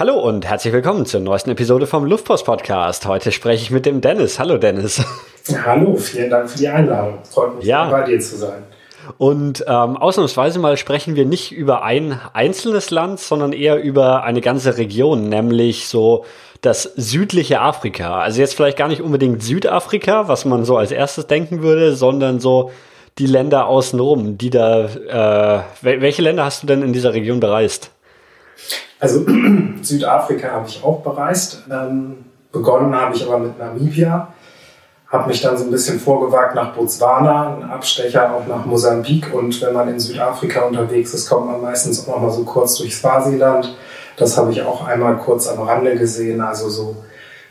Hallo und herzlich willkommen zur neuesten Episode vom Luftpost Podcast. Heute spreche ich mit dem Dennis. Hallo Dennis. Hallo, vielen Dank für die Einladung. Freut mich, ja. bei dir zu sein. Und ähm, ausnahmsweise mal sprechen wir nicht über ein einzelnes Land, sondern eher über eine ganze Region, nämlich so das südliche Afrika. Also jetzt vielleicht gar nicht unbedingt Südafrika, was man so als erstes denken würde, sondern so die Länder außenrum, die da. Äh, welche Länder hast du denn in dieser Region bereist? Also Südafrika habe ich auch bereist. Ähm, begonnen habe ich aber mit Namibia. Habe mich dann so ein bisschen vorgewagt nach Botswana, ein Abstecher auch nach Mosambik. Und wenn man in Südafrika unterwegs ist, kommt man meistens auch noch mal so kurz durch Swasiland. Das habe ich auch einmal kurz am Rande gesehen. Also so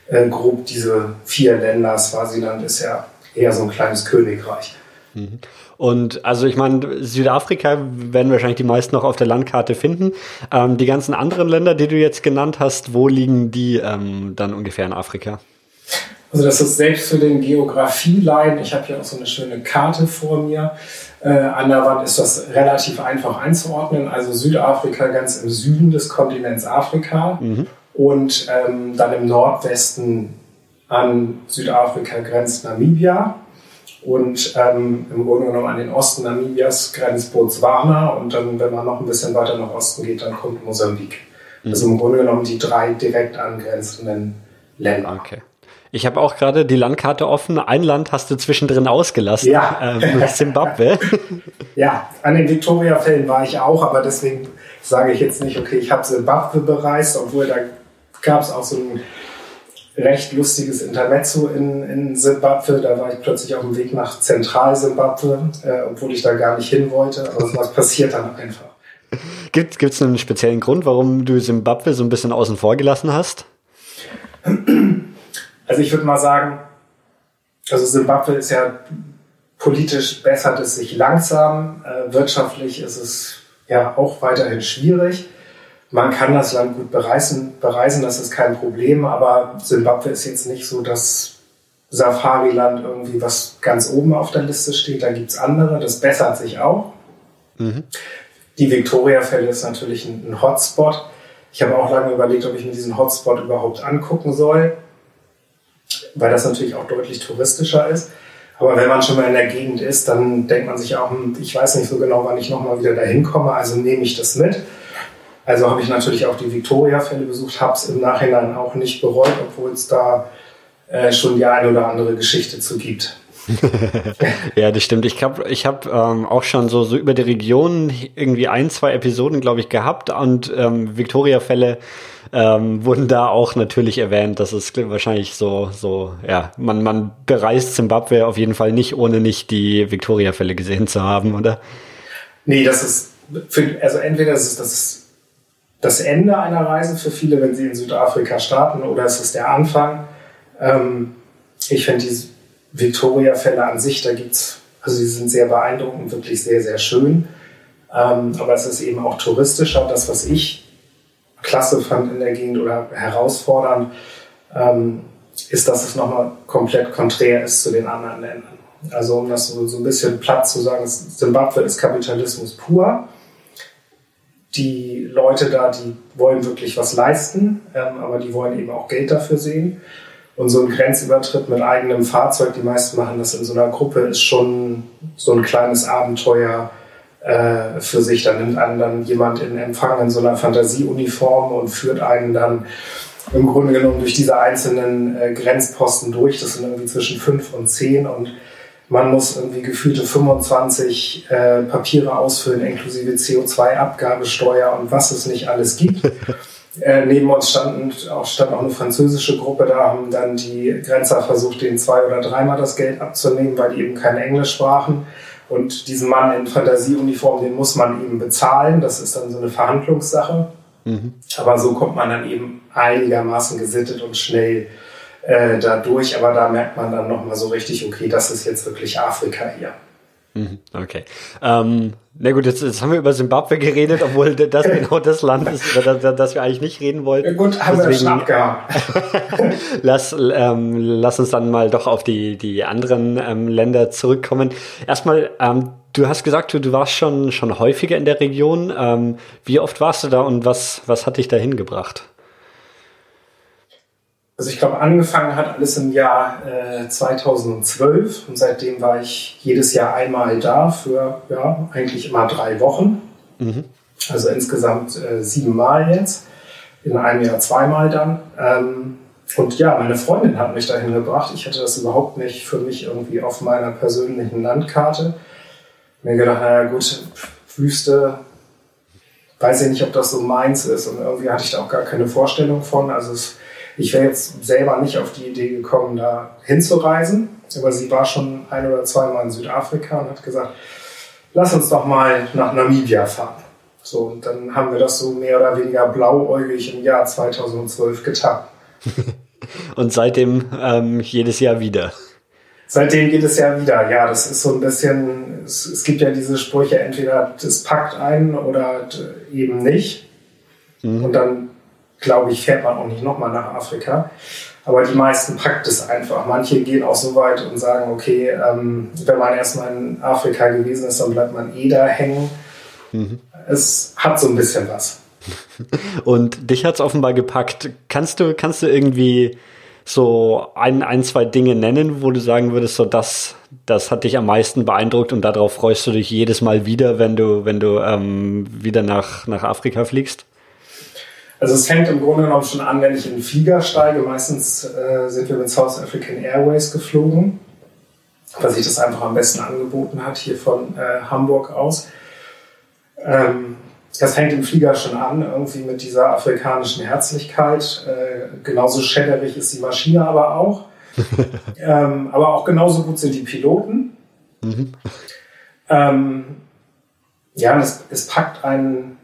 äh, grob diese vier Länder. Swasiland ist ja eher so ein kleines Königreich. Mhm. Und also ich meine, Südafrika werden wahrscheinlich die meisten noch auf der Landkarte finden. Ähm, die ganzen anderen Länder, die du jetzt genannt hast, wo liegen die ähm, dann ungefähr in Afrika? Also das ist selbst für den Geografielein, ich habe hier auch so eine schöne Karte vor mir. Äh, an der Wand ist das relativ einfach einzuordnen. Also Südafrika ganz im Süden des Kontinents Afrika mhm. und ähm, dann im Nordwesten an Südafrika grenzt Namibia. Und ähm, im Grunde genommen an den Osten Namibias grenzt Botswana und dann, wenn man noch ein bisschen weiter nach Osten geht, dann kommt Mosambik. Mhm. Also im Grunde genommen die drei direkt angrenzenden Länder. Okay. Ich habe auch gerade die Landkarte offen. Ein Land hast du zwischendrin ausgelassen. Ja. Ähm, Zimbabwe. ja, an den Victoria-Fällen war ich auch, aber deswegen sage ich jetzt nicht, okay, ich habe Zimbabwe bereist, obwohl da gab es auch so ein recht lustiges Intermezzo in, in Zimbabwe. Da war ich plötzlich auf dem Weg nach Zentral-Zimbabwe, äh, obwohl ich da gar nicht hin wollte. Aber was passiert dann einfach. Gibt es einen speziellen Grund, warum du Zimbabwe so ein bisschen außen vor gelassen hast? Also ich würde mal sagen, also Zimbabwe ist ja politisch bessert es sich langsam, äh, wirtschaftlich ist es ja auch weiterhin schwierig. Man kann das Land gut bereisen, bereisen, das ist kein Problem, aber Simbabwe ist jetzt nicht so das Safari-Land irgendwie, was ganz oben auf der Liste steht. Da gibt es andere, das bessert sich auch. Mhm. Die Victoria-Fälle ist natürlich ein, Hotspot. Ich habe auch lange überlegt, ob ich mir diesen Hotspot überhaupt angucken soll, weil das natürlich auch deutlich touristischer ist. Aber wenn man schon mal in der Gegend ist, dann denkt man sich auch, hm, ich weiß nicht so genau, wann ich nochmal wieder dahin komme, also nehme ich das mit. Also habe ich natürlich auch die Victoria-Fälle besucht, habe es im Nachhinein auch nicht bereut, obwohl es da äh, schon die eine oder andere Geschichte zu gibt. ja, das stimmt. Ich habe ich hab, ähm, auch schon so, so über die Region irgendwie ein, zwei Episoden, glaube ich, gehabt und ähm, Victoria-Fälle ähm, wurden da auch natürlich erwähnt. Das ist wahrscheinlich so, so, ja, man, man bereist Zimbabwe auf jeden Fall nicht, ohne nicht die Victoria-Fälle gesehen zu haben, oder? Nee, das ist, für, also entweder ist es das das Ende einer Reise für viele, wenn sie in Südafrika starten, oder ist es der Anfang? Ähm, ich finde die Victoria-Fälle an sich, da gibt es, also sie sind sehr beeindruckend, wirklich sehr, sehr schön. Ähm, aber es ist eben auch touristischer. Das, was ich klasse fand in der Gegend oder herausfordernd, ähm, ist, dass es nochmal komplett konträr ist zu den anderen Ländern. Also um das so, so ein bisschen platt zu sagen, Zimbabwe ist Kapitalismus pur die Leute da, die wollen wirklich was leisten, ähm, aber die wollen eben auch Geld dafür sehen. Und so ein Grenzübertritt mit eigenem Fahrzeug, die meisten machen das in so einer Gruppe, ist schon so ein kleines Abenteuer äh, für sich. Da nimmt einen dann jemand in Empfang in so einer Fantasieuniform und führt einen dann im Grunde genommen durch diese einzelnen äh, Grenzposten durch. Das sind irgendwie zwischen fünf und zehn und man muss irgendwie gefühlte 25 äh, Papiere ausfüllen, inklusive CO2-Abgabesteuer und was es nicht alles gibt. äh, neben uns standen, auch, stand auch eine französische Gruppe, da haben dann die Grenzer versucht, denen zwei oder dreimal das Geld abzunehmen, weil die eben kein Englisch sprachen. Und diesen Mann in Fantasieuniform, den muss man eben bezahlen. Das ist dann so eine Verhandlungssache. Mhm. Aber so kommt man dann eben einigermaßen gesittet und schnell äh, dadurch, aber da merkt man dann nochmal so richtig, okay, das ist jetzt wirklich Afrika hier. Mhm, okay. Ähm, na gut, jetzt, jetzt haben wir über Simbabwe geredet, obwohl das genau das Land ist, über das, das wir eigentlich nicht reden wollten. Gut, haben Deswegen, wir schon abgehabt. lass, ähm, lass uns dann mal doch auf die, die anderen ähm, Länder zurückkommen. Erstmal, ähm, du hast gesagt, du, du warst schon, schon häufiger in der Region. Ähm, wie oft warst du da und was, was hat dich da hingebracht? Also ich glaube, angefangen hat alles im Jahr äh, 2012 und seitdem war ich jedes Jahr einmal da für ja, eigentlich immer drei Wochen. Mhm. Also insgesamt äh, sieben Mal jetzt. In einem Jahr zweimal dann. Ähm, und ja, meine Freundin hat mich dahin gebracht. Ich hatte das überhaupt nicht für mich irgendwie auf meiner persönlichen Landkarte. Mir gedacht, naja gut, Wüste, weiß ich nicht, ob das so meins ist. Und irgendwie hatte ich da auch gar keine Vorstellung von. Also es ich wäre jetzt selber nicht auf die Idee gekommen, da hinzureisen, aber sie war schon ein oder zweimal in Südafrika und hat gesagt, lass uns doch mal nach Namibia fahren. So, und dann haben wir das so mehr oder weniger blauäugig im Jahr 2012 getan. und seitdem ähm, jedes Jahr wieder. Seitdem geht es ja wieder. Ja, das ist so ein bisschen, es, es gibt ja diese Sprüche, entweder das packt einen oder eben nicht. Mhm. Und dann glaube ich, fährt man auch nicht nochmal nach Afrika. Aber die meisten packt es einfach. Manche gehen auch so weit und sagen, okay, ähm, wenn man erstmal in Afrika gewesen ist, dann bleibt man eh da hängen. Mhm. Es hat so ein bisschen was. Und dich hat es offenbar gepackt. Kannst du, kannst du irgendwie so ein, ein, zwei Dinge nennen, wo du sagen würdest, so das, das hat dich am meisten beeindruckt und darauf freust du dich jedes Mal wieder, wenn du, wenn du ähm, wieder nach, nach Afrika fliegst? Also es fängt im Grunde genommen schon an, wenn ich in den Flieger steige. Meistens äh, sind wir mit South African Airways geflogen, weil sich das einfach am besten angeboten hat, hier von äh, Hamburg aus. Ähm, das fängt im Flieger schon an, irgendwie mit dieser afrikanischen Herzlichkeit. Äh, genauso schädderig ist die Maschine aber auch. ähm, aber auch genauso gut sind die Piloten. Mhm. Ähm, ja, es, es packt einen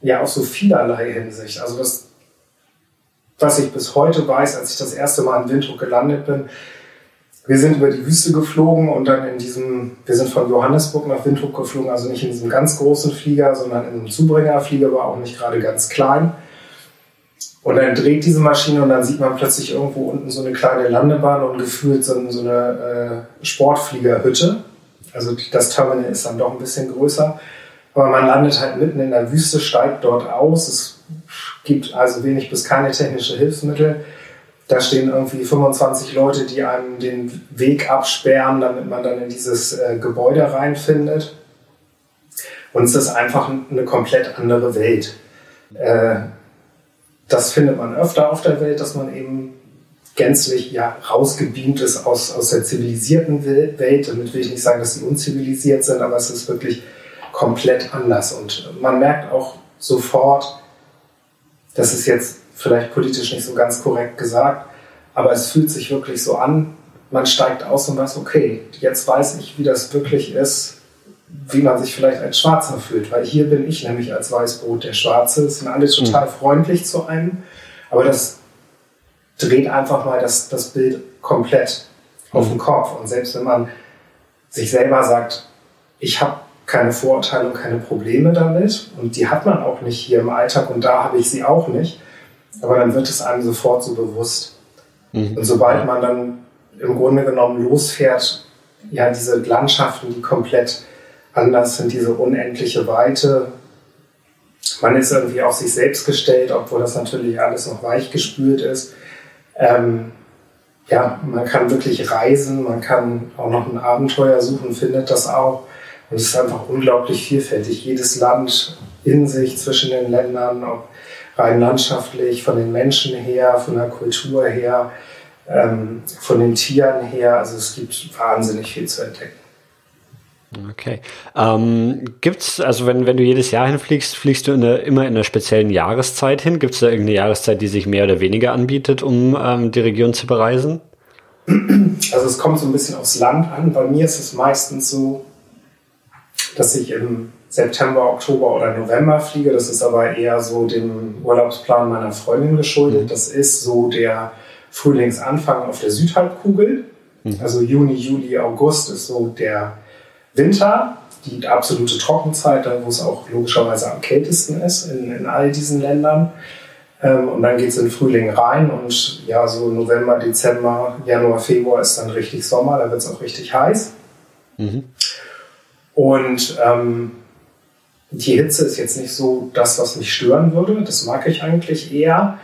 ja aus so vielerlei Hinsicht. Also das, was ich bis heute weiß, als ich das erste Mal in Windhoek gelandet bin, wir sind über die Wüste geflogen und dann in diesem, wir sind von Johannesburg nach Windhoek geflogen, also nicht in diesem ganz großen Flieger, sondern in einem Zubringerflieger, war auch nicht gerade ganz klein. Und dann dreht diese Maschine und dann sieht man plötzlich irgendwo unten so eine kleine Landebahn und gefühlt so, so eine äh, Sportfliegerhütte. Also das Terminal ist dann doch ein bisschen größer. Aber man landet halt mitten in der Wüste, steigt dort aus. Es gibt also wenig bis keine technische Hilfsmittel. Da stehen irgendwie 25 Leute, die einem den Weg absperren, damit man dann in dieses äh, Gebäude reinfindet. Und es ist einfach eine komplett andere Welt. Äh, das findet man öfter auf der Welt, dass man eben gänzlich ja, rausgebeamt ist aus, aus der zivilisierten Welt. Damit will ich nicht sagen, dass sie unzivilisiert sind, aber es ist wirklich komplett anders. Und man merkt auch sofort, das ist jetzt vielleicht politisch nicht so ganz korrekt gesagt, aber es fühlt sich wirklich so an, man steigt aus und weiß, okay, jetzt weiß ich, wie das wirklich ist, wie man sich vielleicht als Schwarzer fühlt, weil hier bin ich nämlich als Weißbrot der Schwarze. Es sind alle total mhm. freundlich zu einem, aber das dreht einfach mal das, das Bild komplett auf mhm. den Kopf. Und selbst wenn man sich selber sagt, ich habe keine Vorurteile und keine Probleme damit. Und die hat man auch nicht hier im Alltag und da habe ich sie auch nicht. Aber dann wird es einem sofort so bewusst. Mhm. Und sobald man dann im Grunde genommen losfährt, ja, diese Landschaften, die komplett anders sind, diese unendliche Weite. Man ist irgendwie auf sich selbst gestellt, obwohl das natürlich alles noch weich gespült ist. Ähm, ja, man kann wirklich reisen, man kann auch noch ein Abenteuer suchen, findet das auch. Und es ist einfach unglaublich vielfältig. Jedes Land in sich zwischen den Ländern, ob rein landschaftlich, von den Menschen her, von der Kultur her, ähm, von den Tieren her. Also es gibt wahnsinnig viel zu entdecken. Okay. Ähm, gibt's, also wenn, wenn du jedes Jahr hinfliegst, fliegst du in eine, immer in einer speziellen Jahreszeit hin? Gibt es da irgendeine Jahreszeit, die sich mehr oder weniger anbietet, um ähm, die Region zu bereisen? Also es kommt so ein bisschen aufs Land an. Bei mir ist es meistens so, dass ich im September, Oktober oder November fliege. Das ist aber eher so dem Urlaubsplan meiner Freundin geschuldet. Mhm. Das ist so der Frühlingsanfang auf der Südhalbkugel. Mhm. Also Juni, Juli, August ist so der Winter, die absolute Trockenzeit, da wo es auch logischerweise am kältesten ist in, in all diesen Ländern. Ähm, und dann geht es in den Frühling rein und ja, so November, Dezember, Januar, Februar ist dann richtig Sommer, da wird es auch richtig heiß. Mhm. Und ähm, die Hitze ist jetzt nicht so das, was mich stören würde. Das mag ich eigentlich eher.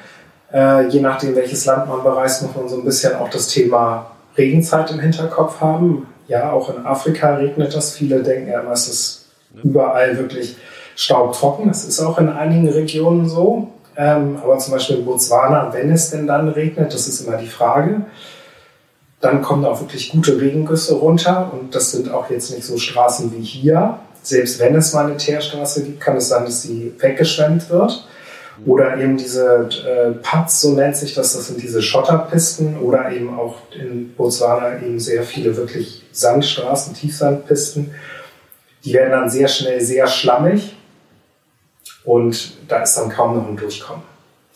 Äh, je nachdem, welches Land man bereist, muss man so ein bisschen auch das Thema Regenzeit im Hinterkopf haben. Ja, auch in Afrika regnet das. Viele denken ja immer, es ist überall wirklich staubtrocken. Das ist auch in einigen Regionen so. Ähm, aber zum Beispiel in Botswana, wenn es denn dann regnet, das ist immer die Frage. Dann kommen auch wirklich gute Regengüsse runter und das sind auch jetzt nicht so Straßen wie hier. Selbst wenn es mal eine Teerstraße gibt, kann es sein, dass sie weggeschwemmt wird. Oder eben diese äh, Pads, so nennt sich das, das sind diese Schotterpisten oder eben auch in Botswana eben sehr viele wirklich Sandstraßen, Tiefsandpisten. Die werden dann sehr schnell sehr schlammig und da ist dann kaum noch ein Durchkommen.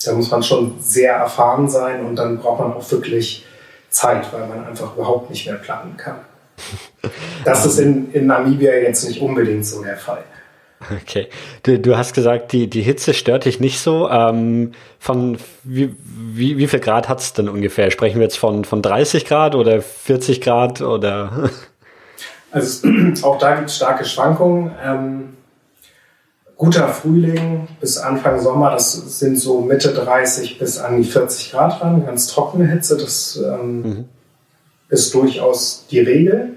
Da muss man schon sehr erfahren sein und dann braucht man auch wirklich Zeit, weil man einfach überhaupt nicht mehr planen kann. Das ist in, in Namibia jetzt nicht unbedingt so der Fall. Okay. Du, du hast gesagt, die, die Hitze stört dich nicht so. Ähm, von wie, wie, wie viel Grad hat es denn ungefähr? Sprechen wir jetzt von, von 30 Grad oder 40 Grad oder? Also auch da gibt es starke Schwankungen. Ähm, guter Frühling bis Anfang Sommer, das sind so Mitte 30 bis an die 40 Grad ran, ganz trockene Hitze, das ähm, mhm. ist durchaus die Regel.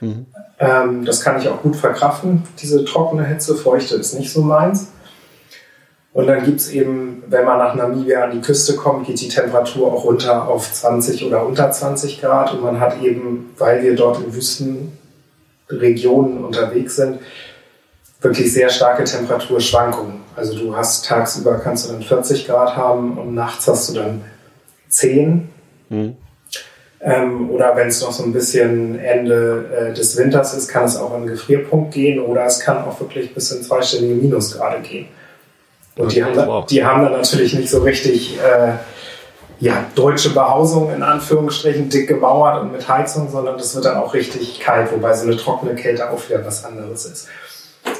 Mhm. Ähm, das kann ich auch gut verkraften, diese trockene Hitze. Feuchte ist nicht so meins. Und dann gibt es eben, wenn man nach Namibia an die Küste kommt, geht die Temperatur auch runter auf 20 oder unter 20 Grad. Und man hat eben, weil wir dort in Wüstenregionen unterwegs sind, wirklich sehr starke Temperaturschwankungen. Also du hast tagsüber kannst du dann 40 Grad haben und nachts hast du dann 10. Mhm. Ähm, oder wenn es noch so ein bisschen Ende äh, des Winters ist, kann es auch an den Gefrierpunkt gehen oder es kann auch wirklich bis in zweistellige Minusgrade gehen. Und okay, die, haben da, die haben dann natürlich nicht so richtig äh, ja, deutsche Behausung in Anführungsstrichen dick gemauert und mit Heizung, sondern das wird dann auch richtig kalt, wobei so eine trockene Kälte auch wieder was anderes ist.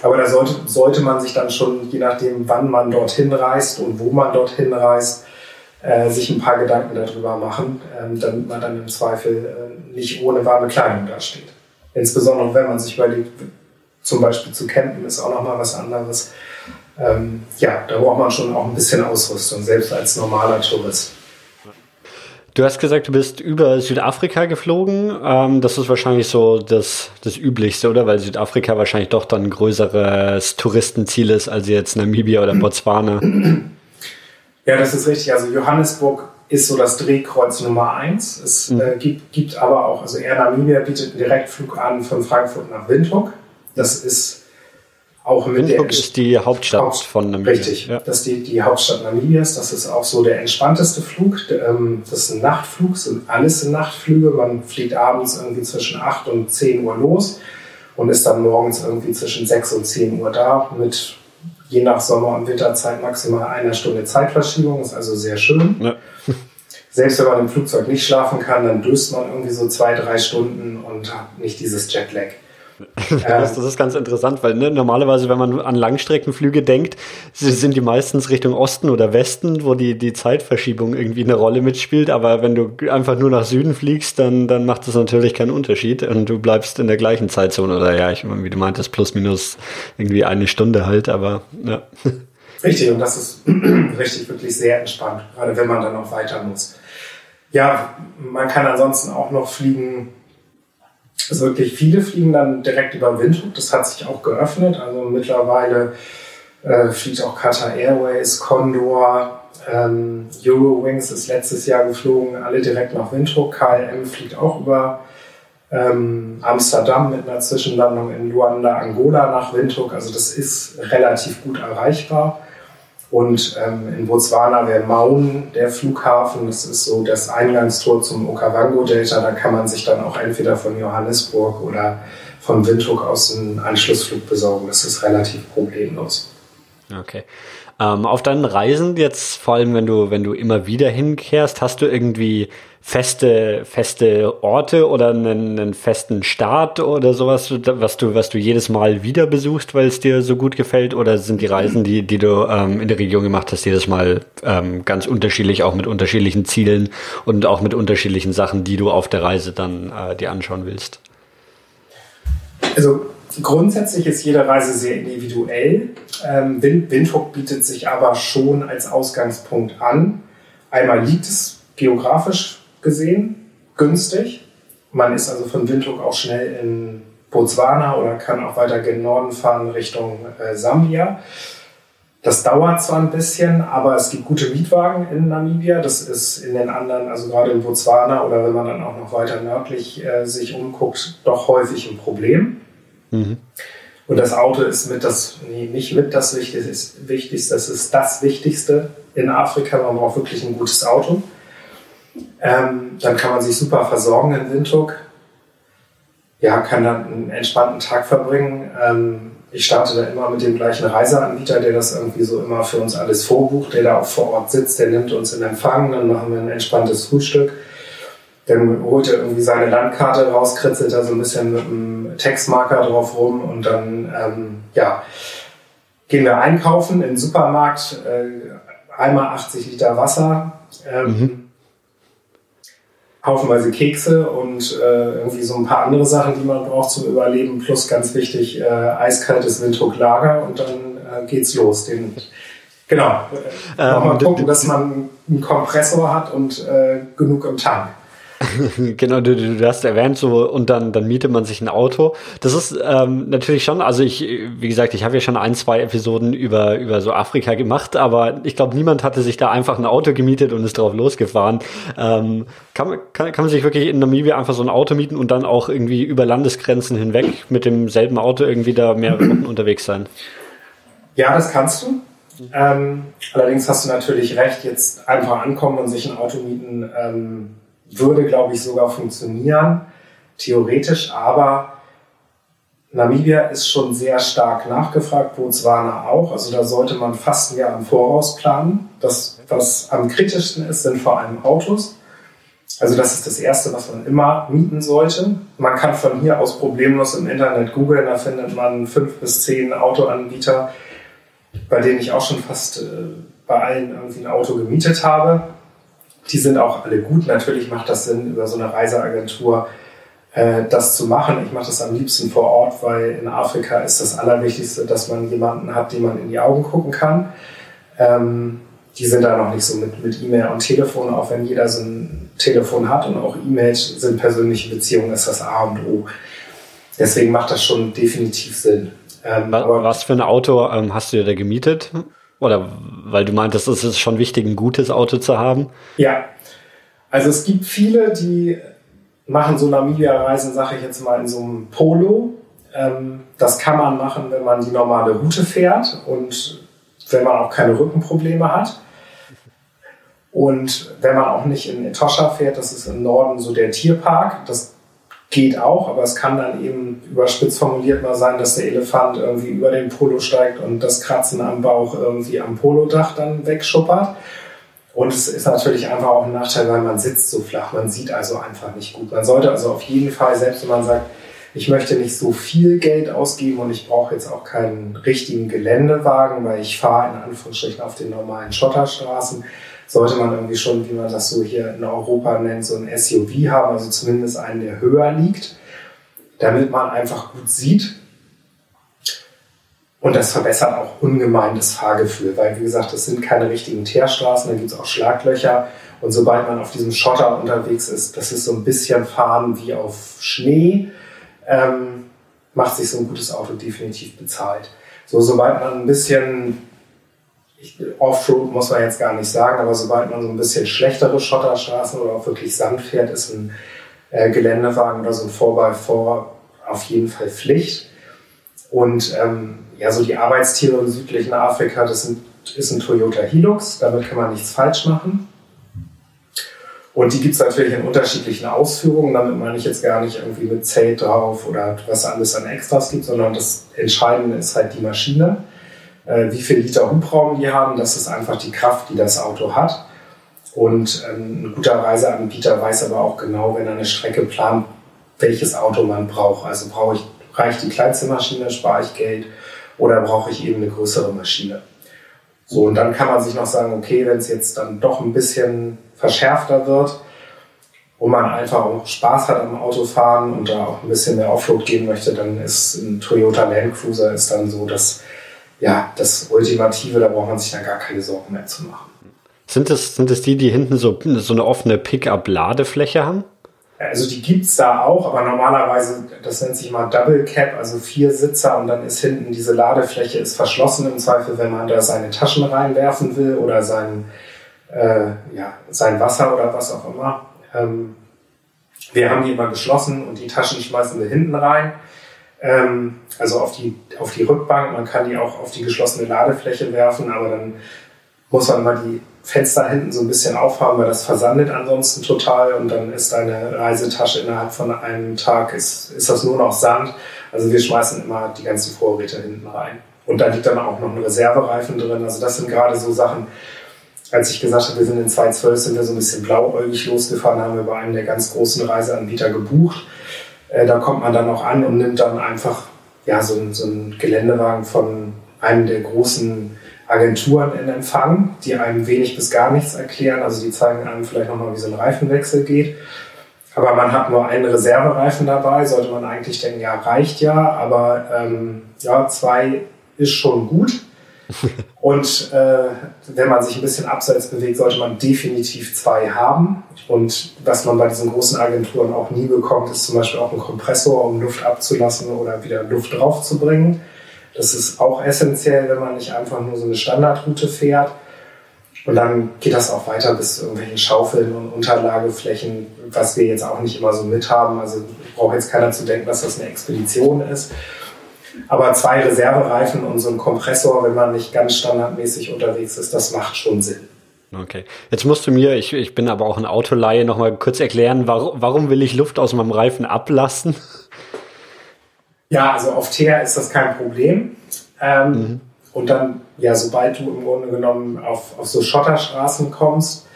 Aber da sollte, sollte man sich dann schon, je nachdem, wann man dorthin reist und wo man dorthin reist, äh, sich ein paar Gedanken darüber machen, ähm, damit man dann im Zweifel äh, nicht ohne warme Kleidung dasteht. Insbesondere wenn man sich überlegt, zum Beispiel zu campen ist auch nochmal was anderes. Ähm, ja, da braucht man schon auch ein bisschen Ausrüstung, selbst als normaler Tourist. Du hast gesagt, du bist über Südafrika geflogen. Ähm, das ist wahrscheinlich so das, das Üblichste, oder? Weil Südafrika wahrscheinlich doch dann ein größeres Touristenziel ist als jetzt Namibia oder Botswana. Ja, das ist richtig. Also Johannesburg ist so das Drehkreuz Nummer eins. Es mhm. äh, gibt, gibt aber auch, also Air Namibia bietet einen Direktflug an von Frankfurt nach Windhoek. Das ist auch mit Windhoek der ist die Hauptstadt Haupt, von Namibia. Richtig, ja. das ist die, die Hauptstadt Namibias. Das ist auch so der entspannteste Flug. Ähm, das ist ein Nachtflug, sind alles sind Nachtflüge. Man fliegt abends irgendwie zwischen 8 und 10 Uhr los und ist dann morgens irgendwie zwischen 6 und 10 Uhr da mit je nach Sommer- und Winterzeit maximal einer Stunde Zeitverschiebung, ist also sehr schön. Ja. Selbst wenn man im Flugzeug nicht schlafen kann, dann döst man irgendwie so zwei, drei Stunden und hat nicht dieses Jetlag. Das, das, ist ganz interessant, weil ne, normalerweise, wenn man an Langstreckenflüge denkt, sind die meistens Richtung Osten oder Westen, wo die, die Zeitverschiebung irgendwie eine Rolle mitspielt. Aber wenn du einfach nur nach Süden fliegst, dann, dann macht das natürlich keinen Unterschied und du bleibst in der gleichen Zeitzone. Oder ja, ich wie du meintest, plus minus irgendwie eine Stunde halt, aber ja. Richtig, und das ist richtig, wirklich sehr entspannt, gerade wenn man dann auch weiter muss. Ja, man kann ansonsten auch noch fliegen also wirklich viele fliegen dann direkt über Windhoek. Das hat sich auch geöffnet. Also mittlerweile äh, fliegt auch Qatar Airways, Condor, ähm, Eurowings ist letztes Jahr geflogen, alle direkt nach Windhoek. KLM fliegt auch über ähm, Amsterdam mit einer Zwischenlandung in Luanda, Angola nach Windhoek. Also das ist relativ gut erreichbar. Und ähm, in Botswana wäre Maun der Flughafen. Das ist so das Eingangstor zum Okavango-Delta. Da kann man sich dann auch entweder von Johannesburg oder von Windhoek aus einen Anschlussflug besorgen. Das ist relativ problemlos. Okay. Ähm, auf deinen Reisen jetzt, vor allem wenn du, wenn du immer wieder hinkehrst, hast du irgendwie feste, feste Orte oder einen, einen festen Start oder sowas, was du, was du jedes Mal wieder besuchst, weil es dir so gut gefällt? Oder sind die Reisen, die, die du ähm, in der Region gemacht hast, jedes Mal ähm, ganz unterschiedlich, auch mit unterschiedlichen Zielen und auch mit unterschiedlichen Sachen, die du auf der Reise dann äh, dir anschauen willst? Also grundsätzlich ist jede Reise sehr individuell. Ähm, Windhoek bietet sich aber schon als Ausgangspunkt an einmal liegt es geografisch gesehen günstig. Man ist also von Windhoek auch schnell in Botswana oder kann auch weiter gen Norden fahren Richtung äh, Sambia. Das dauert zwar ein bisschen, aber es gibt gute Mietwagen in Namibia. Das ist in den anderen, also gerade in Botswana oder wenn man dann auch noch weiter nördlich äh, sich umguckt, doch häufig ein Problem. Mhm. Und das Auto ist mit das, nee, nicht mit das Wichtigste, Wichtigste, das ist das Wichtigste in Afrika. Man braucht wirklich ein gutes Auto. Ähm, dann kann man sich super versorgen in Windhoek. Ja, kann dann einen entspannten Tag verbringen. Ähm, ich starte da immer mit dem gleichen Reiseanbieter, der das irgendwie so immer für uns alles vorbucht, der da auch vor Ort sitzt, der nimmt uns in Empfang, dann machen wir ein entspanntes Frühstück. Dann holt er irgendwie seine Landkarte raus, kritzelt da so ein bisschen mit einem Textmarker drauf rum und dann, ähm, ja, gehen wir einkaufen im Supermarkt, äh, einmal 80 Liter Wasser, ähm, mhm haufenweise Kekse und äh, irgendwie so ein paar andere Sachen, die man braucht zum Überleben, plus ganz wichtig äh, eiskaltes Windhoek-Lager und dann äh, geht's los. Den, genau. Ähm, Nochmal gucken, dass man einen Kompressor hat und äh, genug im Tank. genau, du, du, hast erwähnt, so und dann, dann mietet man sich ein Auto. Das ist ähm, natürlich schon, also ich, wie gesagt, ich habe ja schon ein, zwei Episoden über, über so Afrika gemacht, aber ich glaube, niemand hatte sich da einfach ein Auto gemietet und ist drauf losgefahren. Ähm, kann, kann, kann man sich wirklich in Namibia einfach so ein Auto mieten und dann auch irgendwie über Landesgrenzen hinweg mit demselben Auto irgendwie da mehrere Wochen unterwegs sein? Ja, das kannst du. Ähm, allerdings hast du natürlich recht, jetzt einfach ankommen und sich ein Auto mieten. Ähm, würde, glaube ich, sogar funktionieren, theoretisch, aber Namibia ist schon sehr stark nachgefragt, Botswana auch. Also da sollte man fast ein Jahr im Voraus planen. Das, was am kritischsten ist, sind vor allem Autos. Also das ist das Erste, was man immer mieten sollte. Man kann von hier aus problemlos im Internet googeln, da findet man fünf bis zehn Autoanbieter, bei denen ich auch schon fast äh, bei allen irgendwie ein Auto gemietet habe. Die sind auch alle gut. Natürlich macht das Sinn, über so eine Reiseagentur äh, das zu machen. Ich mache das am liebsten vor Ort, weil in Afrika ist das Allerwichtigste, dass man jemanden hat, dem man in die Augen gucken kann. Ähm, die sind da noch nicht so mit, mit E-Mail und Telefon, auch wenn jeder so ein Telefon hat und auch E-Mails sind persönliche Beziehungen, ist das A und O. Deswegen macht das schon definitiv Sinn. Ähm, was für ein Auto ähm, hast du dir da gemietet? Oder weil du meintest, es ist schon wichtig, ein gutes Auto zu haben? Ja. Also es gibt viele, die machen so Namibia-Reisen, sage ich jetzt mal, in so einem Polo. Ähm, das kann man machen, wenn man die normale Route fährt und wenn man auch keine Rückenprobleme hat. Und wenn man auch nicht in Etosha fährt, das ist im Norden so der Tierpark, das geht auch, aber es kann dann eben überspitzt formuliert mal sein, dass der Elefant irgendwie über den Polo steigt und das Kratzen am Bauch irgendwie am Polodach dann wegschuppert. Und es ist natürlich einfach auch ein Nachteil, weil man sitzt so flach. Man sieht also einfach nicht gut. Man sollte also auf jeden Fall, selbst wenn man sagt, ich möchte nicht so viel Geld ausgeben und ich brauche jetzt auch keinen richtigen Geländewagen, weil ich fahre in Anführungsstrichen auf den normalen Schotterstraßen, sollte man irgendwie schon, wie man das so hier in Europa nennt, so ein SUV haben, also zumindest einen, der höher liegt, damit man einfach gut sieht. Und das verbessert auch ungemein das Fahrgefühl, weil wie gesagt, das sind keine richtigen Teerstraßen, da gibt es auch Schlaglöcher. Und sobald man auf diesem Schotter unterwegs ist, das ist so ein bisschen Fahren wie auf Schnee, ähm, macht sich so ein gutes Auto definitiv bezahlt. So, sobald man ein bisschen Offroad muss man jetzt gar nicht sagen, aber sobald man so ein bisschen schlechtere Schotterstraßen oder auch wirklich Sand fährt, ist ein äh, Geländewagen oder so ein 4x4 auf jeden Fall Pflicht. Und ähm, ja, so die Arbeitstiere im südlichen Afrika, das sind, ist ein Toyota Hilux, damit kann man nichts falsch machen. Und die gibt es natürlich in unterschiedlichen Ausführungen. Damit meine ich jetzt gar nicht irgendwie mit Zelt drauf oder was alles an Extras gibt, sondern das Entscheidende ist halt die Maschine äh, wie viel Liter Hubraum die haben. Das ist einfach die Kraft, die das Auto hat. Und ähm, ein guter Reiseanbieter weiß aber auch genau, wenn er eine Strecke plant, welches Auto man braucht. Also brauche ich, reicht die kleinste Maschine, spare ich Geld oder brauche ich eben eine größere Maschine. So, und dann kann man sich noch sagen, okay, wenn es jetzt dann doch ein bisschen verschärfter wird und man einfach auch Spaß hat am Autofahren und da auch ein bisschen mehr Offroad gehen möchte, dann ist ein Toyota Land Cruiser ist dann so das ja, das Ultimative, da braucht man sich dann gar keine Sorgen mehr zu machen. Sind es, sind es die, die hinten so, so eine offene Pickup-Ladefläche haben? Also die gibt es da auch, aber normalerweise, das nennt sich mal Double Cap, also vier Sitzer und dann ist hinten diese Ladefläche ist verschlossen im Zweifel, wenn man da seine Taschen reinwerfen will oder sein, äh, ja, sein Wasser oder was auch immer. Ähm, wir haben die immer geschlossen und die Taschen schmeißen wir hinten rein. Ähm, also auf die, auf die Rückbank. Man kann die auch auf die geschlossene Ladefläche werfen, aber dann muss man mal die Fenster hinten so ein bisschen aufhaben, weil das versandet ansonsten total und dann ist deine Reisetasche innerhalb von einem Tag ist, ist das nur noch Sand. Also wir schmeißen immer die ganzen Vorräte hinten rein. Und da liegt dann auch noch ein Reservereifen drin. Also das sind gerade so Sachen, als ich gesagt habe, wir sind in 2012, sind wir so ein bisschen blauäugig losgefahren, haben wir bei einem der ganz großen Reiseanbieter gebucht. Äh, da kommt man dann auch an und nimmt dann einfach ja, so, so einen Geländewagen von einem der großen Agenturen in Empfang, die einem wenig bis gar nichts erklären. Also die zeigen einem vielleicht nochmal, wie so ein Reifenwechsel geht. Aber man hat nur einen Reservereifen dabei, sollte man eigentlich denken, ja, reicht ja, aber ähm, ja, zwei ist schon gut. Und äh, wenn man sich ein bisschen abseits bewegt, sollte man definitiv zwei haben. Und was man bei diesen großen Agenturen auch nie bekommt, ist zum Beispiel auch ein Kompressor, um Luft abzulassen oder wieder Luft draufzubringen. Das ist auch essentiell, wenn man nicht einfach nur so eine Standardroute fährt. Und dann geht das auch weiter bis zu irgendwelchen Schaufeln und Unterlageflächen, was wir jetzt auch nicht immer so mit haben. Also braucht jetzt keiner zu denken, dass das eine Expedition ist. Aber zwei Reservereifen und so ein Kompressor, wenn man nicht ganz standardmäßig unterwegs ist, das macht schon Sinn. Okay. Jetzt musst du mir, ich, ich bin aber auch ein Autoleihe, nochmal kurz erklären, warum, warum will ich Luft aus meinem Reifen ablassen? Ja, also auf Teer ist das kein Problem. Ähm, mhm. Und dann, ja, sobald du im Grunde genommen auf, auf so Schotterstraßen kommst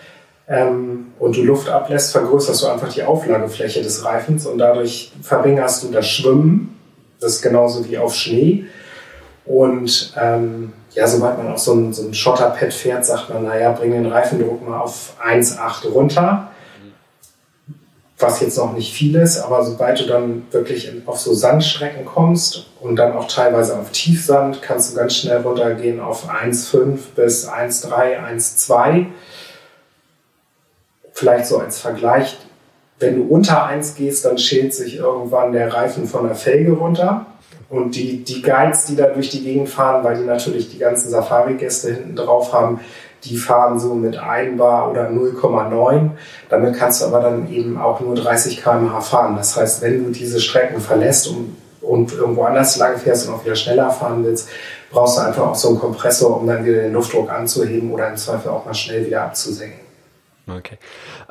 ähm, und du Luft ablässt, vergrößerst du einfach die Auflagefläche des Reifens und dadurch verringerst du das Schwimmen. Das ist genauso wie auf Schnee. Und ähm, ja, sobald man auf so ein, so ein Schotterpad fährt, sagt man, naja, bring den Reifendruck mal auf 1,8 runter was jetzt noch nicht viel ist, aber sobald du dann wirklich auf so Sandstrecken kommst und dann auch teilweise auf Tiefsand, kannst du ganz schnell runtergehen auf 1,5 bis 1,3, 1,2. Vielleicht so als Vergleich, wenn du unter 1 gehst, dann schält sich irgendwann der Reifen von der Felge runter. Und die, die Guides, die da durch die Gegend fahren, weil die natürlich die ganzen Safari-Gäste hinten drauf haben, die fahren so mit 1 Bar oder 0,9. Damit kannst du aber dann eben auch nur 30 km/h fahren. Das heißt, wenn du diese Strecken verlässt und, und irgendwo anders lang fährst und auch wieder schneller fahren willst, brauchst du einfach auch so einen Kompressor, um dann wieder den Luftdruck anzuheben oder im Zweifel auch mal schnell wieder abzusenken. Okay.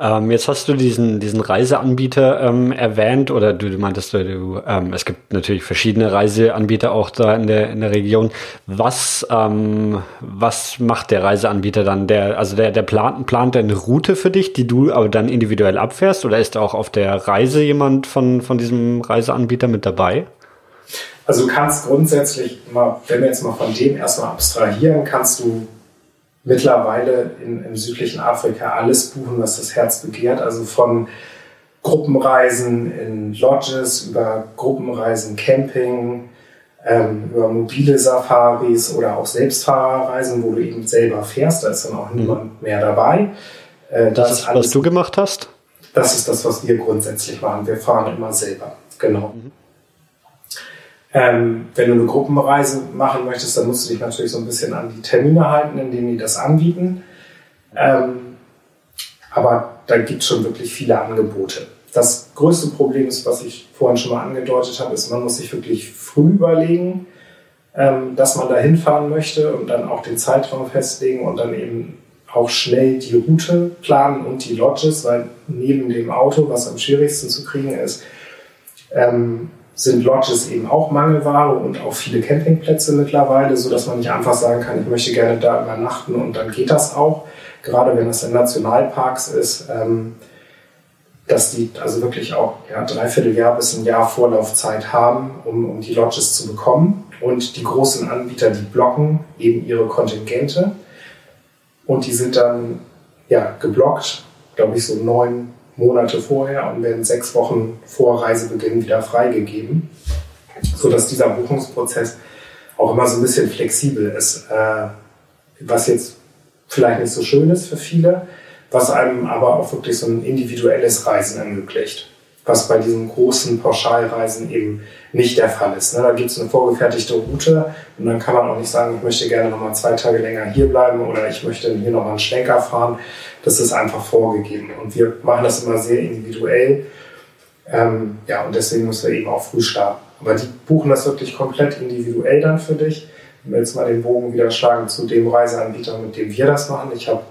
Ähm, jetzt hast du diesen, diesen Reiseanbieter ähm, erwähnt oder du, du meintest, du, ähm, es gibt natürlich verschiedene Reiseanbieter auch da in der, in der Region. Was, ähm, was macht der Reiseanbieter dann? Der, also der, der plant, plant eine Route für dich, die du aber dann individuell abfährst oder ist auch auf der Reise jemand von, von diesem Reiseanbieter mit dabei? Also du kannst grundsätzlich mal, wenn wir jetzt mal von dem erstmal abstrahieren, kannst du mittlerweile in, im südlichen Afrika alles buchen, was das Herz begehrt. Also von Gruppenreisen in Lodges über Gruppenreisen Camping, ähm, über mobile Safaris oder auch Selbstfahrerreisen, wo du eben selber fährst. Da ist dann auch mhm. niemand mehr dabei. Äh, das, das ist, alles, was du gemacht hast? Das ist das, was wir grundsätzlich machen. Wir fahren immer selber. Genau. Mhm. Ähm, wenn du eine Gruppenreise machen möchtest, dann musst du dich natürlich so ein bisschen an die Termine halten, in denen die das anbieten. Ähm, aber da gibt es schon wirklich viele Angebote. Das größte Problem ist, was ich vorhin schon mal angedeutet habe, ist, man muss sich wirklich früh überlegen, ähm, dass man da hinfahren möchte und dann auch den Zeitraum festlegen und dann eben auch schnell die Route planen und die Lodges, weil neben dem Auto, was am schwierigsten zu kriegen ist, ähm, sind Lodges eben auch Mangelware und auch viele Campingplätze mittlerweile, so dass man nicht einfach sagen kann, ich möchte gerne da übernachten und dann geht das auch. Gerade wenn es in Nationalparks ist, ähm, dass die also wirklich auch ja, dreiviertel Jahr bis ein Jahr Vorlaufzeit haben, um, um die Lodges zu bekommen. Und die großen Anbieter, die blocken eben ihre Kontingente und die sind dann ja geblockt, glaube ich, so neun Monate vorher und werden sechs Wochen vor Reisebeginn wieder freigegeben, sodass dieser Buchungsprozess auch immer so ein bisschen flexibel ist. Äh, was jetzt vielleicht nicht so schön ist für viele, was einem aber auch wirklich so ein individuelles Reisen ermöglicht, was bei diesen großen Pauschalreisen eben nicht der Fall ist. Ne? Da gibt es eine vorgefertigte Route und dann kann man auch nicht sagen, ich möchte gerne nochmal zwei Tage länger hier bleiben oder ich möchte hier nochmal einen Schlenker fahren. Das ist einfach vorgegeben und wir machen das immer sehr individuell. Ähm, ja, und deswegen müssen wir eben auch früh starten. Aber die buchen das wirklich komplett individuell dann für dich. Wenn wir jetzt mal den Bogen wieder schlagen zu dem Reiseanbieter, mit dem wir das machen. Ich habe,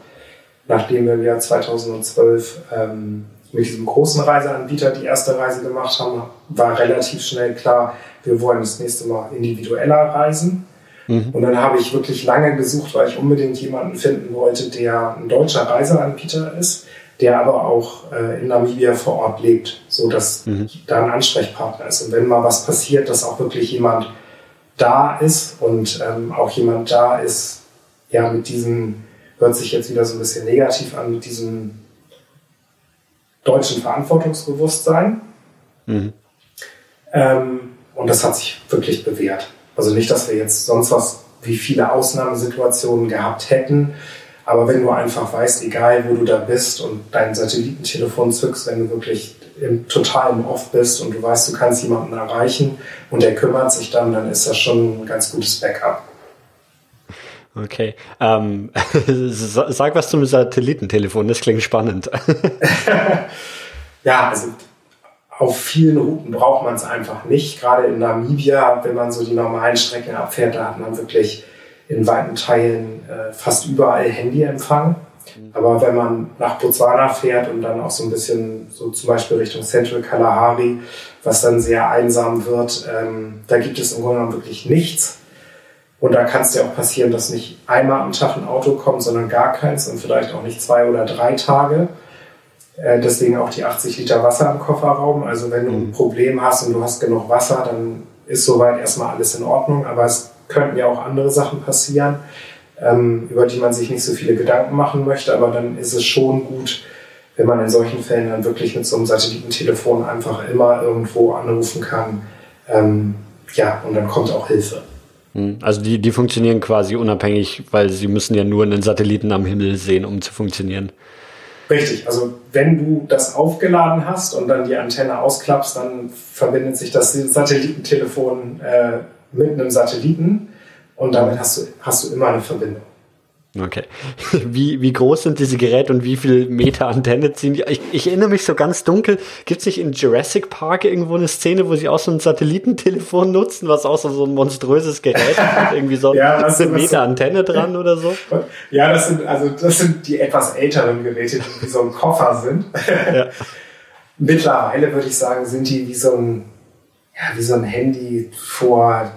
nachdem wir im Jahr 2012 ähm, mit diesem großen Reiseanbieter die erste Reise gemacht haben, war relativ schnell klar, wir wollen das nächste Mal individueller reisen. Mhm. Und dann habe ich wirklich lange gesucht, weil ich unbedingt jemanden finden wollte, der ein deutscher Reiseanbieter ist, der aber auch äh, in Namibia vor Ort lebt, so dass mhm. da ein Ansprechpartner ist. Und wenn mal was passiert, dass auch wirklich jemand da ist und ähm, auch jemand da ist, ja, mit diesem, hört sich jetzt wieder so ein bisschen negativ an, mit diesem deutschen Verantwortungsbewusstsein. Mhm. Ähm, und das hat sich wirklich bewährt. Also nicht, dass wir jetzt sonst was wie viele Ausnahmesituationen gehabt hätten, aber wenn du einfach weißt, egal wo du da bist und dein Satellitentelefon zückst, wenn du wirklich im totalen Off bist und du weißt, du kannst jemanden erreichen und der kümmert sich dann, dann ist das schon ein ganz gutes Backup. Okay. Ähm, sag was zum Satellitentelefon, das klingt spannend. ja, also auf vielen Routen braucht man es einfach nicht. Gerade in Namibia, wenn man so die normalen Strecken abfährt, da hat man wirklich in weiten Teilen äh, fast überall Handyempfang. Aber wenn man nach Botswana fährt und dann auch so ein bisschen so zum Beispiel Richtung Central Kalahari, was dann sehr einsam wird, ähm, da gibt es im Grunde genommen wirklich nichts. Und da kann es dir auch passieren, dass nicht einmal am Tag ein Auto kommt, sondern gar keins und vielleicht auch nicht zwei oder drei Tage. Äh, deswegen auch die 80 Liter Wasser im Kofferraum. Also wenn du ein mhm. Problem hast und du hast genug Wasser, dann ist soweit erstmal alles in Ordnung. Aber es könnten ja auch andere Sachen passieren, ähm, über die man sich nicht so viele Gedanken machen möchte. Aber dann ist es schon gut, wenn man in solchen Fällen dann wirklich mit so einem Satellitentelefon einfach immer irgendwo anrufen kann. Ähm, ja, und dann kommt auch Hilfe. Hm. Also die, die funktionieren quasi unabhängig, weil sie müssen ja nur einen Satelliten am Himmel sehen, um zu funktionieren. Richtig, also wenn du das aufgeladen hast und dann die Antenne ausklappst, dann verbindet sich das Satellitentelefon äh, mit einem Satelliten und damit hast du, hast du immer eine Verbindung. Okay. Wie, wie groß sind diese Geräte und wie viel Meter Antenne ziehen die? Ich, ich erinnere mich so ganz dunkel. Gibt es nicht in Jurassic Park irgendwo eine Szene, wo sie auch so ein Satellitentelefon nutzen, was auch so, so ein monströses Gerät hat? Irgendwie so ja, das, eine Meter Antenne dran oder so? Ja, das sind, also, das sind die etwas älteren Geräte, die wie so ein Koffer sind. Ja. Mittlerweile würde ich sagen, sind die wie so ein, ja, wie so ein Handy vor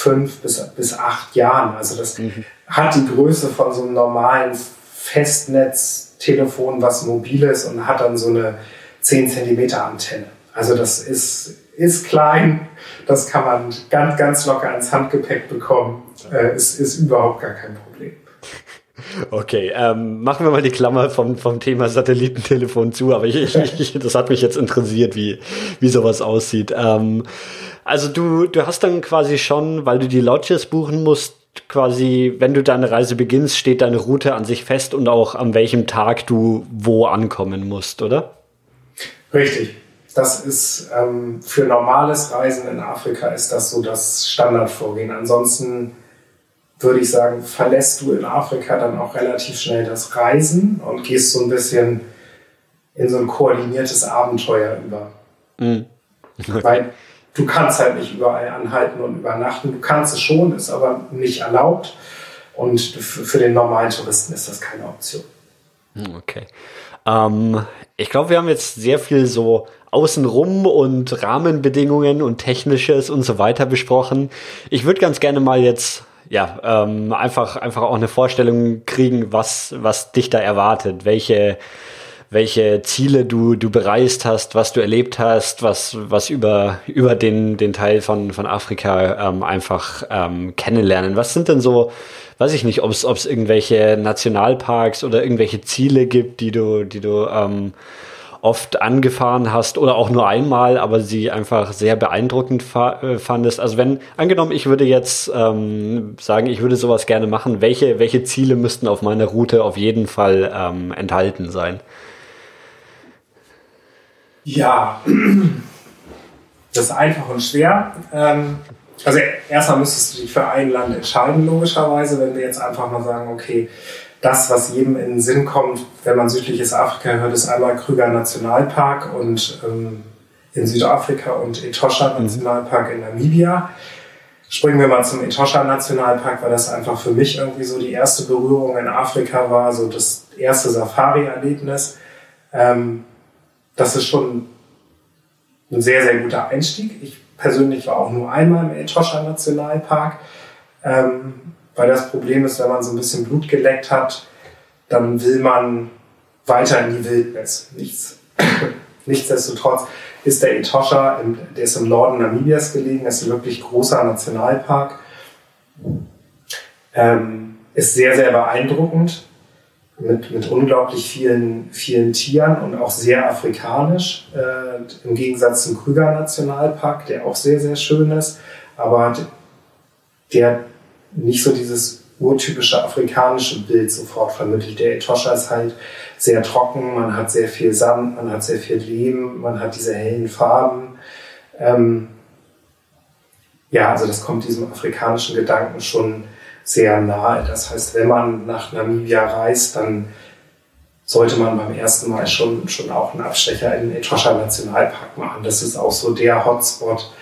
fünf bis, bis acht Jahren. Also das mhm. hat die Größe von so einem normalen Festnetztelefon, was mobil ist und hat dann so eine 10 cm Antenne. Also das ist, ist klein, das kann man ganz, ganz locker ins Handgepäck bekommen. Äh, ist, ist überhaupt gar kein Problem. Okay, ähm, machen wir mal die Klammer vom, vom Thema Satellitentelefon zu, aber ich, ich, ich, das hat mich jetzt interessiert, wie, wie sowas aussieht. Ähm, also du, du hast dann quasi schon, weil du die Lodges buchen musst, quasi, wenn du deine Reise beginnst, steht deine Route an sich fest und auch an welchem Tag du wo ankommen musst, oder? Richtig. Das ist ähm, für normales Reisen in Afrika ist das so das Standardvorgehen. Ansonsten würde ich sagen, verlässt du in Afrika dann auch relativ schnell das Reisen und gehst so ein bisschen in so ein koordiniertes Abenteuer über. Mm. Okay. Weil du kannst halt nicht überall anhalten und übernachten. Du kannst es schon, ist aber nicht erlaubt. Und für den normalen Touristen ist das keine Option. Hm, okay. Ähm, ich glaube, wir haben jetzt sehr viel so außenrum und Rahmenbedingungen und Technisches und so weiter besprochen. Ich würde ganz gerne mal jetzt ja, ähm, einfach, einfach auch eine Vorstellung kriegen, was, was dich da erwartet, welche, welche Ziele du, du bereist hast, was du erlebt hast, was, was über, über den, den Teil von, von Afrika ähm, einfach ähm, kennenlernen. Was sind denn so, weiß ich nicht, ob es irgendwelche Nationalparks oder irgendwelche Ziele gibt, die du, die du ähm, oft angefahren hast oder auch nur einmal, aber sie einfach sehr beeindruckend äh, fandest. Also wenn, angenommen, ich würde jetzt ähm, sagen, ich würde sowas gerne machen, welche, welche Ziele müssten auf meiner Route auf jeden Fall ähm, enthalten sein? Ja, das ist einfach und schwer. Ähm, also erstmal müsstest du dich für ein Land entscheiden, logischerweise, wenn wir jetzt einfach mal sagen, okay, das, was jedem in den Sinn kommt, wenn man südliches Afrika hört, ist einmal Krüger Nationalpark und ähm, in Südafrika und Etosha mhm. Nationalpark in Namibia. Springen wir mal zum Etosha Nationalpark, weil das einfach für mich irgendwie so die erste Berührung in Afrika war, so das erste Safari-Erlebnis. Ähm, das ist schon ein sehr, sehr guter Einstieg. Ich persönlich war auch nur einmal im Etosha Nationalpark. Ähm, weil das Problem ist, wenn man so ein bisschen Blut geleckt hat, dann will man weiter in die Wildnis. Nichts, nichtsdestotrotz ist der Etosha, der ist im Norden Namibias gelegen, ist ein wirklich großer Nationalpark. Ähm, ist sehr, sehr beeindruckend mit, mit unglaublich vielen, vielen Tieren und auch sehr afrikanisch, äh, im Gegensatz zum Krüger Nationalpark, der auch sehr, sehr schön ist, aber der nicht so dieses urtypische afrikanische Bild sofort vermittelt. Der Etosha ist halt sehr trocken, man hat sehr viel Sand, man hat sehr viel Leben, man hat diese hellen Farben. Ähm ja, also das kommt diesem afrikanischen Gedanken schon sehr nahe. Das heißt, wenn man nach Namibia reist, dann sollte man beim ersten Mal schon, schon auch einen Abstecher in den Etosha Nationalpark machen. Das ist auch so der Hotspot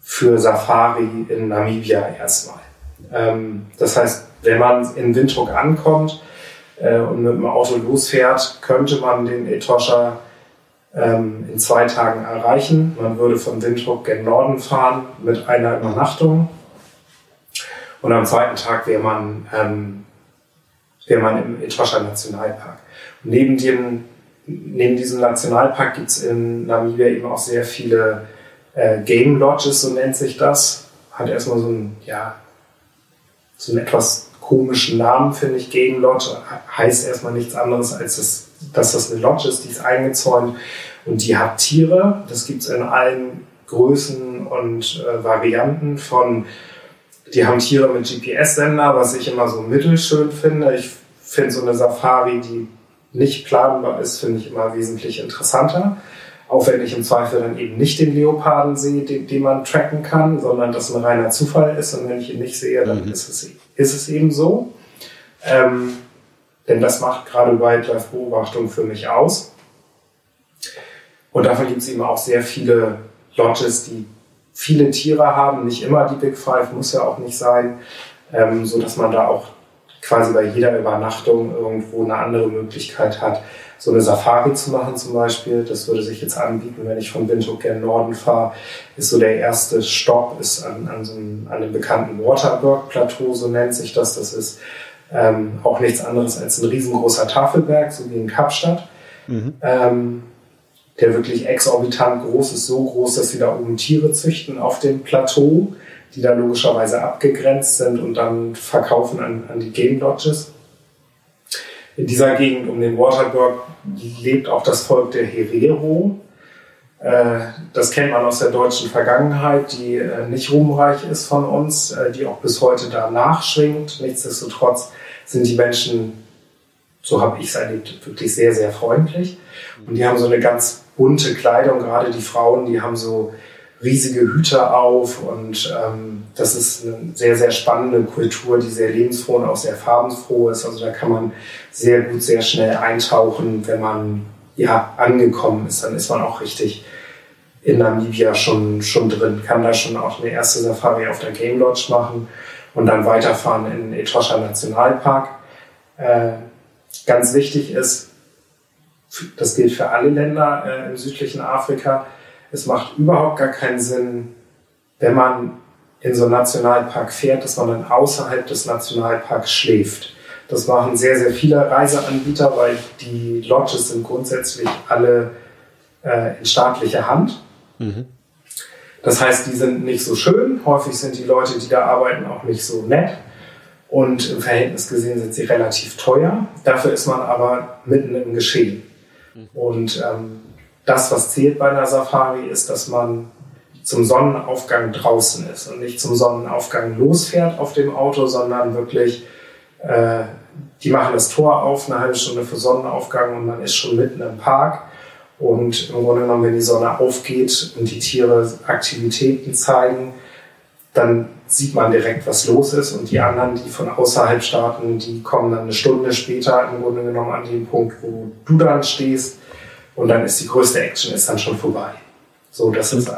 für Safari in Namibia erstmal. Ähm, das heißt, wenn man in Windhoek ankommt äh, und mit dem Auto losfährt, könnte man den Etosha ähm, in zwei Tagen erreichen. Man würde von Windhoek gen Norden fahren mit einer Übernachtung. Und am zweiten Tag wäre man, ähm, wäre man im Etosha Nationalpark. Und neben, dem, neben diesem Nationalpark gibt es in Namibia eben auch sehr viele äh, Game Lodges, so nennt sich das. Hat erstmal so ein, ja, so einen etwas komischen Namen, finde ich. Game Lodge heißt erstmal nichts anderes, als das, dass das eine Lodge ist, die ist eingezäunt und die hat Tiere. Das gibt es in allen Größen und äh, Varianten von, die haben Tiere mit GPS-Sender, was ich immer so mittelschön finde. Ich finde so eine Safari, die nicht planbar ist, finde ich immer wesentlich interessanter. Auch wenn ich im Zweifel dann eben nicht den Leoparden sehe, den, den man tracken kann, sondern das ein reiner Zufall ist. Und wenn ich ihn nicht sehe, dann mhm. ist, es, ist es eben so. Ähm, denn das macht gerade Wildlife-Beobachtung für mich aus. Und davon gibt es eben auch sehr viele Lodges, die viele Tiere haben. Nicht immer die Big Five, muss ja auch nicht sein. Ähm, so dass man da auch quasi bei jeder Übernachtung irgendwo eine andere Möglichkeit hat, so eine Safari zu machen zum Beispiel. Das würde sich jetzt anbieten, wenn ich von Windhoek gen Norden fahre. Ist so der erste Stopp, ist an, an, so einem, an dem bekannten Waterberg-Plateau, so nennt sich das. Das ist ähm, auch nichts anderes als ein riesengroßer Tafelberg, so wie in Kapstadt. Mhm. Ähm, der wirklich exorbitant groß ist, so groß, dass sie da oben Tiere züchten auf dem Plateau, die da logischerweise abgegrenzt sind und dann verkaufen an, an die Game Lodges in dieser Gegend um den Waterberg lebt auch das Volk der Herero. Äh, das kennt man aus der deutschen Vergangenheit, die äh, nicht ruhmreich ist von uns, äh, die auch bis heute da nachschwingt. Nichtsdestotrotz sind die Menschen, so habe ich es erlebt, wirklich sehr, sehr freundlich. Und die haben so eine ganz bunte Kleidung, gerade die Frauen, die haben so riesige Hüte auf und ähm, das ist eine sehr, sehr spannende Kultur, die sehr lebensfroh und auch sehr farbenfroh ist. Also da kann man sehr gut, sehr schnell eintauchen, wenn man ja angekommen ist. Dann ist man auch richtig in Namibia schon, schon drin, kann da schon auch eine erste Safari auf der Game Lodge machen und dann weiterfahren in Etosha Nationalpark. Äh, ganz wichtig ist, das gilt für alle Länder äh, im südlichen Afrika, es macht überhaupt gar keinen Sinn, wenn man in so einen Nationalpark fährt, dass man dann außerhalb des Nationalparks schläft. Das machen sehr, sehr viele Reiseanbieter, weil die Lodges sind grundsätzlich alle äh, in staatlicher Hand. Mhm. Das heißt, die sind nicht so schön. Häufig sind die Leute, die da arbeiten, auch nicht so nett. Und im Verhältnis gesehen sind sie relativ teuer. Dafür ist man aber mitten im Geschehen. Mhm. Und ähm, das, was zählt bei einer Safari, ist, dass man zum Sonnenaufgang draußen ist und nicht zum Sonnenaufgang losfährt auf dem Auto, sondern wirklich, äh, die machen das Tor auf, eine halbe Stunde für Sonnenaufgang und man ist schon mitten im Park. Und im Grunde genommen, wenn die Sonne aufgeht und die Tiere Aktivitäten zeigen, dann sieht man direkt, was los ist. Und die anderen, die von außerhalb starten, die kommen dann eine Stunde später im Grunde genommen an den Punkt, wo du dann stehst. Und dann ist die größte Action ist dann schon vorbei. So, das ist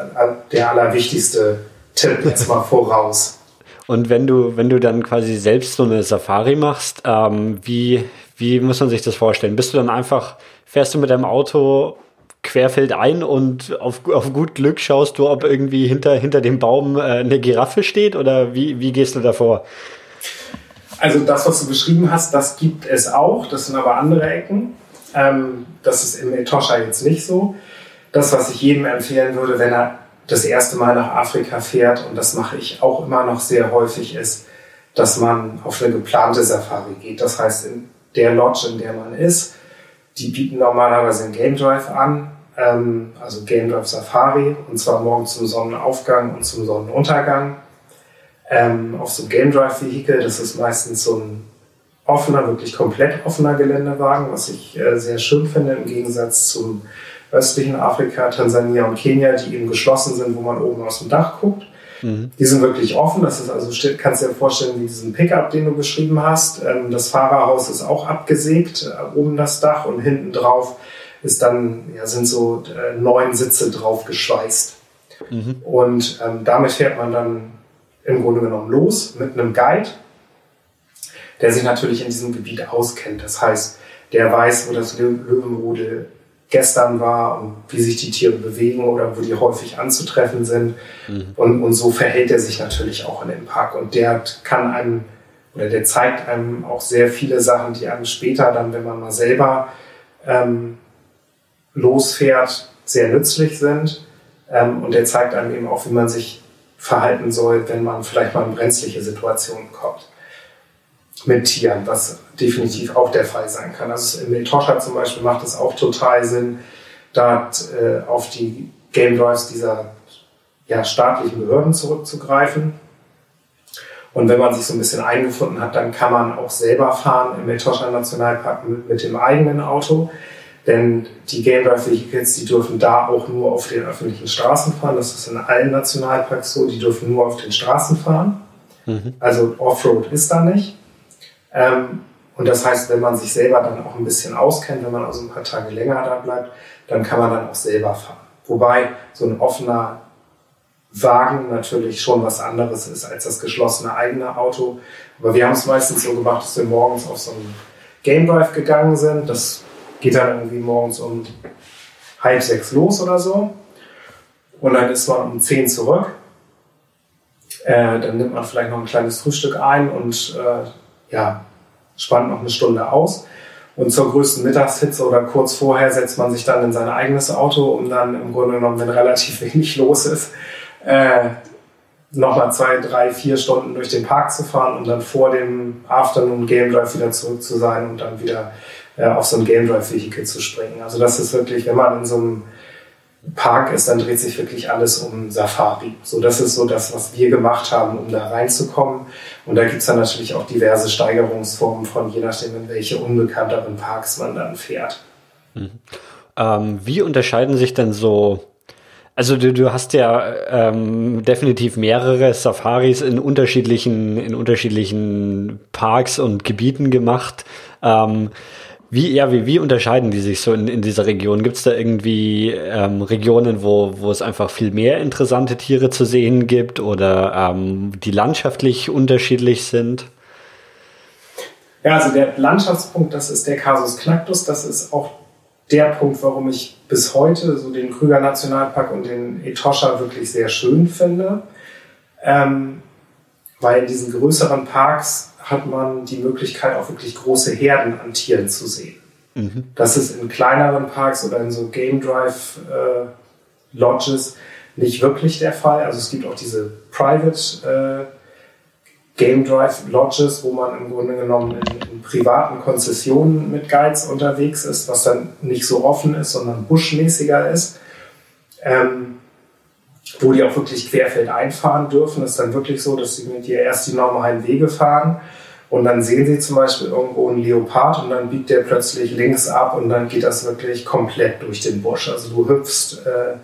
der allerwichtigste Tipp jetzt mal voraus. Und wenn du, wenn du dann quasi selbst so eine Safari machst, ähm, wie, wie muss man sich das vorstellen? Bist du dann einfach, fährst du mit deinem Auto querfeld ein und auf, auf gut Glück schaust du, ob irgendwie hinter, hinter dem Baum äh, eine Giraffe steht oder wie, wie gehst du davor? Also das, was du beschrieben hast, das gibt es auch. Das sind aber andere Ecken. Ähm, das ist im Etosha jetzt nicht so. Das, was ich jedem empfehlen würde, wenn er das erste Mal nach Afrika fährt, und das mache ich auch immer noch sehr häufig, ist, dass man auf eine geplante Safari geht. Das heißt, in der Lodge, in der man ist, die bieten normalerweise einen Game Drive an, ähm, also Game Drive Safari, und zwar morgen zum Sonnenaufgang und zum Sonnenuntergang. Ähm, auf so einem Game Drive Vehikel, das ist meistens so ein offener, wirklich komplett offener Geländewagen, was ich äh, sehr schön finde im Gegensatz zum östlichen Afrika, Tansania und Kenia, die eben geschlossen sind, wo man oben aus dem Dach guckt. Mhm. Die sind wirklich offen. Das ist also, kannst du dir vorstellen, wie diesen Pickup, den du beschrieben hast. Ähm, das Fahrerhaus ist auch abgesägt, äh, oben das Dach und hinten drauf ist dann, ja, sind so äh, neun Sitze drauf geschweißt. Mhm. Und ähm, damit fährt man dann im Grunde genommen los mit einem Guide, der sich natürlich in diesem Gebiet auskennt. Das heißt, der weiß, wo das Löwenrudel gestern war und wie sich die Tiere bewegen oder wo die häufig anzutreffen sind. Mhm. Und, und so verhält er sich natürlich auch in dem Park. Und der kann einem oder der zeigt einem auch sehr viele Sachen, die einem später dann, wenn man mal selber ähm, losfährt, sehr nützlich sind. Ähm, und der zeigt einem eben auch, wie man sich verhalten soll, wenn man vielleicht mal in brenzliche Situationen kommt mit Tieren, was definitiv auch der Fall sein kann. Also im Etosha zum Beispiel macht es auch total Sinn, da äh, auf die Game Drives dieser ja, staatlichen Behörden zurückzugreifen. Und wenn man sich so ein bisschen eingefunden hat, dann kann man auch selber fahren im Etosha Nationalpark mit, mit dem eigenen Auto. Denn die Game Drive Vehicles, die dürfen da auch nur auf den öffentlichen Straßen fahren. Das ist in allen Nationalparks so, die dürfen nur auf den Straßen fahren. Mhm. Also Offroad ist da nicht. Ähm, und das heißt, wenn man sich selber dann auch ein bisschen auskennt, wenn man also ein paar Tage länger da bleibt, dann kann man dann auch selber fahren. Wobei so ein offener Wagen natürlich schon was anderes ist als das geschlossene eigene Auto. Aber wir haben es meistens so gemacht, dass wir morgens auf so einen Game Drive gegangen sind. Das geht dann irgendwie morgens um halb sechs los oder so. Und dann ist man um zehn zurück. Äh, dann nimmt man vielleicht noch ein kleines Frühstück ein und äh, ja, spannt noch eine Stunde aus. Und zur größten Mittagshitze oder kurz vorher setzt man sich dann in sein eigenes Auto, um dann im Grunde genommen, wenn relativ wenig los ist, äh, nochmal zwei, drei, vier Stunden durch den Park zu fahren, um dann vor dem Afternoon Game Drive wieder zurück zu sein und dann wieder äh, auf so ein Game Drive Vehikel zu springen. Also das ist wirklich, wenn man in so einem Park ist, dann dreht sich wirklich alles um Safari. So, das ist so das, was wir gemacht haben, um da reinzukommen. Und da gibt es dann natürlich auch diverse Steigerungsformen von, je nachdem, in welche unbekannteren Parks man dann fährt. Mhm. Ähm, wie unterscheiden sich denn so also du, du hast ja ähm, definitiv mehrere Safaris in unterschiedlichen, in unterschiedlichen Parks und Gebieten gemacht. Ähm, wie, ja, wie, wie unterscheiden die sich so in, in dieser Region? Gibt es da irgendwie ähm, Regionen, wo, wo es einfach viel mehr interessante Tiere zu sehen gibt oder ähm, die landschaftlich unterschiedlich sind? Ja, also der Landschaftspunkt, das ist der Casus Knactus. Das ist auch der Punkt, warum ich bis heute so den Krüger Nationalpark und den Etosha wirklich sehr schön finde. Ähm, weil in diesen größeren Parks hat man die Möglichkeit, auch wirklich große Herden an Tieren zu sehen. Mhm. Das ist in kleineren Parks oder in so Game Drive äh, Lodges nicht wirklich der Fall. Also es gibt auch diese Private äh, Game Drive Lodges, wo man im Grunde genommen in, in, privaten Konzessionen mit Guides unterwegs ist, was dann nicht so offen ist, sondern buschmäßiger ist. Ähm, wo die auch wirklich querfeldein fahren dürfen. Ist dann wirklich so, dass sie mit dir erst die normalen Wege fahren und dann sehen sie zum Beispiel irgendwo einen Leopard und dann biegt der plötzlich links ab und dann geht das wirklich komplett durch den Busch. Also du hüpfst äh,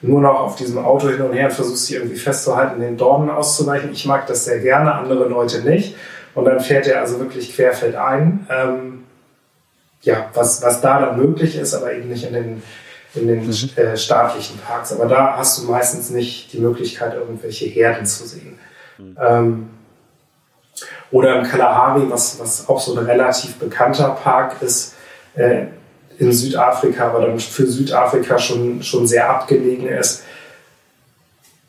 nur noch auf diesem Auto hin und her und versuchst dich irgendwie festzuhalten, den Dornen auszuweichen. Ich mag das sehr gerne, andere Leute nicht. Und dann fährt er also wirklich querfeldein. Ähm, ja, was, was da dann möglich ist, aber eben nicht in den in den mhm. äh, staatlichen Parks. Aber da hast du meistens nicht die Möglichkeit, irgendwelche Herden zu sehen. Mhm. Ähm, oder im Kalahari, was, was auch so ein relativ bekannter Park ist, äh, in Südafrika, aber dann für Südafrika schon, schon sehr abgelegen ist.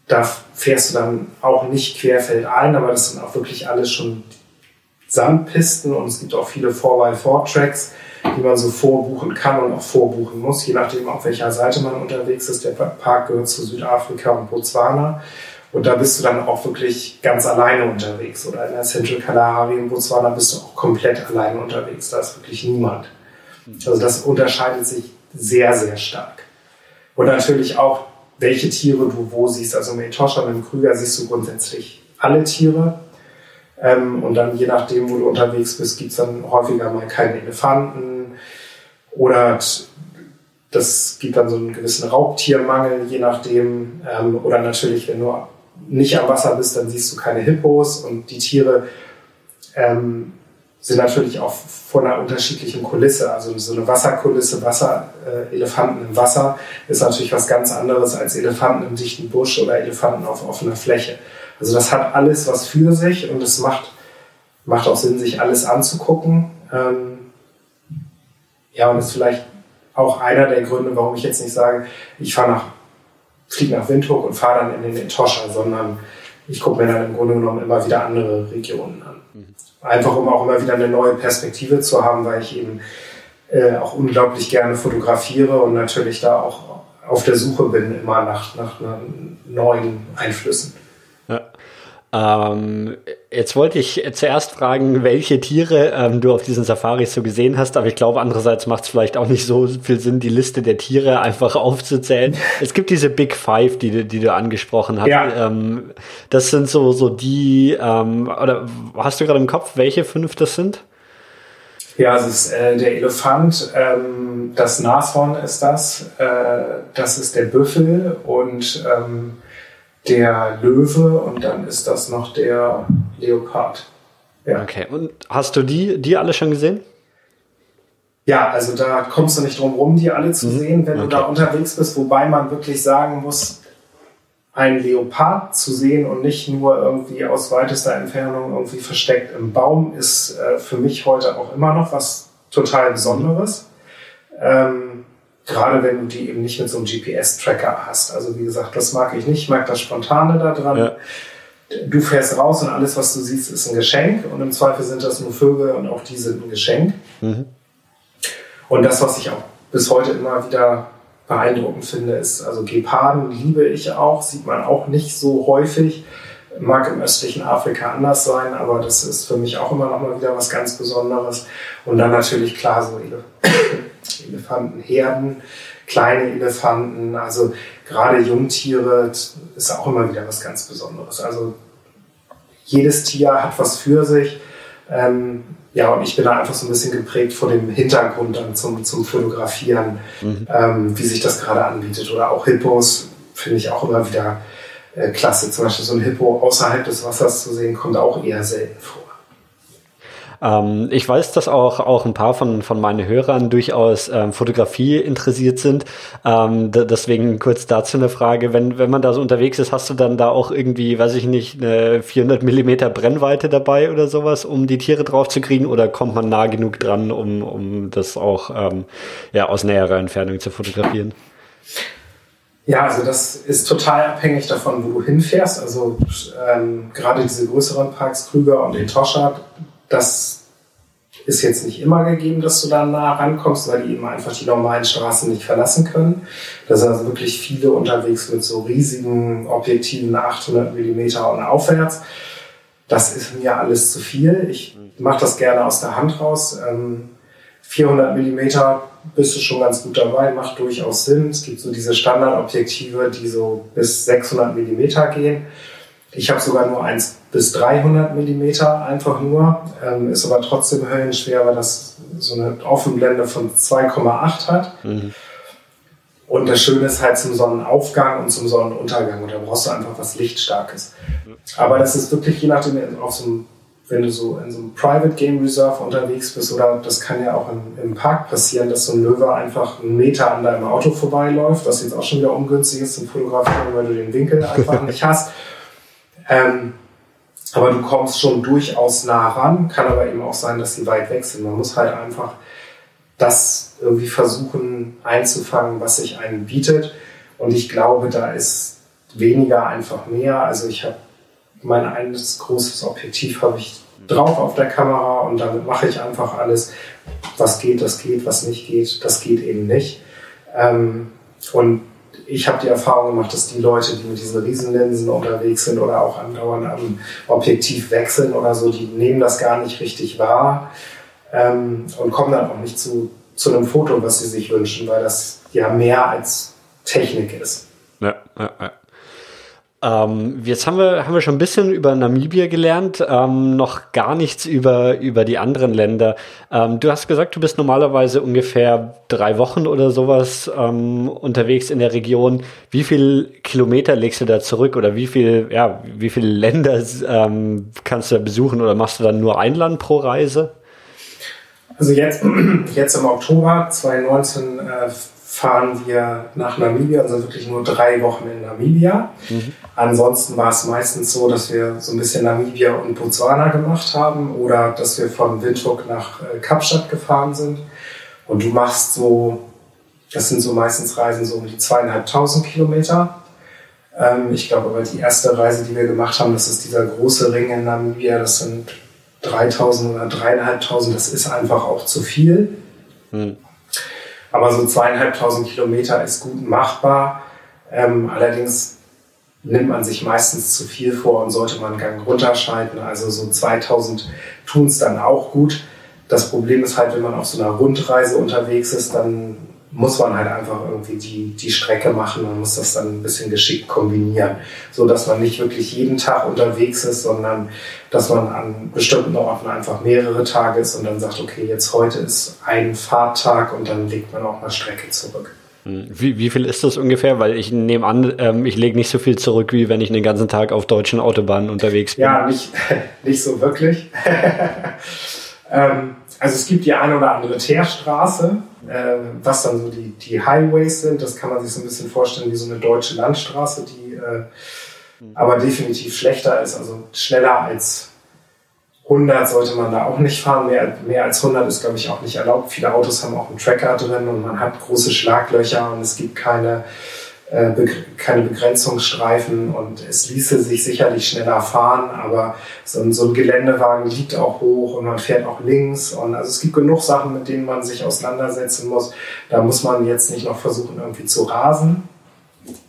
Da fährst du dann auch nicht querfeldein, aber das sind auch wirklich alles schon Sandpisten und es gibt auch viele 4x4-Tracks die man so vorbuchen kann und auch vorbuchen muss, je nachdem, auf welcher Seite man unterwegs ist. Der Park gehört zu Südafrika und Botswana. Und da bist du dann auch wirklich ganz alleine unterwegs. Oder in der Central Kalahari in Botswana bist du auch komplett alleine unterwegs. Da ist wirklich niemand. Also das unterscheidet sich sehr, sehr stark. Und natürlich auch, welche Tiere du wo siehst. Also mit Etosha und im Krüger siehst du grundsätzlich alle Tiere. Ähm, und dann je nachdem, wo du unterwegs bist, gibt es dann häufiger mal keine Elefanten oder das gibt dann so einen gewissen Raubtiermangel, je nachdem. Ähm, oder natürlich, wenn du nicht am Wasser bist, dann siehst du keine Hippos und die Tiere ähm, sind natürlich auch von einer unterschiedlichen Kulisse. Also so eine Wasserkulisse, Wasser, äh, Elefanten im Wasser ist natürlich was ganz anderes als Elefanten im dichten Busch oder Elefanten auf offener Fläche. Also das hat alles was für sich und es macht, macht auch Sinn, sich alles anzugucken. Ähm, ja, und ist vielleicht auch einer der Gründe, warum ich jetzt nicht sage, ich fahre nach, fliege nach Windhoek und fahre dann in den Etosha, sondern ich gucke mir dann im Grunde genommen immer wieder andere Regionen an. Mhm. Einfach um auch immer wieder eine neue Perspektive zu haben, weil ich eben äh, auch unglaublich gerne fotografiere und natürlich da auch auf der Suche bin, immer nach, nach neuen Einflüssen. Ähm, jetzt wollte ich zuerst fragen, welche Tiere ähm, du auf diesen Safaris so gesehen hast, aber ich glaube, andererseits macht es vielleicht auch nicht so viel Sinn, die Liste der Tiere einfach aufzuzählen. Es gibt diese Big Five, die, die du angesprochen hast. Ja. Ähm, das sind so, so die, ähm, oder hast du gerade im Kopf, welche fünf das sind? Ja, es ist äh, der Elefant, ähm, das Nashorn ist das, äh, das ist der Büffel und ähm, der Löwe und dann ist das noch der Leopard. Ja. Okay, und hast du die, die alle schon gesehen? Ja, also da kommst du nicht drum rum, die alle zu mhm. sehen, wenn okay. du da unterwegs bist, wobei man wirklich sagen muss, ein Leopard zu sehen und nicht nur irgendwie aus weitester Entfernung irgendwie versteckt im Baum ist äh, für mich heute auch immer noch was total Besonderes. Ähm, Gerade wenn du die eben nicht mit so einem GPS-Tracker hast. Also wie gesagt, das mag ich nicht, ich mag das Spontane da dran. Ja. Du fährst raus und alles, was du siehst, ist ein Geschenk. Und im Zweifel sind das nur Vögel und auch die sind ein Geschenk. Mhm. Und das, was ich auch bis heute immer wieder beeindruckend finde, ist, also Geparden liebe ich auch, sieht man auch nicht so häufig. Mag im östlichen Afrika anders sein, aber das ist für mich auch immer noch mal wieder was ganz Besonderes. Und dann natürlich klar so Elefantenherden, kleine Elefanten, also gerade Jungtiere ist auch immer wieder was ganz Besonderes. Also jedes Tier hat was für sich. Ähm, ja, und ich bin da einfach so ein bisschen geprägt vor dem Hintergrund dann zum, zum Fotografieren, mhm. ähm, wie sich das gerade anbietet. Oder auch Hippos finde ich auch immer wieder äh, klasse. Zum Beispiel so ein Hippo außerhalb des Wassers zu sehen, kommt auch eher selten vor. Ähm, ich weiß, dass auch, auch ein paar von, von meinen Hörern durchaus ähm, Fotografie interessiert sind. Ähm, deswegen kurz dazu eine Frage. Wenn, wenn man da so unterwegs ist, hast du dann da auch irgendwie, weiß ich nicht, eine 400 Millimeter Brennweite dabei oder sowas, um die Tiere drauf zu kriegen? Oder kommt man nah genug dran, um, um das auch ähm, ja, aus näherer Entfernung zu fotografieren? Ja, also das ist total abhängig davon, wo du hinfährst. Also ähm, gerade diese größeren Parks, Krüger und Etosha, das ist jetzt nicht immer gegeben, dass du da nah rankommst, weil die eben einfach die normalen Straßen nicht verlassen können. Da sind also wirklich viele unterwegs mit so riesigen Objektiven 800 mm und aufwärts. das ist mir alles zu viel. Ich mache das gerne aus der Hand raus. 400 ähm, Millimeter bist du schon ganz gut dabei, macht durchaus Sinn. Es gibt so diese Standardobjektive, die so bis 600 Millimeter gehen. Ich habe sogar nur 1 bis 300 Millimeter einfach nur, ähm, ist aber trotzdem höllenschwer, weil das so eine Offenblende von 2,8 hat. Mhm. Und das Schöne ist halt zum Sonnenaufgang und zum Sonnenuntergang. Und da brauchst du einfach was Lichtstarkes. Aber das ist wirklich je nachdem, auf so wenn du so in so einem Private Game Reserve unterwegs bist, oder das kann ja auch im, im Park passieren, dass so ein Löwe einfach einen Meter an deinem Auto vorbeiläuft, was jetzt auch schon wieder ungünstig ist zum Fotografieren, weil du den Winkel einfach nicht hast. Ähm, aber du kommst schon durchaus nah ran, kann aber eben auch sein, dass sie weit weg sind. Man muss halt einfach das irgendwie versuchen einzufangen, was sich einem bietet. Und ich glaube, da ist weniger einfach mehr. Also ich habe mein eines großes Objektiv habe ich drauf auf der Kamera und damit mache ich einfach alles. Was geht, das geht, was nicht geht, das geht eben nicht. Ähm, und ich habe die Erfahrung gemacht, dass die Leute, die mit diesen Riesenlinsen unterwegs sind oder auch andauernd am Objektiv wechseln oder so, die nehmen das gar nicht richtig wahr ähm, und kommen dann auch nicht zu, zu einem Foto, was sie sich wünschen, weil das ja mehr als Technik ist. Ja, ja, ja. Ähm, jetzt haben wir, haben wir schon ein bisschen über Namibia gelernt, ähm, noch gar nichts über, über die anderen Länder. Ähm, du hast gesagt, du bist normalerweise ungefähr drei Wochen oder sowas ähm, unterwegs in der Region. Wie viel Kilometer legst du da zurück oder wie viel, ja, wie viele Länder ähm, kannst du da besuchen oder machst du dann nur ein Land pro Reise? Also jetzt, jetzt im Oktober 2019 äh, fahren wir nach Namibia und sind wirklich nur drei Wochen in Namibia. Mhm. Ansonsten war es meistens so, dass wir so ein bisschen Namibia und Botswana gemacht haben oder dass wir von Windhoek nach äh, Kapstadt gefahren sind. Und du machst so, das sind so meistens Reisen so um die zweieinhalbtausend Kilometer. Ähm, ich glaube aber die erste Reise, die wir gemacht haben, das ist dieser große Ring in Namibia, das sind 3000 oder dreieinhalbtausend, das ist einfach auch zu viel. Mhm. Aber so zweieinhalbtausend Kilometer ist gut machbar. Ähm, allerdings nimmt man sich meistens zu viel vor und sollte man einen Gang runterschalten. Also so 2000 tun es dann auch gut. Das Problem ist halt, wenn man auf so einer Rundreise unterwegs ist, dann muss man halt einfach irgendwie die, die Strecke machen. Man muss das dann ein bisschen geschickt kombinieren, so dass man nicht wirklich jeden Tag unterwegs ist, sondern dass man an bestimmten Orten einfach mehrere Tage ist und dann sagt, okay, jetzt heute ist ein Fahrttag und dann legt man auch mal Strecke zurück. Hm. Wie, wie viel ist das ungefähr? Weil ich nehme an, ähm, ich lege nicht so viel zurück, wie wenn ich den ganzen Tag auf deutschen Autobahnen unterwegs bin. Ja, nicht, nicht so wirklich. ähm, also es gibt die eine oder andere Teerstraße, äh, was dann so die, die Highways sind. Das kann man sich so ein bisschen vorstellen wie so eine deutsche Landstraße, die äh, aber definitiv schlechter ist, also schneller als 100 sollte man da auch nicht fahren. Mehr, mehr als 100 ist, glaube ich, auch nicht erlaubt. Viele Autos haben auch einen Tracker drin und man hat große Schlaglöcher und es gibt keine äh, keine Begrenzungsstreifen und es ließe sich sicherlich schneller fahren, aber so ein, so ein Geländewagen liegt auch hoch und man fährt auch links und also es gibt genug Sachen, mit denen man sich auseinandersetzen muss. Da muss man jetzt nicht noch versuchen, irgendwie zu rasen.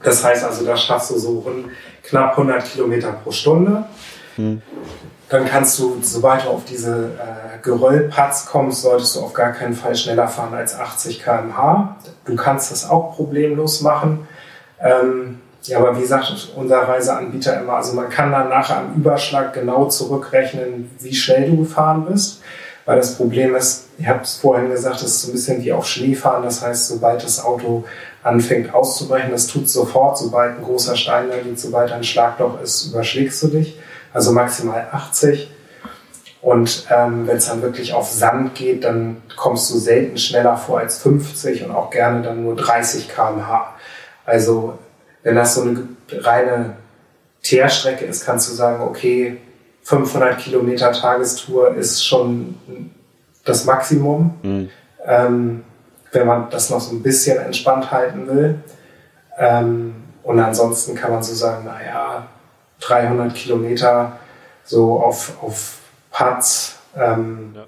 Das heißt also, da schaffst du so knapp 100 Kilometer pro Stunde. Hm. Dann kannst du, sobald du auf diese äh, Geröllpatz kommst, solltest du auf gar keinen Fall schneller fahren als 80 km/h. Du kannst das auch problemlos machen. Ähm, ja, aber wie sagt unser Reiseanbieter immer, also man kann dann nachher am Überschlag genau zurückrechnen, wie schnell du gefahren bist. Weil das Problem ist, ich habe es vorhin gesagt, es ist so ein bisschen wie auf Schneefahren. Das heißt, sobald das Auto anfängt auszubrechen, das tut sofort, sobald ein großer Stein da liegt, sobald ein Schlagloch ist, überschlägst du dich. Also maximal 80. Und ähm, wenn es dann wirklich auf Sand geht, dann kommst du selten schneller vor als 50 und auch gerne dann nur 30 km/h. Also wenn das so eine reine Teerstrecke ist, kannst du sagen, okay, 500 Kilometer Tagestour ist schon das Maximum. Mhm. Ähm, wenn man das noch so ein bisschen entspannt halten will. Ähm, und ansonsten kann man so sagen, naja, 300 Kilometer so auf, auf Parts, ähm, ja.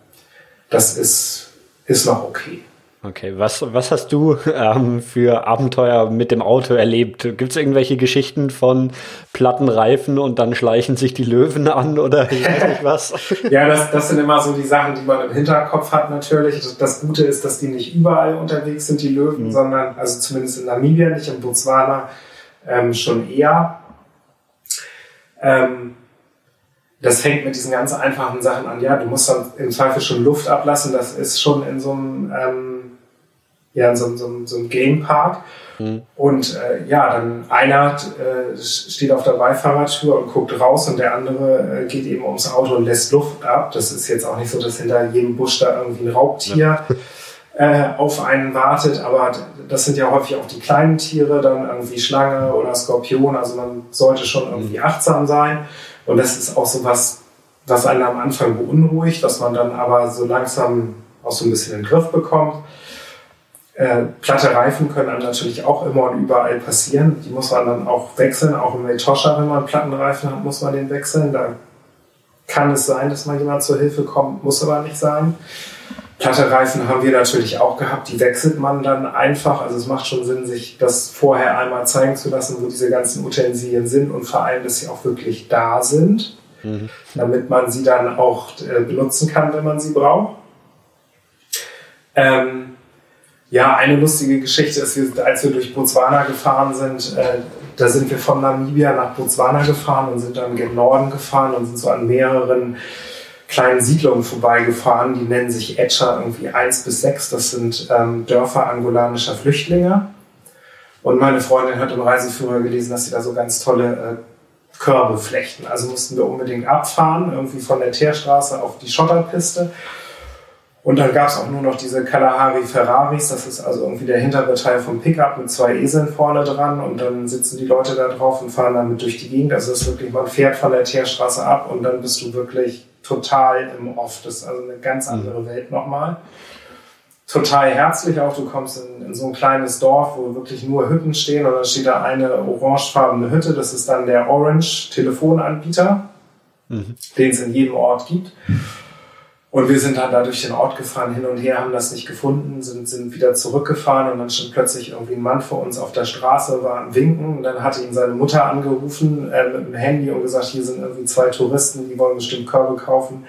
das ist, ist noch okay. Okay, was, was hast du ähm, für Abenteuer mit dem Auto erlebt? Gibt es irgendwelche Geschichten von platten Reifen und dann schleichen sich die Löwen an oder ich weiß nicht was? ja, das, das sind immer so die Sachen, die man im Hinterkopf hat natürlich. Das Gute ist, dass die nicht überall unterwegs sind, die Löwen, mhm. sondern, also zumindest in Namibia, nicht in Botswana, ähm, schon eher. Ähm, das fängt mit diesen ganz einfachen Sachen an. Ja, du musst dann im Zweifel schon Luft ablassen. Das ist schon in so einem, ähm, ja, in so, so, so einem Gamepark. Mhm. Und äh, ja, dann einer äh, steht auf der Beifahrertür und guckt raus und der andere äh, geht eben ums Auto und lässt Luft ab. Das ist jetzt auch nicht so, dass hinter jedem Busch da irgendwie ein Raubtier ja. äh, auf einen wartet, aber das sind ja häufig auch die kleinen Tiere, dann irgendwie Schlange oder Skorpion. Also man sollte schon irgendwie achtsam sein. Und das ist auch so was, was einen am Anfang beunruhigt, was man dann aber so langsam auch so ein bisschen in den Griff bekommt. Äh, platte Reifen können dann natürlich auch immer und überall passieren. Die muss man dann auch wechseln. Auch im Etosha, wenn man Plattenreifen hat, muss man den wechseln. Da kann es sein, dass mal jemand zur Hilfe kommt, muss aber nicht sein. Platte Reifen haben wir natürlich auch gehabt, die wechselt man dann einfach. Also es macht schon Sinn, sich das vorher einmal zeigen zu lassen, wo diese ganzen Utensilien sind und vor allem, dass sie auch wirklich da sind, mhm. damit man sie dann auch äh, benutzen kann, wenn man sie braucht. Ähm, ja, eine lustige Geschichte ist, als wir durch Botswana gefahren sind, äh, da sind wir von Namibia nach Botswana gefahren und sind dann gen Norden gefahren und sind so an mehreren kleinen Siedlungen vorbeigefahren, die nennen sich Etcher irgendwie 1 bis 6. Das sind ähm, Dörfer angolanischer Flüchtlinge. Und meine Freundin hat im Reiseführer gelesen, dass sie da so ganz tolle äh, Körbe flechten. Also mussten wir unbedingt abfahren, irgendwie von der Teerstraße auf die Schotterpiste. Und dann gab es auch nur noch diese Kalahari Ferraris, das ist also irgendwie der hintere Teil vom Pickup mit zwei Eseln vorne dran und dann sitzen die Leute da drauf und fahren damit durch die Gegend. Also es ist wirklich, man fährt von der Teerstraße ab und dann bist du wirklich total im Off. Das ist also eine ganz mhm. andere Welt nochmal. Total herzlich auch. Du kommst in, in, so ein kleines Dorf, wo wirklich nur Hütten stehen und dann steht da eine orangefarbene Hütte. Das ist dann der Orange Telefonanbieter, mhm. den es in jedem Ort gibt. Und wir sind dann da durch den Ort gefahren, hin und her, haben das nicht gefunden, sind, sind wieder zurückgefahren und dann stand plötzlich irgendwie ein Mann vor uns auf der Straße, war am Winken und dann hatte ihn seine Mutter angerufen äh, mit dem Handy und gesagt, hier sind irgendwie zwei Touristen, die wollen bestimmt Körbe kaufen.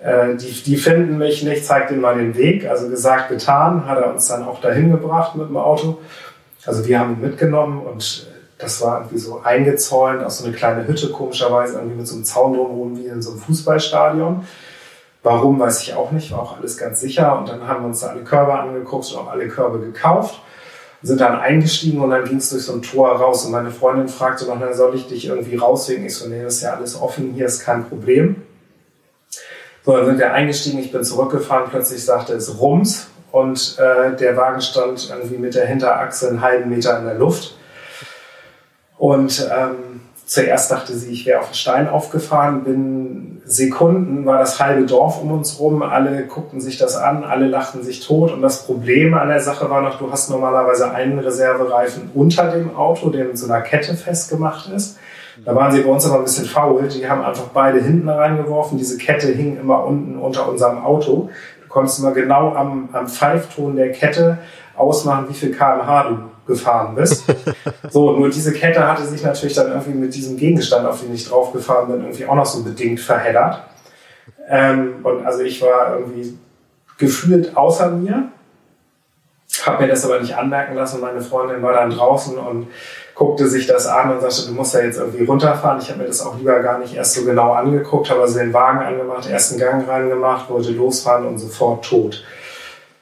Äh, die, die finden mich nicht, zeigt ihnen mal den Weg. Also gesagt, getan, hat er uns dann auch dahin gebracht mit dem Auto. Also wir haben ihn mitgenommen und das war irgendwie so eingezäunt aus so eine kleine Hütte, komischerweise irgendwie mit so einem Zaun drumherum wie in so einem Fußballstadion. Warum, weiß ich auch nicht, war auch alles ganz sicher. Und dann haben wir uns da alle Körbe angeguckt und auch alle Körbe gekauft, sind dann eingestiegen und dann ging es durch so ein Tor raus. Und meine Freundin fragte noch, soll ich dich irgendwie rauswegen? Ich so, nee, das ist ja alles offen, hier ist kein Problem. So, dann sind wir eingestiegen, ich bin zurückgefahren, plötzlich sagte es Rums und äh, der Wagen stand irgendwie mit der Hinterachse einen halben Meter in der Luft. Und ähm, zuerst dachte sie, ich wäre auf den Stein aufgefahren, bin Sekunden, war das halbe Dorf um uns rum, alle guckten sich das an, alle lachten sich tot und das Problem an der Sache war noch, du hast normalerweise einen Reservereifen unter dem Auto, der mit so einer Kette festgemacht ist. Da waren sie bei uns aber ein bisschen faul, die haben einfach beide hinten reingeworfen, diese Kette hing immer unten unter unserem Auto. Du konntest immer genau am, am Pfeifton der Kette ausmachen, wie viel kmh du gefahren bist. so, nur diese Kette hatte sich natürlich dann irgendwie mit diesem Gegenstand, auf den ich draufgefahren bin, irgendwie auch noch so bedingt verheddert. Ähm, und also ich war irgendwie gefühlt außer mir, habe mir das aber nicht anmerken lassen. Meine Freundin war dann draußen und guckte sich das an und sagte, du musst ja jetzt irgendwie runterfahren. Ich habe mir das auch lieber gar nicht erst so genau angeguckt, habe also den Wagen angemacht, ersten Gang reingemacht, wollte losfahren und sofort tot.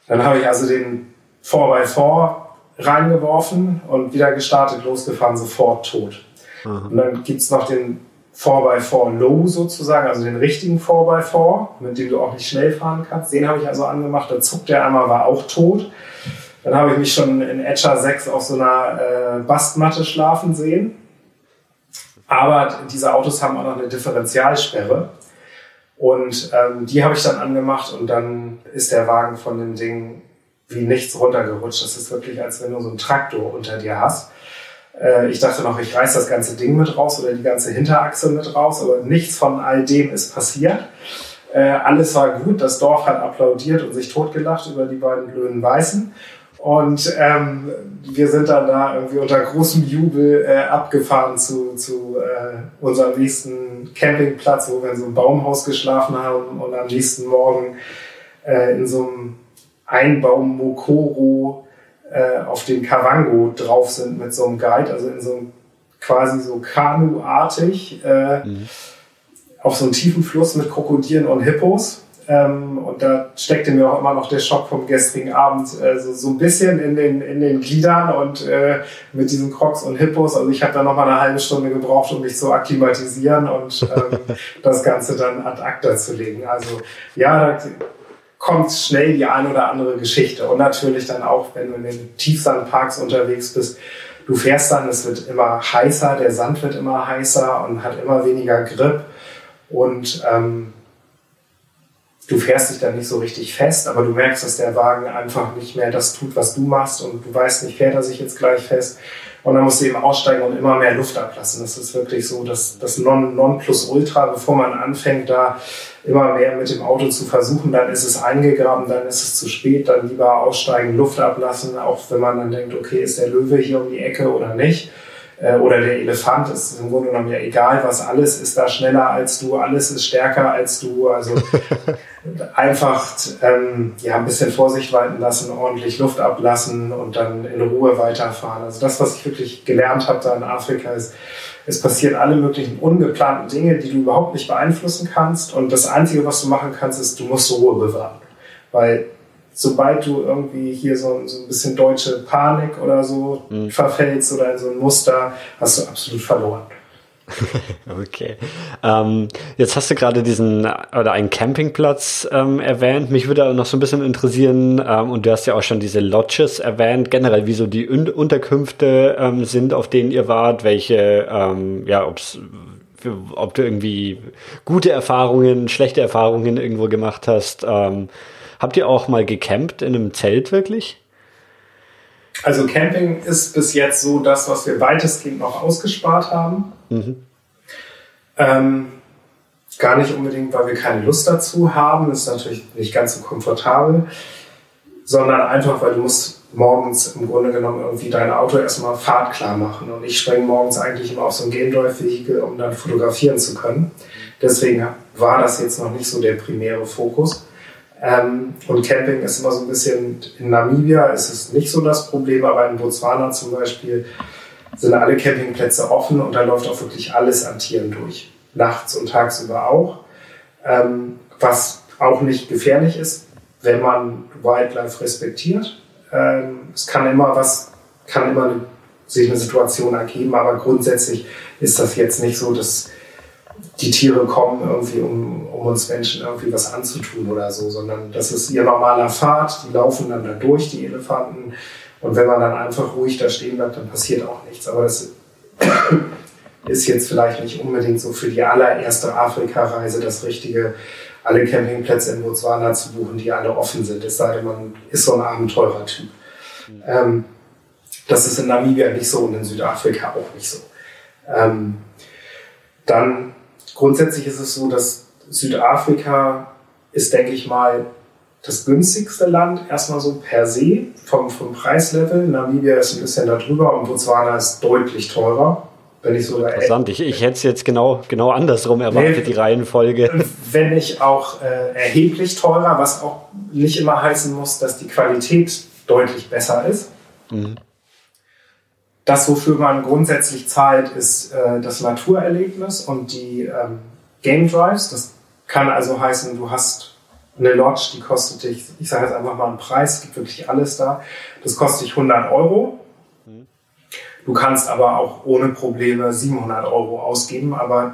Dann habe ich also den 4x4 reingeworfen und wieder gestartet, losgefahren, sofort tot. Aha. Und dann gibt's noch den 4x4 Low sozusagen, also den richtigen 4x4, mit dem du auch nicht schnell fahren kannst. Den habe ich also angemacht, da zuckt der einmal, war auch tot. Dann habe ich mich schon in Etcher 6 auf so einer äh, Bastmatte schlafen sehen. Aber diese Autos haben auch noch eine Differentialsperre. Und ähm, die habe ich dann angemacht und dann ist der Wagen von dem Ding wie nichts runtergerutscht. Das ist wirklich, als wenn du so einen Traktor unter dir hast. Äh, ich dachte noch, ich reiß das ganze Ding mit raus oder die ganze Hinterachse mit raus, aber nichts von all dem ist passiert. Äh, alles war gut, das Dorf hat applaudiert und sich totgelacht über die beiden blöden Weißen. Und ähm, wir sind dann da irgendwie unter großem Jubel äh, abgefahren zu, zu äh, unserem nächsten Campingplatz, wo wir in so einem Baumhaus geschlafen haben und am nächsten Morgen äh, in so einem Einbaum Mokoro äh, auf den Kavango drauf sind mit so einem Guide, also in so einem quasi so Kanu-artig äh, mhm. auf so einem tiefen Fluss mit Krokodilen und Hippos. Ähm, und da steckte mir auch immer noch der Schock vom gestrigen Abend äh, so, so ein bisschen in den, in den Gliedern und äh, mit diesen Crocs und Hippos. Also ich habe da noch mal eine halbe Stunde gebraucht, um mich zu akklimatisieren und ähm, das Ganze dann ad acta zu legen. Also ja, da kommt schnell die ein oder andere Geschichte. Und natürlich dann auch, wenn du in den Tiefsandparks unterwegs bist, du fährst dann, es wird immer heißer, der Sand wird immer heißer und hat immer weniger Grip. Und ähm, du fährst dich dann nicht so richtig fest, aber du merkst, dass der Wagen einfach nicht mehr das tut, was du machst und du weißt nicht, fährt er sich jetzt gleich fest. Und dann musst du eben aussteigen und immer mehr Luft ablassen. Das ist wirklich so das, das non, non plus ultra, bevor man anfängt, da immer mehr mit dem Auto zu versuchen, dann ist es eingegraben, dann ist es zu spät, dann lieber aussteigen, Luft ablassen, auch wenn man dann denkt, okay, ist der Löwe hier um die Ecke oder nicht äh, oder der Elefant ist im Grunde genommen ja egal, was alles ist da schneller als du, alles ist stärker als du. Also einfach ähm, ja, ein bisschen Vorsicht walten lassen, ordentlich Luft ablassen und dann in Ruhe weiterfahren. Also das, was ich wirklich gelernt habe da in Afrika, ist, es passieren alle möglichen ungeplanten Dinge, die du überhaupt nicht beeinflussen kannst. Und das Einzige, was du machen kannst, ist, du musst Ruhe bewahren. Weil sobald du irgendwie hier so, so ein bisschen deutsche Panik oder so mhm. verfällst oder in so ein Muster, hast du absolut verloren. okay. Ähm, jetzt hast du gerade diesen oder einen Campingplatz ähm, erwähnt. Mich würde noch so ein bisschen interessieren, ähm, und du hast ja auch schon diese Lodges erwähnt, generell, wie so die Un Unterkünfte ähm, sind, auf denen ihr wart, welche, ähm, ja, ob's, ob du irgendwie gute Erfahrungen, schlechte Erfahrungen irgendwo gemacht hast. Ähm, Habt ihr auch mal gecampt in einem Zelt wirklich? Also Camping ist bis jetzt so das, was wir weitestgehend noch ausgespart haben. Mhm. Ähm, gar nicht unbedingt, weil wir keine Lust dazu haben, ist natürlich nicht ganz so komfortabel, sondern einfach, weil du musst morgens im Grunde genommen irgendwie dein Auto erstmal fahrtklar machen. Und ich springe morgens eigentlich immer auf so ein Game Drive-Vehikel, um dann fotografieren zu können. Deswegen war das jetzt noch nicht so der primäre Fokus. Ähm, und Camping ist immer so ein bisschen, in Namibia ist es nicht so das Problem, aber in Botswana zum Beispiel sind alle Campingplätze offen und da läuft auch wirklich alles an Tieren durch. Nachts und tagsüber auch. Ähm, was auch nicht gefährlich ist, wenn man Wildlife respektiert. Ähm, es kann immer was, kann immer sich eine Situation ergeben, aber grundsätzlich ist das jetzt nicht so, dass die Tiere kommen irgendwie, um, um uns Menschen irgendwie was anzutun oder so, sondern das ist ihr normaler Pfad, die laufen dann da durch, die Elefanten. Und wenn man dann einfach ruhig da stehen bleibt, dann passiert auch nichts. Aber das ist jetzt vielleicht nicht unbedingt so für die allererste Afrika-Reise das Richtige, alle Campingplätze in Botswana zu buchen, die alle offen sind. Es sei denn, man ist so ein Abenteurer-Typ. Mhm. Ähm, das ist in Namibia nicht so und in Südafrika auch nicht so. Ähm, dann Grundsätzlich ist es so, dass Südafrika ist, denke ich mal, das günstigste Land, erstmal so per se vom, vom Preislevel. Namibia ist ein bisschen darüber und Botswana ist deutlich teurer. Wenn ich so Interessant, ich, ich hätte es jetzt genau, genau andersrum erwartet, nee, die Reihenfolge. Wenn nicht auch äh, erheblich teurer, was auch nicht immer heißen muss, dass die Qualität deutlich besser ist. Mhm. Das, wofür man grundsätzlich zahlt, ist äh, das Naturerlebnis und die ähm, Game Drives. Das kann also heißen, du hast eine Lodge, die kostet dich, ich sage jetzt einfach mal einen Preis, es gibt wirklich alles da. Das kostet dich 100 Euro. Du kannst aber auch ohne Probleme 700 Euro ausgeben, aber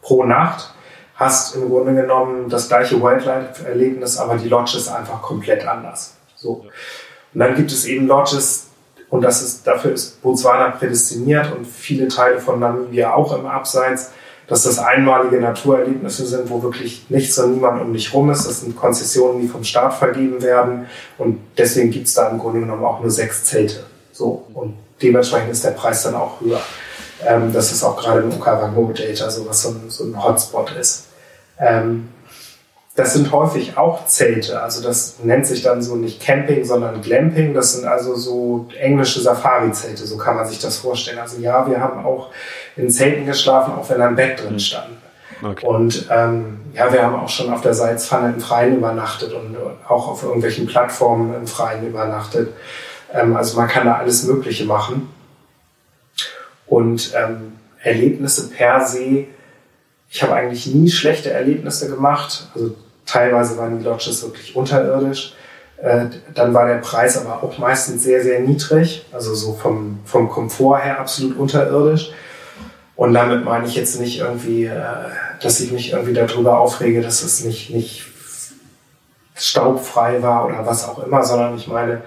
pro Nacht hast im Grunde genommen das gleiche Wildlife-Erlebnis, aber die Lodge ist einfach komplett anders. So. Und dann gibt es eben Lodges, und das ist, dafür ist Botswana prädestiniert und viele Teile von Namibia auch im Abseits, dass das einmalige Naturerlebnisse sind, wo wirklich nichts und niemand um dich rum ist. Das sind Konzessionen, die vom Staat vergeben werden. Und deswegen gibt es da im Grunde genommen auch nur sechs Zelte. So. Und dementsprechend ist der Preis dann auch höher. Ähm, das ist auch gerade im Okavango Delta so was so ein, so ein Hotspot ist. Ähm, das sind häufig auch Zelte. Also das nennt sich dann so nicht Camping, sondern Glamping. Das sind also so englische Safari-Zelte, so kann man sich das vorstellen. Also ja, wir haben auch in Zelten geschlafen, auch wenn ein Bett drin stand. Okay. Und ähm, ja, wir haben auch schon auf der Salzpfanne im Freien übernachtet und auch auf irgendwelchen Plattformen im Freien übernachtet. Ähm, also man kann da alles Mögliche machen. Und ähm, Erlebnisse per se, ich habe eigentlich nie schlechte Erlebnisse gemacht. Also teilweise waren die Lodges wirklich unterirdisch. Äh, dann war der Preis aber auch meistens sehr, sehr niedrig. Also so vom, vom Komfort her absolut unterirdisch. Und damit meine ich jetzt nicht irgendwie, äh, dass ich mich irgendwie darüber aufrege, dass es nicht, nicht staubfrei war oder was auch immer, sondern ich meine,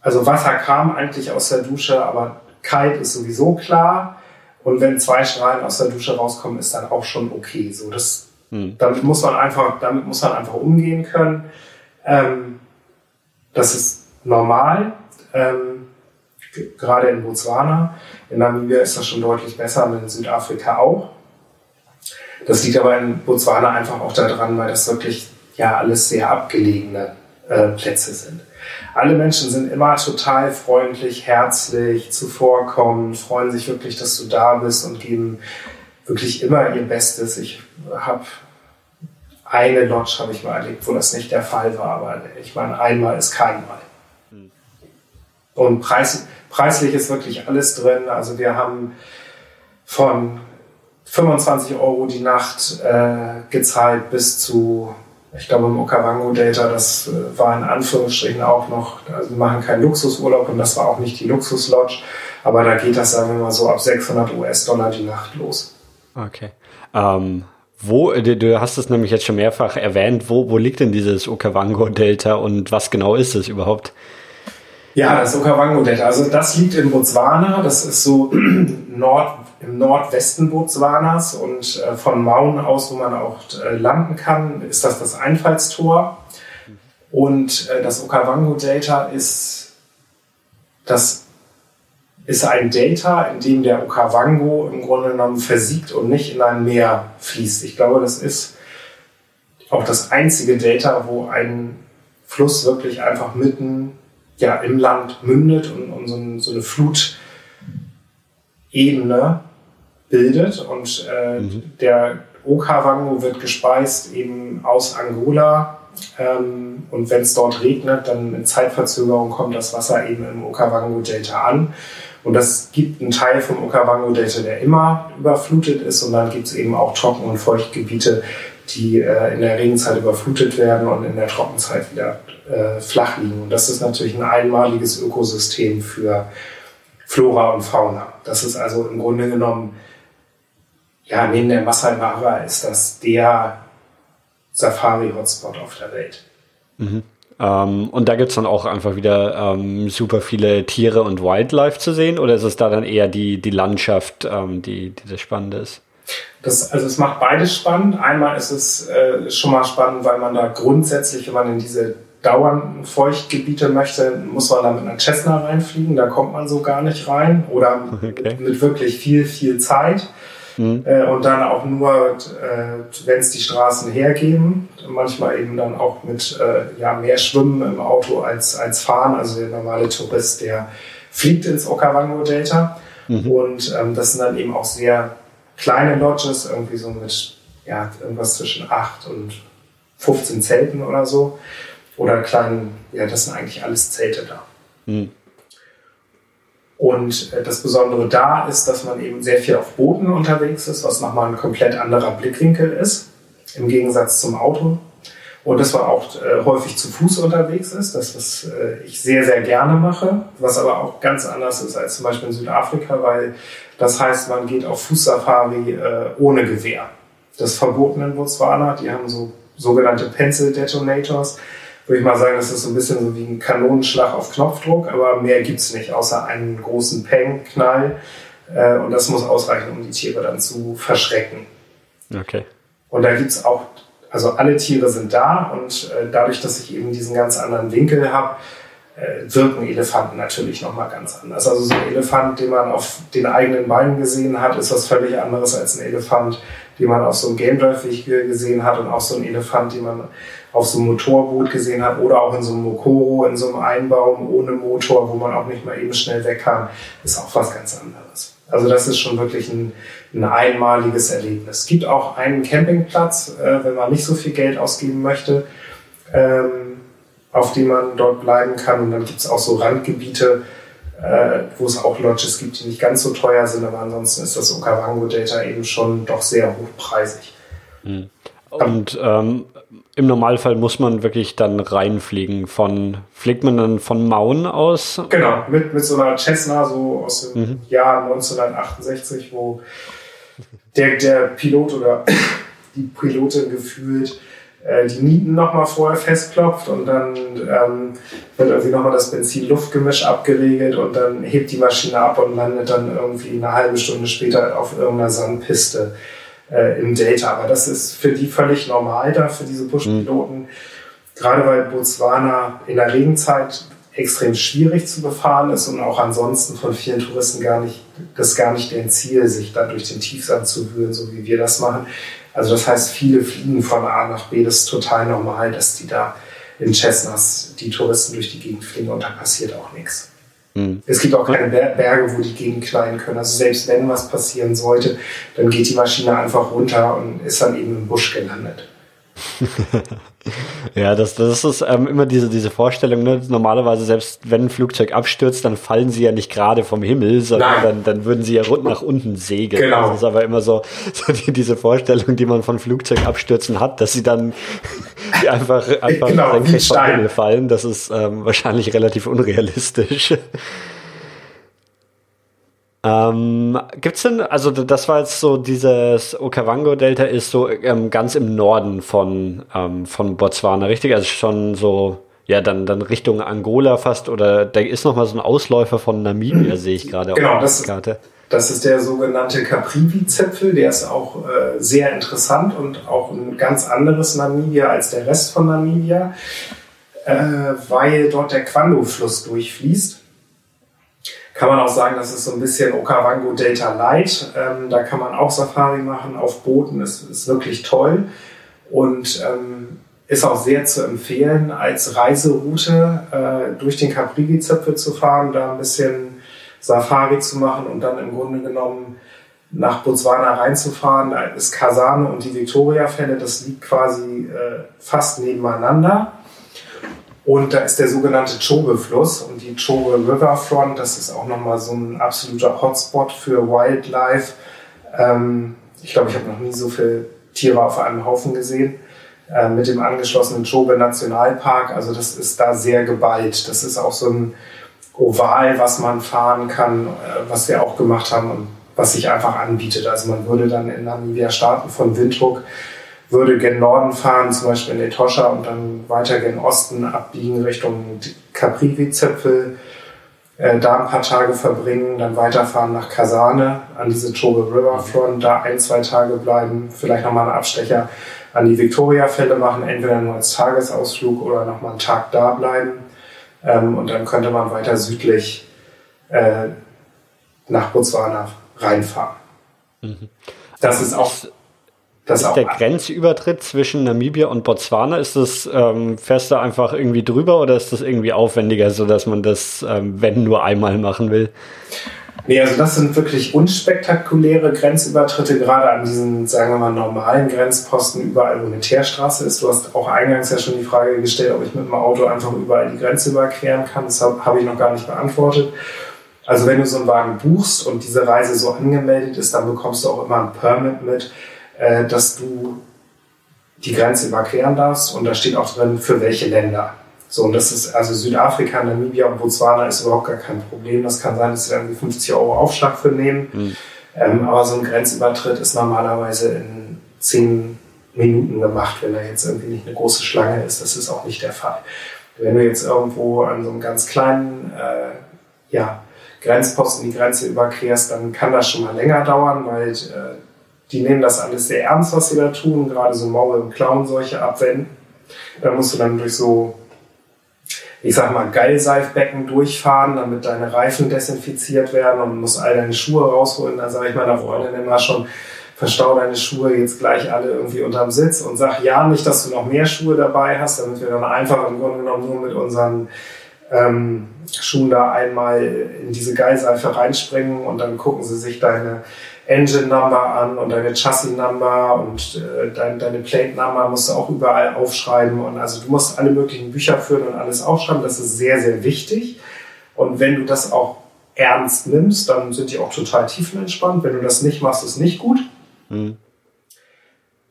also Wasser kam eigentlich aus der Dusche, aber kalt ist sowieso klar. Und wenn zwei Strahlen aus der Dusche rauskommen, ist dann auch schon okay. So, das, hm. damit muss man einfach, damit muss man einfach umgehen können. Ähm, das ist normal. Ähm, gerade in Botswana. In Namibia ist das schon deutlich besser und in Südafrika auch. Das liegt aber in Botswana einfach auch daran, weil das wirklich ja alles sehr abgelegene äh, Plätze sind. Alle Menschen sind immer total freundlich, herzlich, zuvorkommend, freuen sich wirklich, dass du da bist und geben wirklich immer ihr Bestes. Ich habe eine Lodge habe ich mal erlebt, wo das nicht der Fall war, aber ich meine, einmal ist kein Mal. Und Preis, preislich ist wirklich alles drin. Also wir haben von 25 Euro die Nacht äh, gezahlt bis zu, ich glaube im Okavango Delta, das äh, war in Anführungsstrichen auch noch, also wir machen keinen Luxusurlaub und das war auch nicht die Luxuslodge, aber da geht das, sagen wir mal so, ab 600 US-Dollar die Nacht los. Okay. Ähm, wo, du hast es nämlich jetzt schon mehrfach erwähnt, wo, wo liegt denn dieses Okavango Delta und was genau ist es überhaupt? Ja, das Okavango-Delta. Also das liegt in Botswana. Das ist so Nord, im Nordwesten Botswanas und äh, von Maun aus, wo man auch äh, landen kann, ist das das Einfallstor. Und äh, das Okavango-Delta ist, das ist ein Delta, in dem der Okavango im Grunde genommen versiegt und nicht in ein Meer fließt. Ich glaube, das ist auch das einzige Delta, wo ein Fluss wirklich einfach mitten ja, im Land mündet und, und so, ein, so, eine Flutebene bildet. Und äh, mhm. der Okavango wird gespeist eben aus Angola. Ähm, und wenn es dort regnet, dann in Zeitverzögerung kommt das Wasser eben im Okavango-Delta an. Und das gibt einen Teil vom Okavango-Delta, der immer überflutet ist. Und dann gibt es eben auch Trocken- und Feuchtgebiete, die äh, in der Regenzeit überflutet werden und in der Trockenzeit wieder äh, flach liegen. Und das ist natürlich ein einmaliges Ökosystem für Flora und Fauna. Das ist also im Grunde genommen, ja, neben der Masai Mara ist das der Safari-Hotspot auf der Welt. Mhm. Ähm, und da gibt es dann auch einfach wieder ähm, super viele Tiere und Wildlife zu sehen oder ist es da dann eher die, die Landschaft, ähm, die, die das Spannende ist? Das, also es macht beides spannend. Einmal ist es äh, schon mal spannend, weil man da grundsätzlich, wenn man in diese dauernden Feuchtgebiete möchte, muss man da mit einer Cessna reinfliegen. Da kommt man so gar nicht rein. Oder okay. mit, wirklich viel, viel Zeit. Mhm. Äh, und dann auch nur, äh, wenn es die Straßen hergeben. Manchmal eben dann auch mit äh, ja, mehr Schwimmen im Auto als, als Fahren. Also der normale Tourist, der fliegt ins Okavango-Delta. Mhm. Und ähm, das sind dann eben auch sehr kleine Lodges, irgendwie so mit ja, irgendwas zwischen 8 und 15 Zelten oder so. Oder kleinen, ja, das sind eigentlich alles Zelte da. Mhm. Und äh, das Besondere da ist, dass man eben sehr viel auf Booten unterwegs ist, was nochmal ein komplett anderer Blickwinkel ist, im Gegensatz zum Auto. Und dass man auch äh, häufig zu Fuß unterwegs ist, das, was äh, ich sehr, sehr gerne mache, was aber auch ganz anders ist als zum Beispiel in Südafrika, weil das heißt, man geht auf Fußsafari äh, ohne Gewehr. Das ist verboten in Botswana, die haben so sogenannte Pencil Detonators würde ich mal sagen, das ist so ein bisschen so wie ein Kanonenschlag auf Knopfdruck, aber mehr gibt's nicht, außer einen großen Peng-Knall. Äh, und das muss ausreichen, um die Tiere dann zu verschrecken. Okay. Und da gibt's auch, also alle Tiere sind da und äh, dadurch, dass ich eben diesen ganz anderen Winkel habe, äh, wirken Elefanten natürlich nochmal ganz anders. Also so ein Elefant, den man auf den eigenen Beinen gesehen hat, ist was völlig anderes als ein Elefant, die man auf so einem Game Drive Vehikel gesehen hat und auch so ein Elefant, den man auf so einem Motorboot gesehen hat oder auch in so einem Mokoro, in so einem Einbaum ohne Motor, wo man auch nicht mal eben schnell weg kann, ist auch was ganz anderes. Also das ist schon wirklich ein, ein einmaliges Erlebnis. Es gibt auch einen Campingplatz, äh, wenn man nicht so viel Geld ausgeben möchte, ähm, auf dem man dort bleiben kann. Und dann gibt es auch so Randgebiete, äh, wo es auch Lodges gibt, die nicht ganz so teuer sind, aber ansonsten ist das Okavango Delta eben schon doch sehr hochpreisig. Mhm. Und ähm, im Normalfall muss man wirklich dann reinfliegen. Von, fliegt man dann von Mauen aus? Genau, mit, mit so einer Cessna, so aus dem mhm. Jahr 1968, wo der, der Pilot oder die Pilotin gefühlt äh, die Nieten nochmal vorher festklopft und dann ähm, wird irgendwie nochmal das Benzin-Luftgemisch abgeregelt und dann hebt die Maschine ab und landet dann irgendwie eine halbe Stunde später auf irgendeiner Sandpiste äh, im Data. Aber das ist für die völlig normal da, für diese Buschpiloten. Mhm. Gerade weil Botswana in der Regenzeit extrem schwierig zu befahren ist und auch ansonsten von vielen Touristen gar nicht, das gar nicht deren Ziel, sich da durch den Tiefsand zu wühlen, so wie wir das machen. Also das heißt, viele fliegen von A nach B. Das ist total normal, dass die da in Cessnas die Touristen durch die Gegend fliegen und da passiert auch nichts. Mhm. Es gibt auch keine Berge, wo die gegenknallen können. Also selbst wenn was passieren sollte, dann geht die Maschine einfach runter und ist dann eben im Busch gelandet. ja, das, das ist ähm, immer diese, diese Vorstellung. Ne? Normalerweise, selbst wenn ein Flugzeug abstürzt, dann fallen sie ja nicht gerade vom Himmel, sondern dann, dann würden sie ja rund nach unten segeln. Genau. Das ist aber immer so, so die, diese Vorstellung, die man von Flugzeugabstürzen hat, dass sie dann einfach, einfach genau, vom Himmel fallen. Das ist ähm, wahrscheinlich relativ unrealistisch. Ähm, gibt's denn, also das war jetzt so dieses Okavango-Delta ist so ähm, ganz im Norden von, ähm, von Botswana, richtig? Also schon so, ja, dann, dann Richtung Angola fast oder da ist noch mal so ein Ausläufer von Namibia, sehe ich gerade genau, auf der Karte. Das ist der sogenannte Caprivi-Zipfel, der ist auch äh, sehr interessant und auch ein ganz anderes Namibia als der Rest von Namibia, äh, weil dort der Quando-Fluss durchfließt kann man auch sagen, das ist so ein bisschen Okavango Delta Light. Ähm, da kann man auch Safari machen auf Booten, ist, ist wirklich toll und ähm, ist auch sehr zu empfehlen, als Reiseroute äh, durch den Caprigi-Zipfel zu fahren, da ein bisschen Safari zu machen und dann im Grunde genommen nach Botswana reinzufahren. Da ist Kasane und die Victoria-Fälle, das liegt quasi äh, fast nebeneinander. Und da ist der sogenannte Chobe-Fluss und die Chobe Riverfront, das ist auch nochmal so ein absoluter Hotspot für Wildlife. Ähm, ich glaube, ich habe noch nie so viele Tiere auf einem Haufen gesehen. Äh, mit dem angeschlossenen Chobe Nationalpark, also das ist da sehr geballt. Das ist auch so ein Oval, was man fahren kann, äh, was wir auch gemacht haben und was sich einfach anbietet. Also man würde dann in Namibia starten von Windhoek würde gen Norden fahren, zum Beispiel in Etosha und dann weiter gen Osten abbiegen Richtung Caprivi-Zipfel, äh, da ein paar Tage verbringen, dann weiterfahren nach Kasane an diese Chobe Riverfront, da ein, zwei Tage bleiben, vielleicht nochmal einen Abstecher an die Victoria-Fälle machen, entweder nur als Tagesausflug oder nochmal einen Tag da bleiben. Ähm, und dann könnte man weiter südlich äh, nach Botswana reinfahren. Mhm. Das ist auch das ist der Grenzübertritt zwischen Namibia und Botswana, ist das, ähm, fährst du einfach irgendwie drüber oder ist das irgendwie aufwendiger, sodass man das, ähm, wenn nur einmal machen will? Nee, also das sind wirklich unspektakuläre Grenzübertritte, gerade an diesen, sagen wir mal, normalen Grenzposten überall, wo eine Teerstraße ist. Du hast auch eingangs ja schon die Frage gestellt, ob ich mit dem Auto einfach überall die Grenze überqueren kann. Das habe hab ich noch gar nicht beantwortet. Also wenn du so einen Wagen buchst und diese Reise so angemeldet ist, dann bekommst du auch immer ein Permit mit äh, dass du die Grenze überqueren darfst und da steht auch drin, für welche Länder. So, und das ist also Südafrika, Namibia und Botswana ist überhaupt gar kein Problem. Das kann sein, dass sie dann 50 Euro Aufschlag für nehmen. Mhm. Ähm, aber so ein Grenzübertritt ist normalerweise in 10 Minuten gemacht, wenn da jetzt irgendwie nicht eine große Schlange ist. Das ist auch nicht der Fall. Wenn du jetzt irgendwo an so einem ganz kleinen äh, ja, Grenzposten die Grenze überquerst, dann kann das schon mal länger dauern, weil äh, die nehmen das alles sehr ernst, was sie da tun, gerade so Maul- und Clown-Seuche abwenden. Da musst du dann durch so, ich sag mal, Geilseifbecken durchfahren, damit deine Reifen desinfiziert werden und musst all deine Schuhe rausholen. Da sage ich meiner Freundin immer schon, verstau deine Schuhe jetzt gleich alle irgendwie unterm Sitz und sag ja nicht, dass du noch mehr Schuhe dabei hast, damit wir dann einfach im Grunde genommen nur mit unseren ähm, Schuhen da einmal in diese Geilseife reinspringen und dann gucken sie sich deine Engine Number an und deine Chassis Number und äh, dein, deine Plate Number musst du auch überall aufschreiben und also du musst alle möglichen Bücher führen und alles aufschreiben. Das ist sehr, sehr wichtig. Und wenn du das auch ernst nimmst, dann sind die auch total tiefenentspannt. Wenn du das nicht machst, ist nicht gut. Mhm.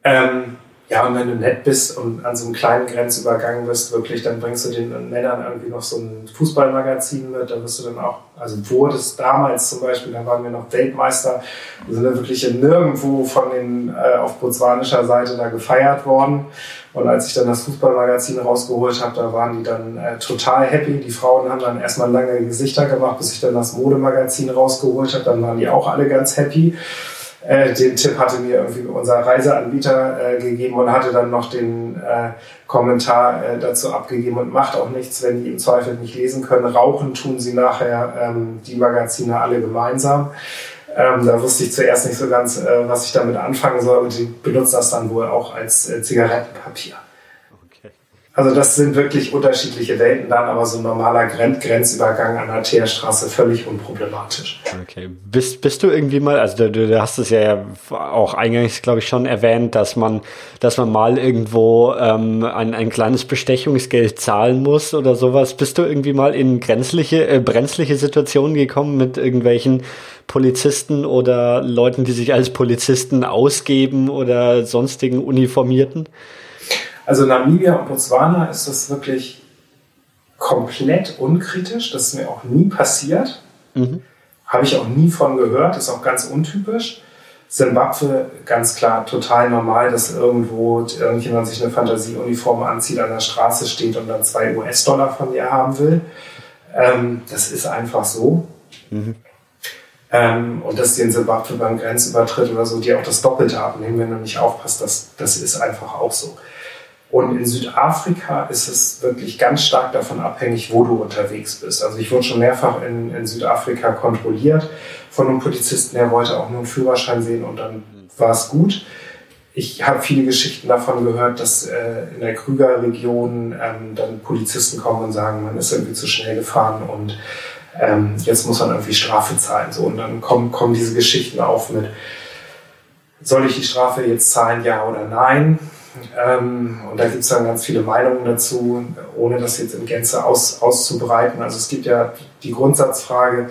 Ähm, ja, und wenn du nett bist und an so einem kleinen Grenzübergang bist, wirklich, dann bringst du den Männern irgendwie noch so ein Fußballmagazin mit, dann wirst du dann auch, also wurde es damals zum Beispiel, da waren wir noch Weltmeister, wir sind dann wirklich nirgendwo von den, äh, auf botswanischer Seite da gefeiert worden. Und als ich dann das Fußballmagazin rausgeholt habe, da waren die dann äh, total happy. Die Frauen haben dann erstmal lange Gesichter gemacht, bis ich dann das Modemagazin rausgeholt habe, dann waren die auch alle ganz happy. Äh, den Tipp hatte mir irgendwie unser Reiseanbieter äh, gegeben und hatte dann noch den äh, Kommentar äh, dazu abgegeben und macht auch nichts, wenn die im Zweifel nicht lesen können. Rauchen tun sie nachher ähm, die Magazine alle gemeinsam. Ähm, da wusste ich zuerst nicht so ganz, äh, was ich damit anfangen soll und die benutzen das dann wohl auch als Zigarettenpapier. Also das sind wirklich unterschiedliche Welten dann, aber so ein normaler Grenzübergang an der Teerstraße völlig unproblematisch. Okay. Bist, bist du irgendwie mal, also du, du hast es ja auch eingangs, glaube ich, schon erwähnt, dass man, dass man mal irgendwo ähm, ein, ein kleines Bestechungsgeld zahlen muss oder sowas. Bist du irgendwie mal in grenzliche, äh, brenzliche Situationen gekommen mit irgendwelchen Polizisten oder Leuten, die sich als Polizisten ausgeben oder sonstigen Uniformierten? Also Namibia und Botswana ist das wirklich komplett unkritisch. Das ist mir auch nie passiert. Mhm. Habe ich auch nie von gehört. Ist auch ganz untypisch. Zimbabwe ganz klar total normal, dass irgendwo irgendjemand sich eine Fantasieuniform anzieht, an der Straße steht und dann zwei US-Dollar von dir haben will. Ähm, das ist einfach so. Mhm. Ähm, und dass die in Zimbabwe beim Grenzübertritt oder so, die auch das Doppelte abnehmen, wenn du nicht aufpasst, das, das ist einfach auch so. Und in Südafrika ist es wirklich ganz stark davon abhängig, wo du unterwegs bist. Also ich wurde schon mehrfach in, in Südafrika kontrolliert von einem Polizisten, der wollte auch nur einen Führerschein sehen und dann war es gut. Ich habe viele Geschichten davon gehört, dass äh, in der Krüger-Region ähm, dann Polizisten kommen und sagen, man ist irgendwie zu schnell gefahren und ähm, jetzt muss man irgendwie Strafe zahlen. So, und dann kommen, kommen diese Geschichten auf mit, soll ich die Strafe jetzt zahlen, ja oder nein? Ähm, und da gibt es dann ganz viele Meinungen dazu, ohne das jetzt in Gänze aus, auszubreiten. Also es gibt ja die Grundsatzfrage,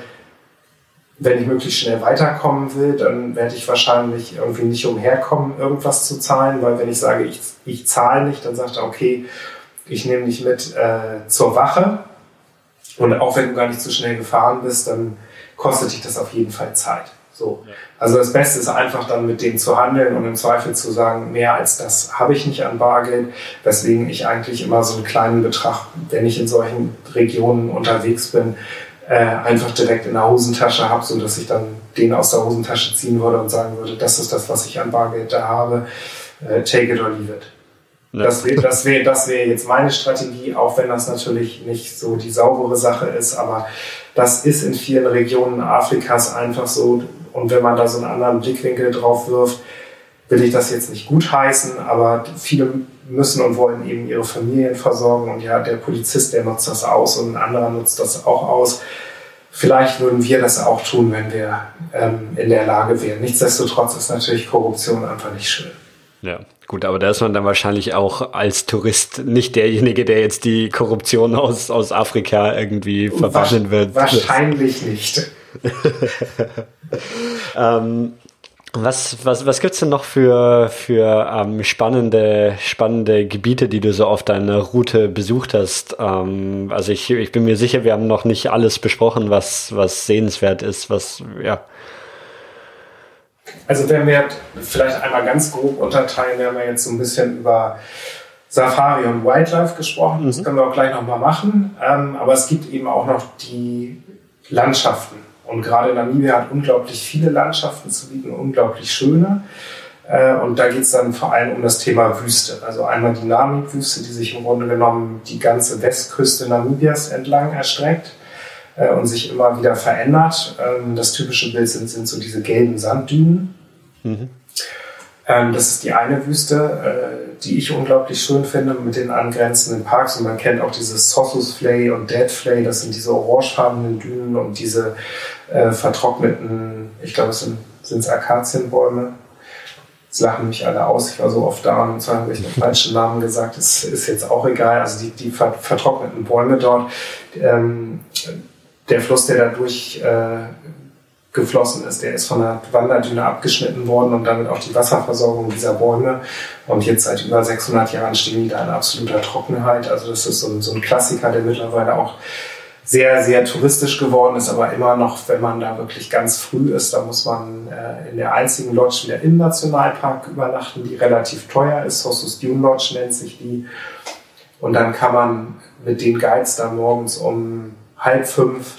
wenn ich möglichst schnell weiterkommen will, dann werde ich wahrscheinlich irgendwie nicht umherkommen, irgendwas zu zahlen, weil wenn ich sage, ich, ich zahle nicht, dann sagt er, okay, ich nehme dich mit äh, zur Wache. Und auch wenn du gar nicht so schnell gefahren bist, dann kostet dich das auf jeden Fall Zeit. So. Also das Beste ist einfach dann mit denen zu handeln und im Zweifel zu sagen, mehr als das habe ich nicht an Bargeld, weswegen ich eigentlich immer so einen kleinen Betrag, wenn ich in solchen Regionen unterwegs bin, äh, einfach direkt in der Hosentasche habe, so dass ich dann den aus der Hosentasche ziehen würde und sagen würde, das ist das, was ich an Bargeld da habe, äh, take it or leave it. Ja. Das wäre das wär, das wär jetzt meine Strategie, auch wenn das natürlich nicht so die saubere Sache ist, aber das ist in vielen Regionen Afrikas einfach so. Und wenn man da so einen anderen Blickwinkel drauf wirft, will ich das jetzt nicht gutheißen, aber viele müssen und wollen eben ihre Familien versorgen. Und ja, der Polizist, der nutzt das aus und ein anderer nutzt das auch aus. Vielleicht würden wir das auch tun, wenn wir ähm, in der Lage wären. Nichtsdestotrotz ist natürlich Korruption einfach nicht schön. Ja, gut, aber da ist man dann wahrscheinlich auch als Tourist nicht derjenige, der jetzt die Korruption aus, aus Afrika irgendwie verwandeln wird. Wahrscheinlich nicht. ähm, was, was, was gibt's denn noch für, für ähm, spannende, spannende Gebiete, die du so auf deiner Route besucht hast? Ähm, also ich, ich bin mir sicher, wir haben noch nicht alles besprochen, was, was sehenswert ist, was, ja. Also wenn wir vielleicht einmal ganz grob unterteilen, wir haben ja jetzt so ein bisschen über Safari und Wildlife gesprochen, das mhm. können wir auch gleich nochmal machen, ähm, aber es gibt eben auch noch die Landschaften. Und gerade Namibia hat unglaublich viele Landschaften zu bieten, unglaublich schöne. Äh, und da geht es dann vor allem um das Thema Wüste. Also einmal die Namib-Wüste, die sich im Grunde genommen die ganze Westküste Namibias entlang erstreckt äh, und sich immer wieder verändert. Ähm, das typische Bild sind, sind so diese gelben Sanddünen. Mhm. Ähm, das ist die eine Wüste, äh, die ich unglaublich schön finde mit den angrenzenden Parks. Und man kennt auch dieses Sossus Flay und Dead Flay. Das sind diese orangefarbenen Dünen und diese äh, vertrockneten, ich glaube, es sind es Akazienbäume. Jetzt lachen mich alle aus. Ich war so oft da und zwar habe ich den falschen Namen gesagt. Das ist jetzt auch egal. Also die, die vertrockneten Bäume dort. Ähm, der Fluss, der da durch äh, geflossen ist. Der ist von der Wanderdüne abgeschnitten worden und damit auch die Wasserversorgung dieser Bäume. Und jetzt seit über 600 Jahren stehen die da in absoluter Trockenheit. Also das ist so ein, so ein Klassiker, der mittlerweile auch sehr, sehr touristisch geworden ist, aber immer noch, wenn man da wirklich ganz früh ist, da muss man äh, in der einzigen Lodge wieder im Nationalpark übernachten, die relativ teuer ist. Hostus Dune Lodge nennt sich die. Und dann kann man mit den Guides da morgens um halb fünf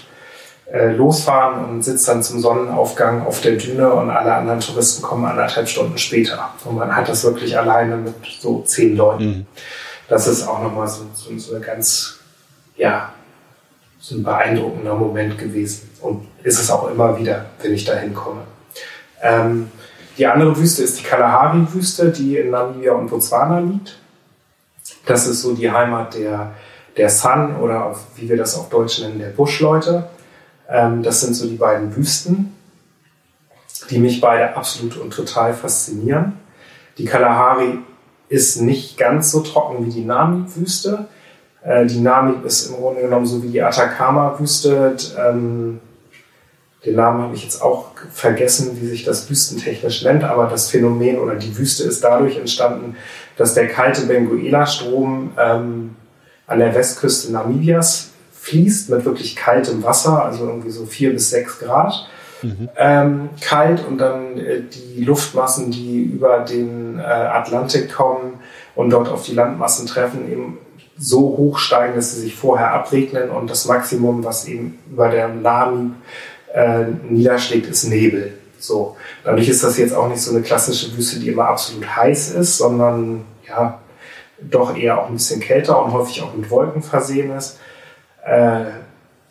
äh, losfahren und sitzt dann zum Sonnenaufgang auf der Düne und alle anderen Touristen kommen anderthalb Stunden später. Und man hat das wirklich alleine mit so zehn Leuten. Mhm. Das ist auch nochmal so, so, so eine ganz, ja, ein beeindruckender Moment gewesen. Und ist es auch immer wieder, wenn ich da hinkomme. Ähm, die andere Wüste ist die Kalahari-Wüste, die in Namibia und Botswana liegt. Das ist so die Heimat der, der Sun oder auf, wie wir das auf Deutsch nennen, der Buschleute. Ähm, das sind so die beiden Wüsten, die mich beide absolut und total faszinieren. Die Kalahari ist nicht ganz so trocken wie die Namib-Wüste. Äh, die Namib ist im Grunde genommen so wie die Atacama-Wüste. Ähm, den Namen habe ich jetzt auch vergessen, wie sich das wüstentechnisch nennt, aber das Phänomen oder die Wüste ist dadurch entstanden, dass der kalte Benguela-Strom ähm, an der Westküste Namibias fließt mit wirklich kaltem Wasser, also irgendwie so vier bis sechs Grad. Mhm. Ähm, kalt und dann äh, die Luftmassen, die über den äh, Atlantik kommen und dort auf die Landmassen treffen, eben so hoch steigen, dass sie sich vorher abregnen und das Maximum, was eben über der Nami äh, niederschlägt, ist Nebel. So. Dadurch ist das jetzt auch nicht so eine klassische Wüste, die immer absolut heiß ist, sondern ja, doch eher auch ein bisschen kälter und häufig auch mit Wolken versehen ist äh,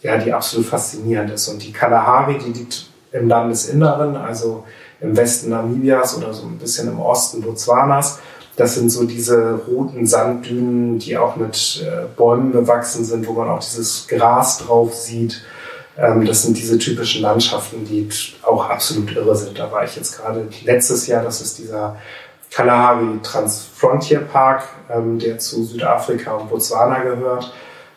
ja, die absolut faszinierend ist. Und die Kalahari, die liegt im Landesinneren, also im Westen Namibias oder so ein bisschen im Osten Botswanas. Das sind so diese roten Sanddünen, die auch mit äh, Bäumen bewachsen sind, wo man auch dieses Gras drauf sieht. Ähm, das sind diese typischen Landschaften, die auch absolut irre sind. Da war ich jetzt gerade letztes Jahr, das ist dieser Kalahari Transfrontier Park, ähm, der zu Südafrika und Botswana gehört.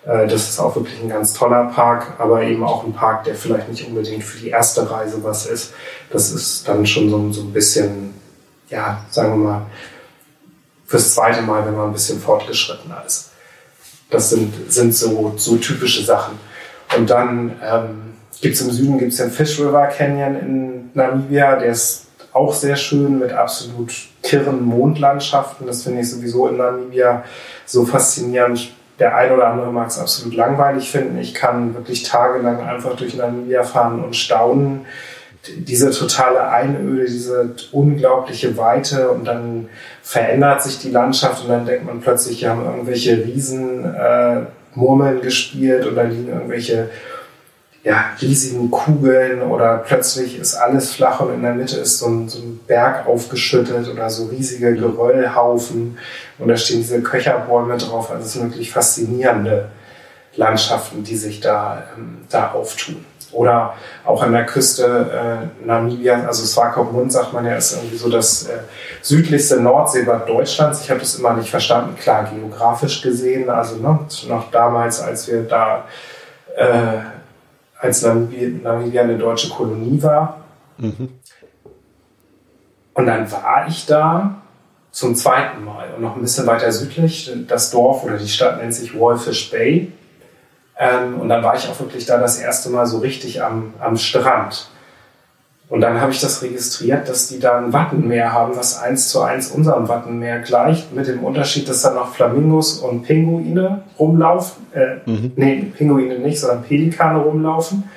Äh, das ist auch wirklich ein ganz toller Park, aber eben auch ein Park, der vielleicht nicht unbedingt für die erste Reise was ist. Das ist dann schon so, so ein bisschen, ja, sagen wir mal, fürs zweite Mal, wenn man ein bisschen fortgeschrittener ist. Das sind, sind so, so typische Sachen. Und dann ähm, gibt es im Süden gibt's den Fish River Canyon in Namibia, der ist auch sehr schön mit absolut kirren Mondlandschaften. Das finde ich sowieso in Namibia so faszinierend der ein oder andere mag es absolut langweilig finden. Ich kann wirklich tagelang einfach durch Namibia fahren und staunen. Diese totale Einöde, diese unglaubliche Weite und dann verändert sich die Landschaft und dann denkt man plötzlich, hier haben irgendwelche Riesen äh, Murmeln gespielt oder liegen irgendwelche ja, riesigen Kugeln oder plötzlich ist alles flach und in der Mitte ist so ein, so ein Berg aufgeschüttet oder so riesige mhm. Geröllhaufen und da stehen diese Köcherbäume drauf. Also es sind wirklich faszinierende Landschaften, die sich da, ähm, da auftun. Oder auch an der Küste äh, Namibia, also Swakopmund sagt man ja, ist irgendwie so das äh, südlichste Nordseebad Deutschlands. Ich habe das immer nicht verstanden, klar, geografisch gesehen, also ne, noch damals, als wir da äh, als Namibia eine deutsche Kolonie war. Mhm. Und dann war ich da zum zweiten Mal und noch ein bisschen weiter südlich. Das Dorf oder die Stadt nennt sich Walfish Bay. Ähm, und dann war ich auch wirklich da das erste Mal so richtig am, am Strand. Und dann habe ich das registriert, dass die da ein Wattenmeer haben, was eins zu eins unserem Wattenmeer gleicht, mit dem Unterschied, dass da noch Flamingos und Pinguine rumlaufen. Äh, mhm. Nee, Pinguine nicht, sondern Pelikane rumlaufen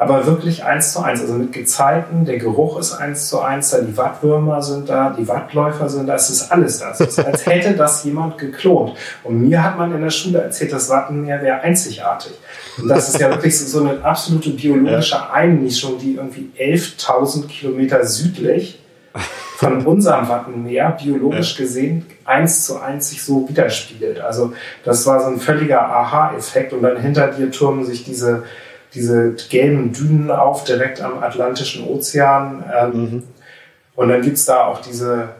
aber wirklich eins zu eins, also mit Gezeiten, der Geruch ist eins zu eins da, die Wattwürmer sind da, die Wattläufer sind da, es ist alles da. Es ist, als hätte das jemand geklont. Und mir hat man in der Schule erzählt, das Wattenmeer wäre einzigartig. Und das ist ja wirklich so, so eine absolute biologische Einmischung, die irgendwie 11.000 Kilometer südlich von unserem Wattenmeer biologisch ja. gesehen eins zu eins sich so widerspiegelt. Also das war so ein völliger Aha-Effekt und dann hinter dir türmen sich diese, diese gelben Dünen auf, direkt am Atlantischen Ozean. Ähm, mhm. Und dann gibt es da auch diese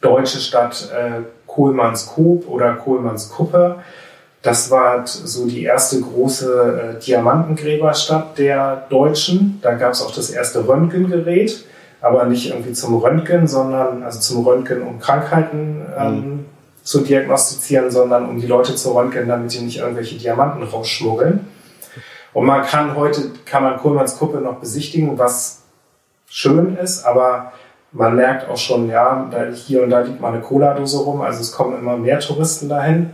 deutsche Stadt äh, Kohlmannskop oder Kohlmannskuppe. Das war so die erste große äh, Diamantengräberstadt der Deutschen. Da gab es auch das erste Röntgengerät, aber nicht irgendwie zum Röntgen, sondern also zum Röntgen, um Krankheiten ähm, mhm. zu diagnostizieren, sondern um die Leute zu röntgen, damit sie nicht irgendwelche Diamanten rausschmuggeln. Und man kann heute, kann man Kohlmanns Kuppe noch besichtigen, was schön ist, aber man merkt auch schon, ja, hier und da liegt mal eine Cola-Dose rum, also es kommen immer mehr Touristen dahin.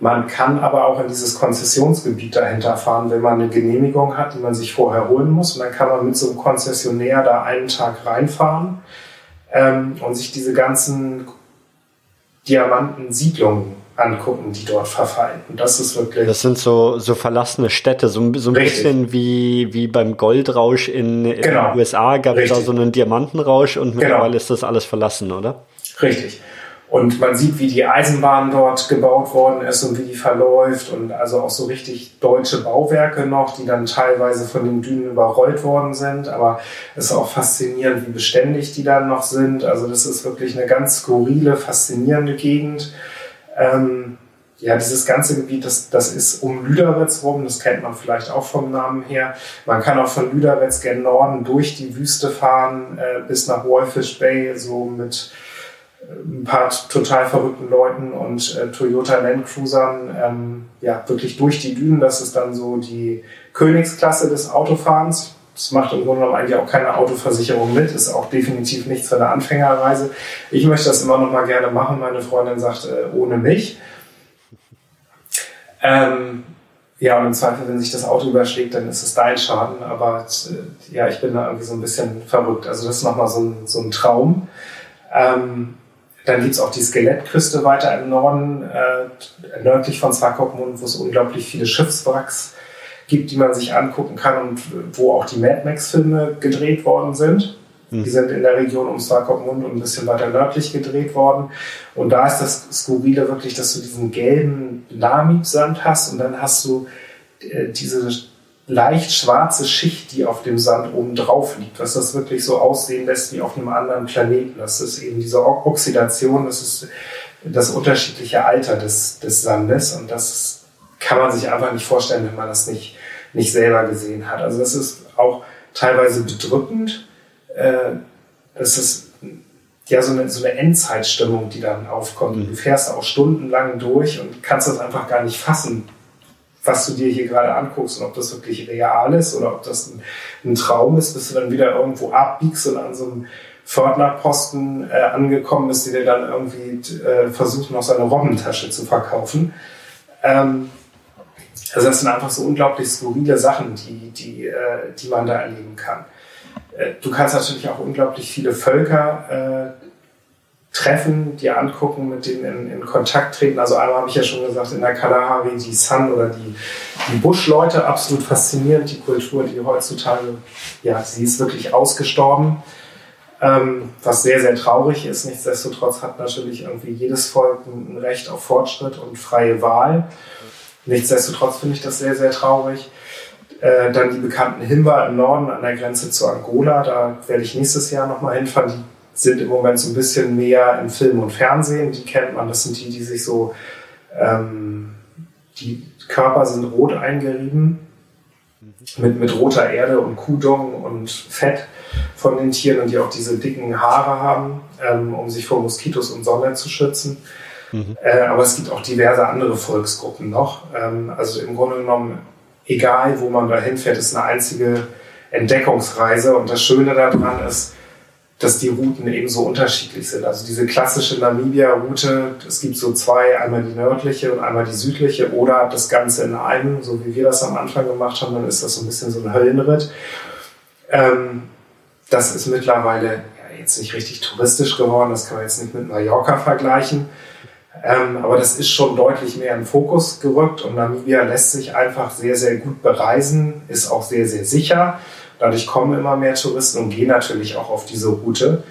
Man kann aber auch in dieses Konzessionsgebiet dahinter fahren, wenn man eine Genehmigung hat, die man sich vorher holen muss. Und dann kann man mit so einem Konzessionär da einen Tag reinfahren ähm, und sich diese ganzen Diamantensiedlungen angucken, die dort verfallen. Und das ist wirklich. Das sind so, so verlassene Städte, so, so ein bisschen wie, wie beim Goldrausch in, in genau. den USA gab es da so einen Diamantenrausch und genau. mittlerweile genau. ist das alles verlassen, oder? Richtig. Und man sieht, wie die Eisenbahn dort gebaut worden ist und wie die verläuft und also auch so richtig deutsche Bauwerke noch, die dann teilweise von den Dünen überrollt worden sind. Aber es ist auch faszinierend, wie beständig die dann noch sind. Also das ist wirklich eine ganz skurrile, faszinierende Gegend. Ähm, ja, dieses ganze Gebiet, das, das ist um Lüderitz rum, das kennt man vielleicht auch vom Namen her. Man kann auch von Lüderitz gen Norden durch die Wüste fahren äh, bis nach Wolfish Bay, so mit ein paar total verrückten Leuten und äh, Toyota Land Cruisern ähm, ja wirklich durch die Dünen. Das ist dann so die Königsklasse des Autofahrens. Das macht im Grunde genommen eigentlich auch keine Autoversicherung mit, ist auch definitiv nichts für eine Anfängerreise. Ich möchte das immer noch mal gerne machen. Meine Freundin sagt, äh, ohne mich. Ähm, ja, und im Zweifel, wenn sich das Auto überschlägt, dann ist es dein Schaden. Aber äh, ja, ich bin da irgendwie so ein bisschen verrückt. Also das ist nochmal so ein, so ein Traum. Ähm, dann gibt es auch die Skelettküste weiter im Norden, äh, nördlich von Swakopmund, wo es unglaublich viele Schiffswracks gibt, die man sich angucken kann und wo auch die Mad Max-Filme gedreht worden sind. Mhm. Die sind in der Region um Swakopmund und ein bisschen weiter nördlich gedreht worden. Und da ist das Skurrile wirklich, dass du diesen gelben Namib-Sand hast und dann hast du äh, diese leicht schwarze Schicht, die auf dem Sand oben drauf liegt, was das wirklich so aussehen lässt wie auf einem anderen Planeten. Das ist eben diese Oxidation, das ist das unterschiedliche Alter des, des Sandes und das kann man sich einfach nicht vorstellen, wenn man das nicht, nicht selber gesehen hat. Also das ist auch teilweise bedrückend. Äh, das ist ja so eine, so eine Endzeitstimmung, die dann aufkommt. Du fährst auch stundenlang durch und kannst das einfach gar nicht fassen, was du dir hier gerade anguckst und ob das wirklich real ist oder ob das ein, ein Traum ist, bis du dann wieder irgendwo abbiegst und an so einem Pförtnerposten äh, angekommen bist, die dir dann irgendwie äh, versucht, noch seine Robbentasche zu verkaufen. Ähm, also das sind einfach so unglaublich skurrile Sachen, die, die, äh, die man da erleben kann. Äh, du kannst natürlich auch unglaublich viele Völker äh, treffen, dir angucken, mit denen in, in Kontakt treten. Also einmal habe ich ja schon gesagt, in der Kalahari die Sun oder die, die Bush-Leute, absolut faszinierend, die Kultur, die heutzutage, ja, sie ist wirklich ausgestorben. Ähm, was sehr, sehr traurig ist. Nichtsdestotrotz hat natürlich irgendwie jedes Volk ein Recht auf Fortschritt und freie Wahl. Nichtsdestotrotz finde ich das sehr, sehr traurig. Äh, dann die bekannten Himba im Norden an der Grenze zu Angola. Da werde ich nächstes Jahr nochmal hinfahren. Die sind im Moment so ein bisschen mehr im Film und Fernsehen. Die kennt man, das sind die, die sich so, ähm, die Körper sind rot eingerieben mit, mit roter Erde und Kudong und Fett von den Tieren und die auch diese dicken Haare haben, ähm, um sich vor Moskitos und Sonne zu schützen. Mhm. Äh, aber es gibt auch diverse andere Volksgruppen noch. Ähm, also im Grunde genommen, egal wo man da hinfährt, ist eine einzige Entdeckungsreise. Und das Schöne daran ist, dass die Routen eben so unterschiedlich sind. Also diese klassische Namibia-Route, es gibt so zwei, einmal die nördliche und einmal die südliche oder das Ganze in einem, so wie wir das am Anfang gemacht haben, dann ist das so ein bisschen so ein Höllenritt. Ähm, das ist mittlerweile ja, jetzt nicht richtig touristisch geworden, das kann man jetzt nicht mit Mallorca vergleichen. Ähm, aber das ist schon deutlich mehr in Fokus gerückt und Namibia lässt sich einfach sehr, sehr gut bereisen, ist auch sehr, sehr sicher. Dadurch kommen immer mehr Touristen und gehen natürlich auch auf diese Route.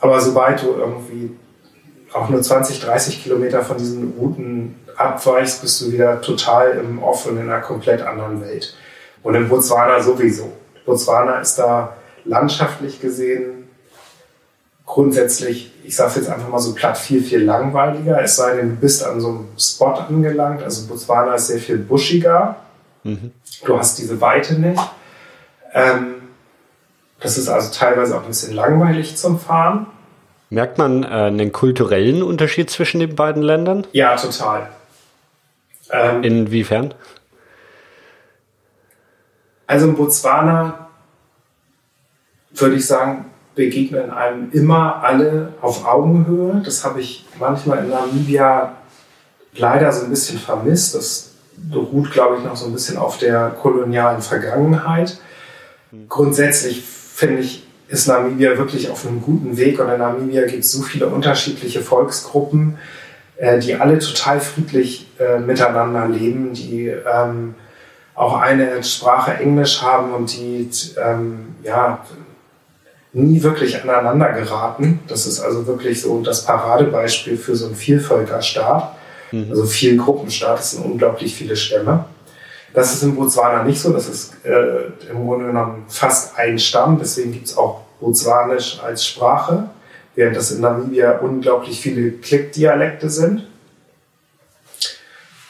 Aber sobald du irgendwie auch nur 20, 30 Kilometer von diesen Routen abweichst, bist du wieder total im Off und in einer komplett anderen Welt. Und in Botswana sowieso. Botswana ist da landschaftlich gesehen grundsätzlich, ich sage jetzt einfach mal so platt, viel, viel langweiliger. Es sei denn, du bist an so einem Spot angelangt. Also Botswana ist sehr viel buschiger. Mhm. Du hast diese Weite nicht. Ähm, das ist also teilweise auch ein bisschen langweilig zum Fahren. Merkt man äh, einen kulturellen Unterschied zwischen den beiden Ländern? Ja, total. Ähm, Inwiefern? Also in Botswana würde ich sagen, begegnen einem immer alle auf Augenhöhe. Das habe ich manchmal in Namibia leider so ein bisschen vermisst. Das beruht, glaube ich, noch so ein bisschen auf der kolonialen Vergangenheit. Grundsätzlich finde ich, ist Namibia wirklich auf einem guten Weg und in Namibia gibt es so viele unterschiedliche Volksgruppen, äh, die alle total friedlich äh, miteinander leben, die ähm, auch eine Sprache Englisch haben und die ähm, ja, nie wirklich aneinander geraten. Das ist also wirklich so das Paradebeispiel für so einen Vielvölkerstaat. Mhm. Also viel Gruppenstaat, es sind unglaublich viele Stämme. Das ist in Botswana nicht so, das ist äh, im Grunde genommen fast ein Stamm, deswegen gibt es auch Botswanisch als Sprache, während das in Namibia unglaublich viele Klick-Dialekte sind.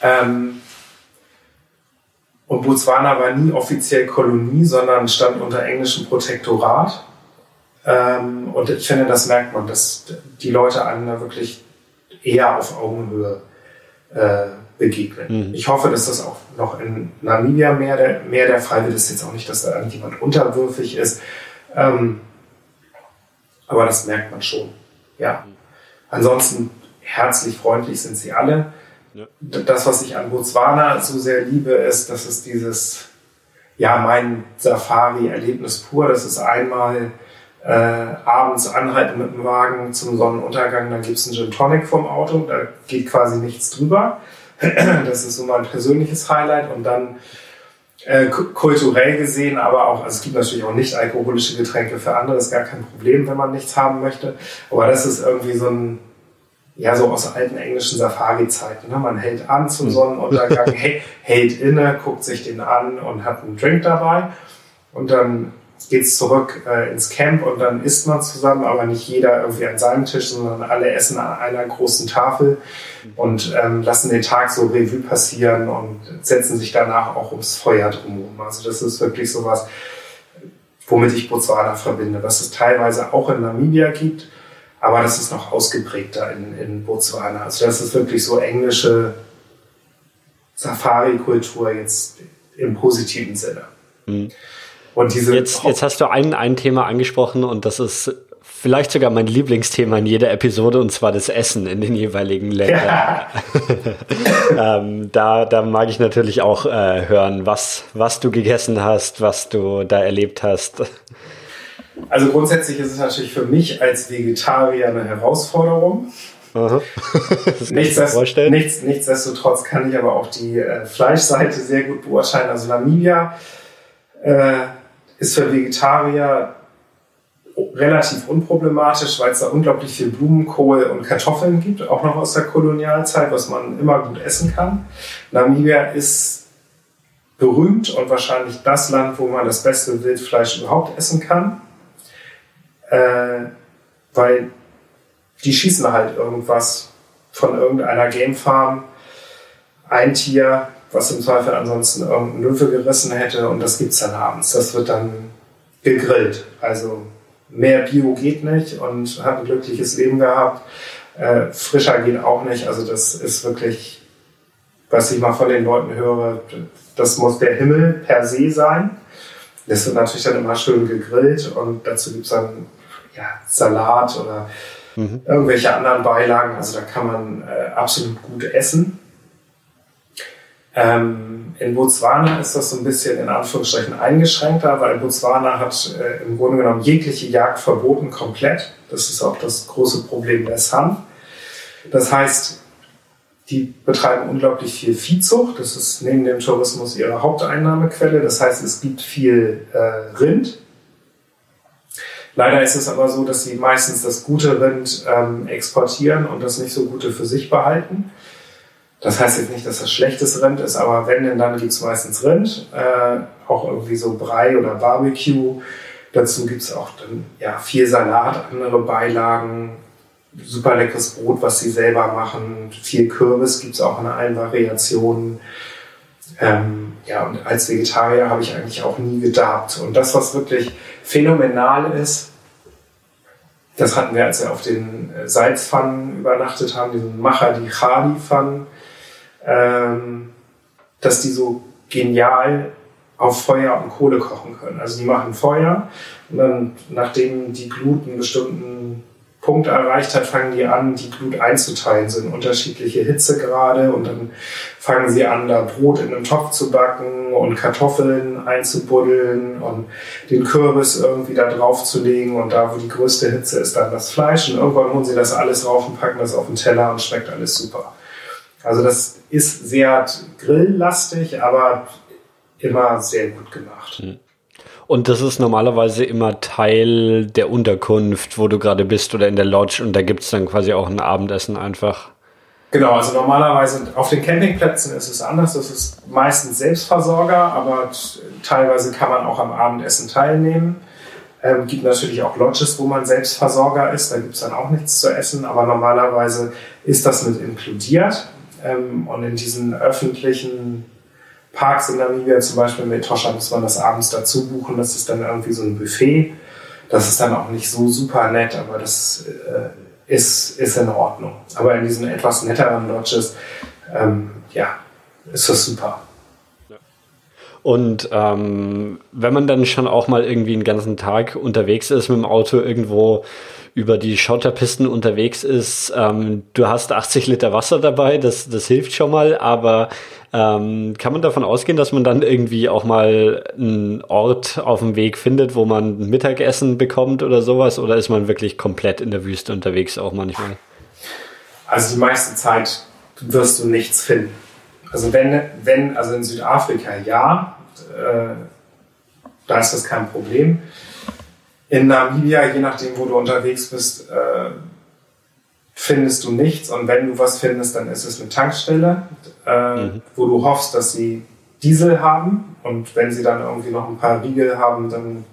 Ähm, und Botswana war nie offiziell Kolonie, sondern stand unter englischem Protektorat. Ähm, und ich finde, das merkt man, dass die Leute einem da wirklich eher auf Augenhöhe äh, begegnen. Mhm. Ich hoffe, dass das auch noch in Namibia mehr der, mehr der Fall wird. Das ist jetzt auch nicht, dass da irgendjemand unterwürfig ist. Ähm, aber das merkt man schon. Ja. Ansonsten herzlich freundlich sind sie alle. Ja. Das, was ich an Botswana so sehr liebe, ist, dass es dieses, ja, mein Safari-Erlebnis pur. Das ist einmal äh, abends anhalten mit dem Wagen zum Sonnenuntergang, dann gibt es einen Gin Tonic vom Auto, da geht quasi nichts drüber. Das ist so mein persönliches Highlight und dann äh, kulturell gesehen, aber auch, also es gibt natürlich auch nicht alkoholische Getränke für andere, ist gar kein Problem, wenn man nichts haben möchte. Aber das ist irgendwie so ein, ja, so aus alten englischen Safari-Zeiten. Ne? Man hält an zum hm. Sonnenuntergang, hält inne, guckt sich den an und hat einen Drink dabei. Und dann geht's zurück äh, ins Camp und dann isst man zusammen, aber nicht jeder irgendwie an seinem Tisch, sondern alle essen an einer großen Tafel und ähm, lassen den Tag so Revue passieren und setzen sich danach auch ums Feuer drumherum. Also das ist wirklich sowas, womit ich Botswana verbinde, was es teilweise auch in Namibia gibt, aber das ist noch ausgeprägter in, in Botswana. Also das ist wirklich so englische Safari-Kultur jetzt im positiven Sinne. Mhm. Und diese jetzt, jetzt hast du ein, ein Thema angesprochen und das ist vielleicht sogar mein Lieblingsthema in jeder Episode und zwar das Essen in den jeweiligen Ländern. Ja. ähm, da, da mag ich natürlich auch äh, hören, was, was du gegessen hast, was du da erlebt hast. Also grundsätzlich ist es natürlich für mich als Vegetarier eine Herausforderung. Nichtsdest nichts, nichtsdestotrotz kann ich aber auch die äh, Fleischseite sehr gut beurteilen. Also Namibia äh, ist für Vegetarier relativ unproblematisch, weil es da unglaublich viel Blumenkohl und Kartoffeln gibt, auch noch aus der Kolonialzeit, was man immer gut essen kann. Namibia ist berühmt und wahrscheinlich das Land, wo man das beste Wildfleisch überhaupt essen kann, äh, weil die schießen halt irgendwas von irgendeiner Gamefarm, ein Tier, was im Zweifel ansonsten irgendein Löwe gerissen hätte und das gibt es dann abends. Das wird dann gegrillt. Also mehr Bio geht nicht und hat ein glückliches Leben gehabt. Äh, frischer geht auch nicht. Also das ist wirklich, was ich mal von den Leuten höre, das muss der Himmel per se sein. Das wird natürlich dann immer schön gegrillt und dazu gibt es dann ja, Salat oder mhm. irgendwelche anderen Beilagen. Also da kann man äh, absolut gut essen. Ähm, in Botswana ist das so ein bisschen in Anführungsstrichen eingeschränkter, weil Botswana hat äh, im Grunde genommen jegliche Jagd verboten komplett. Das ist auch das große Problem der San. Das heißt, die betreiben unglaublich viel Viehzucht. Das ist neben dem Tourismus ihre Haupteinnahmequelle. Das heißt, es gibt viel äh, Rind. Leider ist es aber so, dass sie meistens das gute Rind ähm, exportieren und das nicht so gute für sich behalten. Das heißt jetzt nicht, dass das schlechtes Rind ist, aber wenn denn, dann gibt es meistens Rind, äh, auch irgendwie so Brei oder Barbecue. Dazu gibt es auch dann ja, viel Salat, andere Beilagen, super leckeres Brot, was sie selber machen. Viel Kürbis gibt es auch in allen Variationen. Ähm, ja, und als Vegetarier habe ich eigentlich auch nie gedarbt. Und das, was wirklich phänomenal ist, das hatten wir, als wir auf den äh, Salzpfannen übernachtet haben, diesen Macher, die Chadi-Pfannen, ähm, dass die so genial auf Feuer und Kohle kochen können. Also die machen Feuer und dann, nachdem die Glut einen bestimmten Punkt erreicht hat, fangen die an, die Glut einzuteilen, so in unterschiedliche Hitzegrade und dann fangen sie an, da Brot in einen Topf zu backen und Kartoffeln einzubuddeln und den Kürbis irgendwie da drauf zu legen und da, wo die größte Hitze ist, dann das Fleisch und irgendwann holen sie das alles drauf und packen das auf den Teller und schmeckt alles super. Also das ist sehr grilllastig, aber immer sehr gut gemacht. Hm. Und das ist normalerweise immer Teil der Unterkunft, wo du gerade bist oder in der Lodge und da gibt es dann quasi auch ein Abendessen einfach. Genau, also normalerweise auf den Campingplätzen ist es anders. Das ist meistens Selbstversorger, aber teilweise kann man auch am Abendessen teilnehmen. Ähm, gibt natürlich auch Lodges, wo man Selbstversorger ist. Da gibt es dann auch nichts zu essen, aber normalerweise ist das mit inkludiert. Ähm, und in diesen öffentlichen Parks in Namibia, zum Beispiel mit Toscha, muss man das abends dazu buchen. Das ist dann irgendwie so ein Buffet. Das ist dann auch nicht so super nett, aber das äh, ist, ist in Ordnung. Aber in diesen etwas netteren Lodges, ähm, ja, ist das super. Und ähm, wenn man dann schon auch mal irgendwie einen ganzen Tag unterwegs ist mit dem Auto irgendwo über die Schotterpisten unterwegs ist, ähm, du hast 80 Liter Wasser dabei, das, das hilft schon mal, aber ähm, kann man davon ausgehen, dass man dann irgendwie auch mal einen Ort auf dem Weg findet, wo man Mittagessen bekommt oder sowas? Oder ist man wirklich komplett in der Wüste unterwegs auch manchmal? Also die meiste Zeit wirst du nichts finden. Also wenn, wenn also in Südafrika ja, äh, da ist das kein Problem. In Namibia, je nachdem, wo du unterwegs bist, äh, findest du nichts. Und wenn du was findest, dann ist es eine Tankstelle, äh, mhm. wo du hoffst, dass sie Diesel haben. Und wenn sie dann irgendwie noch ein paar Riegel haben, dann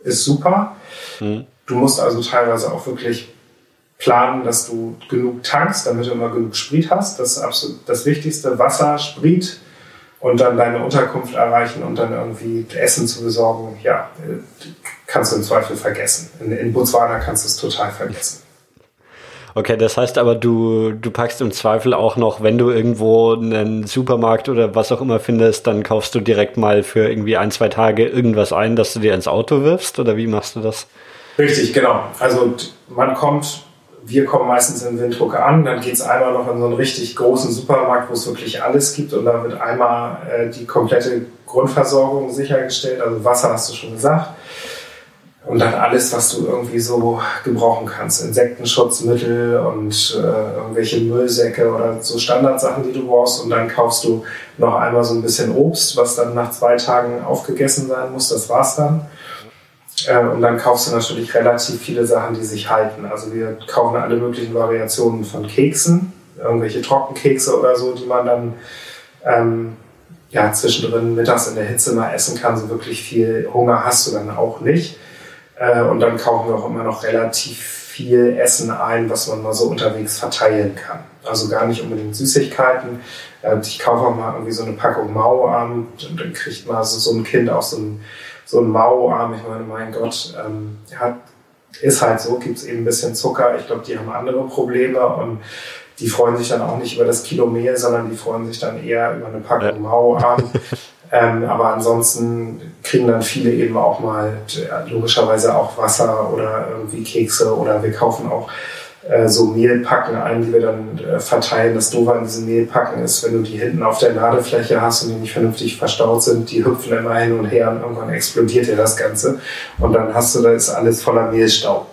ist super. Mhm. Du musst also teilweise auch wirklich planen, dass du genug tankst, damit du immer genug Sprit hast. Das ist absolut das Wichtigste. Wasser, Sprit und dann deine Unterkunft erreichen und dann irgendwie Essen zu besorgen, ja, kannst du im Zweifel vergessen. In, in Botswana kannst du es total vergessen. Okay, das heißt aber, du, du packst im Zweifel auch noch, wenn du irgendwo einen Supermarkt oder was auch immer findest, dann kaufst du direkt mal für irgendwie ein, zwei Tage irgendwas ein, dass du dir ins Auto wirfst oder wie machst du das? Richtig, genau. Also man kommt wir kommen meistens in Windhoek an, dann geht es einmal noch in so einen richtig großen Supermarkt, wo es wirklich alles gibt und da wird einmal äh, die komplette Grundversorgung sichergestellt, also Wasser hast du schon gesagt. Und dann alles, was du irgendwie so gebrauchen kannst. Insektenschutzmittel und äh, irgendwelche Müllsäcke oder so Standardsachen, die du brauchst. Und dann kaufst du noch einmal so ein bisschen Obst, was dann nach zwei Tagen aufgegessen sein muss. Das war's dann. Äh, und dann kaufst du natürlich relativ viele Sachen, die sich halten. Also wir kaufen alle möglichen Variationen von Keksen, irgendwelche Trockenkekse oder so, die man dann ähm, ja, zwischendrin mittags in der Hitze mal essen kann. So wirklich viel Hunger hast du dann auch nicht. Äh, und dann kaufen wir auch immer noch relativ viel Essen ein, was man mal so unterwegs verteilen kann. Also gar nicht unbedingt Süßigkeiten. Äh, ich kaufe auch mal irgendwie so eine Packung Mauarm und dann kriegt man so, so ein Kind auch so ein so ein Mauarm, ich meine, mein Gott, ähm, hat, ist halt so, gibt es eben ein bisschen Zucker. Ich glaube, die haben andere Probleme und die freuen sich dann auch nicht über das Kilo Mehl, sondern die freuen sich dann eher über eine Packung ja. Mauarm. ähm, aber ansonsten kriegen dann viele eben auch mal logischerweise auch Wasser oder irgendwie Kekse oder wir kaufen auch äh, so Mehlpacken ein, die wir dann äh, verteilen. Das Doofe an diesen Mehlpacken ist, wenn du die hinten auf der Ladefläche hast und die nicht vernünftig verstaut sind, die hüpfen immer hin und her und irgendwann explodiert dir das Ganze. Und dann hast du, da ist alles voller Mehlstaub.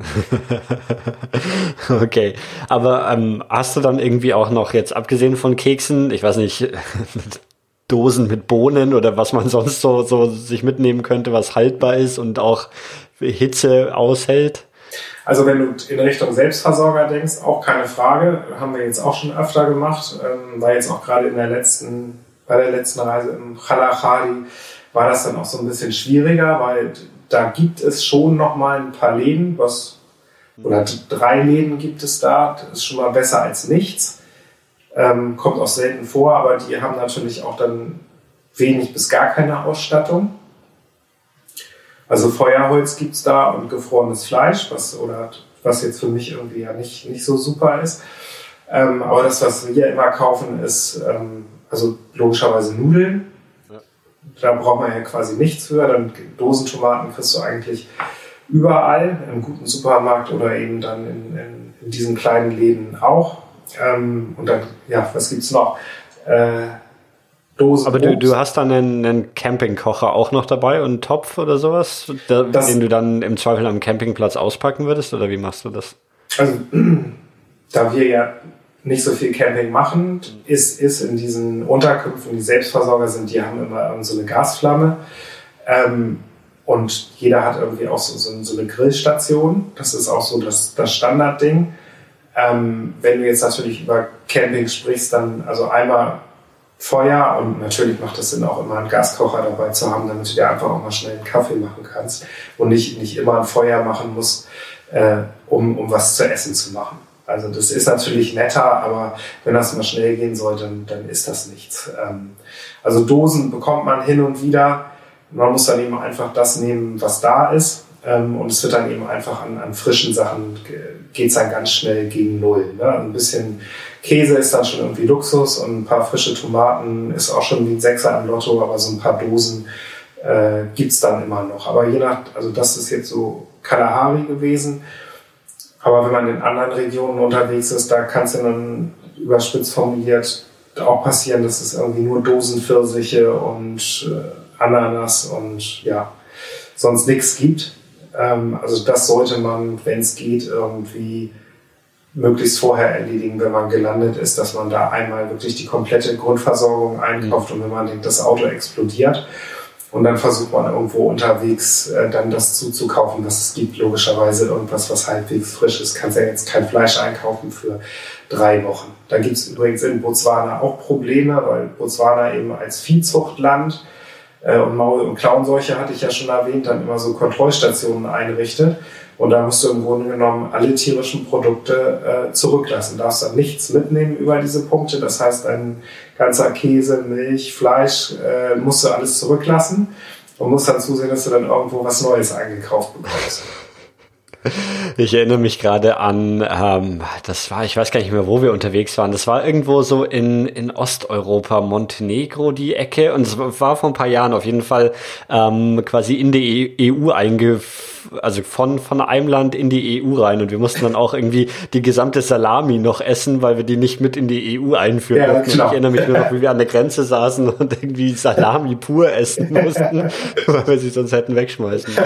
okay, aber ähm, hast du dann irgendwie auch noch jetzt abgesehen von Keksen, ich weiß nicht, Dosen mit Bohnen oder was man sonst so, so sich mitnehmen könnte, was haltbar ist und auch Hitze aushält? Also wenn du in Richtung Selbstversorger denkst, auch keine Frage, haben wir jetzt auch schon öfter gemacht, ähm, war jetzt auch gerade in der letzten, bei der letzten Reise im Khalachadi, war das dann auch so ein bisschen schwieriger, weil da gibt es schon noch mal ein paar Läden, was oder drei Läden gibt es da, das ist schon mal besser als nichts. Ähm, kommt auch selten vor, aber die haben natürlich auch dann wenig bis gar keine Ausstattung. Also Feuerholz gibt es da und gefrorenes Fleisch, was, oder, was jetzt für mich irgendwie ja nicht, nicht so super ist. Ähm, aber das, was wir immer kaufen, ist ähm, also logischerweise Nudeln. Ja. Da braucht man ja quasi nichts für. Dann Dosentomaten kriegst du eigentlich überall, im guten Supermarkt oder eben dann in, in, in diesen kleinen Läden auch. Ähm, und dann, ja, was gibt's noch? Äh, Dosen Aber du, du hast dann einen, einen Campingkocher auch noch dabei und einen Topf oder sowas, der, das, den du dann im Zweifel am Campingplatz auspacken würdest oder wie machst du das? Also, da wir ja nicht so viel Camping machen, ist, ist in diesen Unterkünften, die Selbstversorger sind, die haben immer so eine Gasflamme. Ähm, und jeder hat irgendwie auch so, so, so, eine Grillstation. Das ist auch so das, das Standardding. Ähm, wenn du jetzt natürlich über Camping sprichst, dann also einmal Feuer und natürlich macht es Sinn, auch immer einen Gaskocher dabei zu haben, damit du dir einfach auch mal schnell einen Kaffee machen kannst und nicht, nicht immer ein Feuer machen musst, äh, um, um was zu essen zu machen. Also das ist natürlich netter, aber wenn das mal schnell gehen soll, dann, dann ist das nichts. Ähm, also Dosen bekommt man hin und wieder. Man muss dann eben einfach das nehmen, was da ist. Ähm, und es wird dann eben einfach an, an frischen Sachen, geht es dann ganz schnell gegen Null. Ne? Ein bisschen Käse ist dann schon irgendwie Luxus und ein paar frische Tomaten ist auch schon wie ein Sechser im Lotto, aber so ein paar Dosen äh, gibt es dann immer noch. Aber je nach, also das ist jetzt so Kalahari gewesen. Aber wenn man in anderen Regionen unterwegs ist, da kann es dann überspitzt formuliert auch passieren, dass es irgendwie nur Dosenpfirsiche und äh, Ananas und ja, sonst nichts gibt. Ähm, also das sollte man, wenn es geht, irgendwie möglichst vorher erledigen, wenn man gelandet ist, dass man da einmal wirklich die komplette Grundversorgung einkauft mhm. und wenn man denkt, das Auto explodiert und dann versucht man irgendwo unterwegs äh, dann das zuzukaufen, was es gibt, logischerweise irgendwas, was halbwegs frisch ist. Kannst ja jetzt kein Fleisch einkaufen für drei Wochen. Da gibt es übrigens in Botswana auch Probleme, weil Botswana eben als Viehzuchtland äh, und Maul- und Klauenseuche hatte ich ja schon erwähnt, dann immer so Kontrollstationen einrichtet. Und da musst du im Grunde genommen alle tierischen Produkte äh, zurücklassen. Darfst dann nichts mitnehmen über diese Punkte. Das heißt, ein ganzer Käse, Milch, Fleisch äh, musst du alles zurücklassen und musst dann zusehen, dass du dann irgendwo was Neues eingekauft bekommst. Ich erinnere mich gerade an, ähm, das war, ich weiß gar nicht mehr, wo wir unterwegs waren. Das war irgendwo so in, in Osteuropa, Montenegro die Ecke. Und es war vor ein paar Jahren auf jeden Fall ähm, quasi in die EU eingeführt also von, von einem Land in die EU rein und wir mussten dann auch irgendwie die gesamte Salami noch essen, weil wir die nicht mit in die EU einführen ja, durften. Genau. Ich erinnere mich nur noch, wie wir an der Grenze saßen und irgendwie Salami pur essen mussten, weil wir sie sonst hätten wegschmeißen.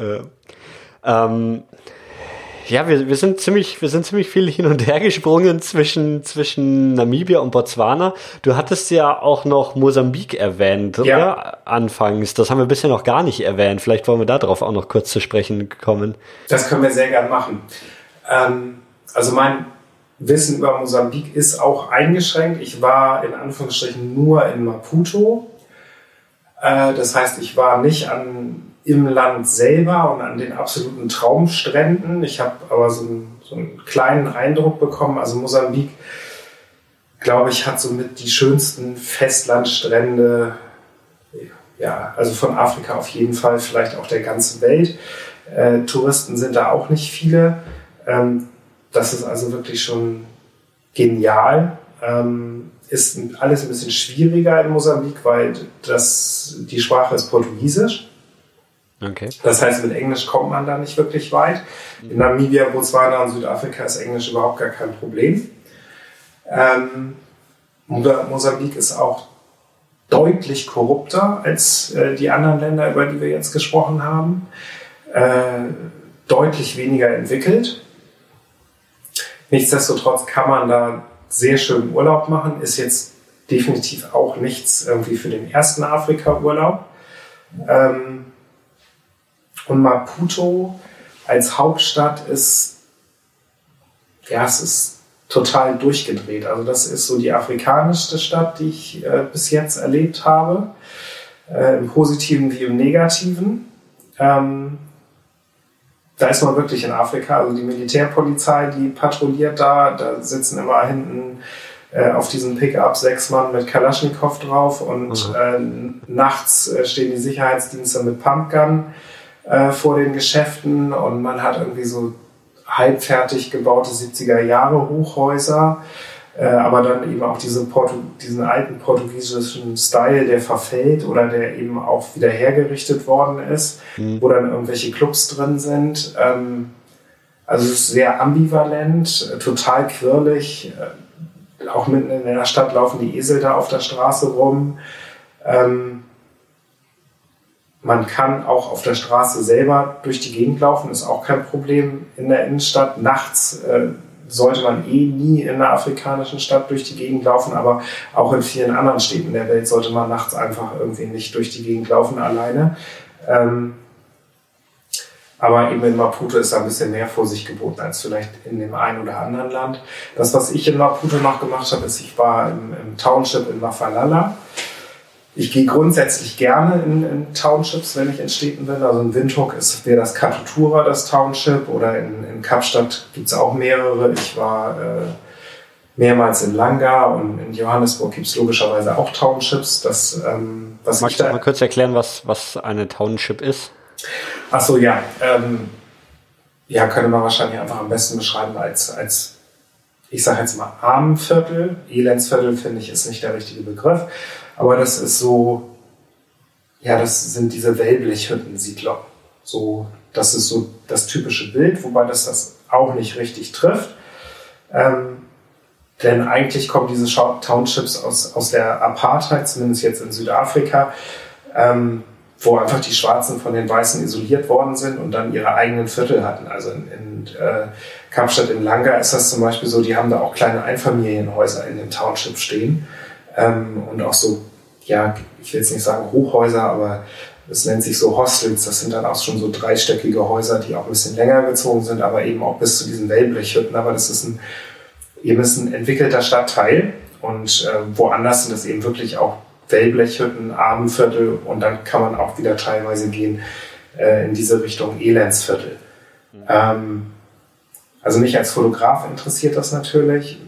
Äh, ähm, ja, wir, wir sind ziemlich, wir sind ziemlich viel hin und her gesprungen zwischen, zwischen Namibia und Botswana. Du hattest ja auch noch Mosambik erwähnt, ja. oder? Anfangs. Das haben wir bisher noch gar nicht erwähnt. Vielleicht wollen wir darauf auch noch kurz zu sprechen kommen. Das können wir sehr gern machen. Ähm, also mein Wissen über Mosambik ist auch eingeschränkt. Ich war in Anführungsstrichen nur in Maputo. Äh, das heißt, ich war nicht an im Land selber und an den absoluten Traumstränden. Ich habe aber so einen, so einen kleinen Eindruck bekommen. Also Mosambik, glaube ich, hat somit die schönsten Festlandstrände, ja, also von Afrika auf jeden Fall, vielleicht auch der ganzen Welt. Äh, Touristen sind da auch nicht viele. Ähm, das ist also wirklich schon genial. Ähm, ist alles ein bisschen schwieriger in Mosambik, weil das, die Sprache ist Portugiesisch. Okay. Das heißt, mit Englisch kommt man da nicht wirklich weit. In Namibia, Botswana und Südafrika ist Englisch überhaupt gar kein Problem. Ähm, Mosambik ist auch deutlich korrupter als äh, die anderen Länder, über die wir jetzt gesprochen haben. Äh, deutlich weniger entwickelt. Nichtsdestotrotz kann man da sehr schön Urlaub machen. Ist jetzt definitiv auch nichts irgendwie für den ersten Afrika-Urlaub. Ähm, und Maputo als Hauptstadt ist, ja, es ist total durchgedreht. Also das ist so die afrikanischste Stadt, die ich äh, bis jetzt erlebt habe, äh, im Positiven wie im Negativen. Ähm, da ist man wirklich in Afrika. Also die Militärpolizei, die patrouilliert da, da sitzen immer hinten äh, auf diesen Pickup sechs Mann mit Kalaschnikow drauf und mhm. äh, nachts äh, stehen die Sicherheitsdienste mit Pumpgun äh, vor den Geschäften und man hat irgendwie so halbfertig gebaute 70er Jahre Hochhäuser, äh, aber dann eben auch diese Portu diesen alten portugiesischen Style, der verfällt oder der eben auch wieder hergerichtet worden ist, mhm. wo dann irgendwelche Clubs drin sind. Ähm, also es ist sehr ambivalent, total quirlig. Äh, auch mitten in der Stadt laufen die Esel da auf der Straße rum. Ähm, man kann auch auf der Straße selber durch die Gegend laufen, ist auch kein Problem in der Innenstadt. Nachts äh, sollte man eh nie in einer afrikanischen Stadt durch die Gegend laufen, aber auch in vielen anderen Städten der Welt sollte man nachts einfach irgendwie nicht durch die Gegend laufen alleine. Ähm, aber eben in Maputo ist da ein bisschen mehr Vorsicht geboten als vielleicht in dem einen oder anderen Land. Das, was ich in Maputo noch gemacht habe, ist, ich war im, im Township in Mafalala. Ich gehe grundsätzlich gerne in, in, Townships, wenn ich in Städten bin. Also in Windhoek ist wäre das Katutura das Township oder in, in Kapstadt gibt es auch mehrere. Ich war äh, mehrmals in Langa und in Johannesburg gibt es logischerweise auch Townships. Das, ähm, was Magst du mal kurz erklären, was, was eine Township ist? Ach so, ja. Ähm, ja, könnte man wahrscheinlich einfach am besten beschreiben als, als ich sage jetzt mal Armenviertel. Elendsviertel finde ich ist nicht der richtige Begriff. Aber das ist so, ja, das sind diese Wellblechhütten-Siedler. So, das ist so das typische Bild, wobei das das auch nicht richtig trifft. Ähm, denn eigentlich kommen diese Townships aus, aus der Apartheid, zumindest jetzt in Südafrika, ähm, wo einfach die Schwarzen von den Weißen isoliert worden sind und dann ihre eigenen Viertel hatten. Also in, in äh, Kapstadt in Langa ist das zum Beispiel so, die haben da auch kleine Einfamilienhäuser in den Townships stehen ähm, und auch so ja, ich will jetzt nicht sagen Hochhäuser, aber es nennt sich so Hostels. Das sind dann auch schon so dreistöckige Häuser, die auch ein bisschen länger gezogen sind, aber eben auch bis zu diesen Wellblechhütten. Aber das ist ein, eben ist ein entwickelter Stadtteil und äh, woanders sind das eben wirklich auch Wellblechhütten, Armenviertel und dann kann man auch wieder teilweise gehen äh, in diese Richtung Elendsviertel. Mhm. Ähm, also mich als Fotograf interessiert das natürlich.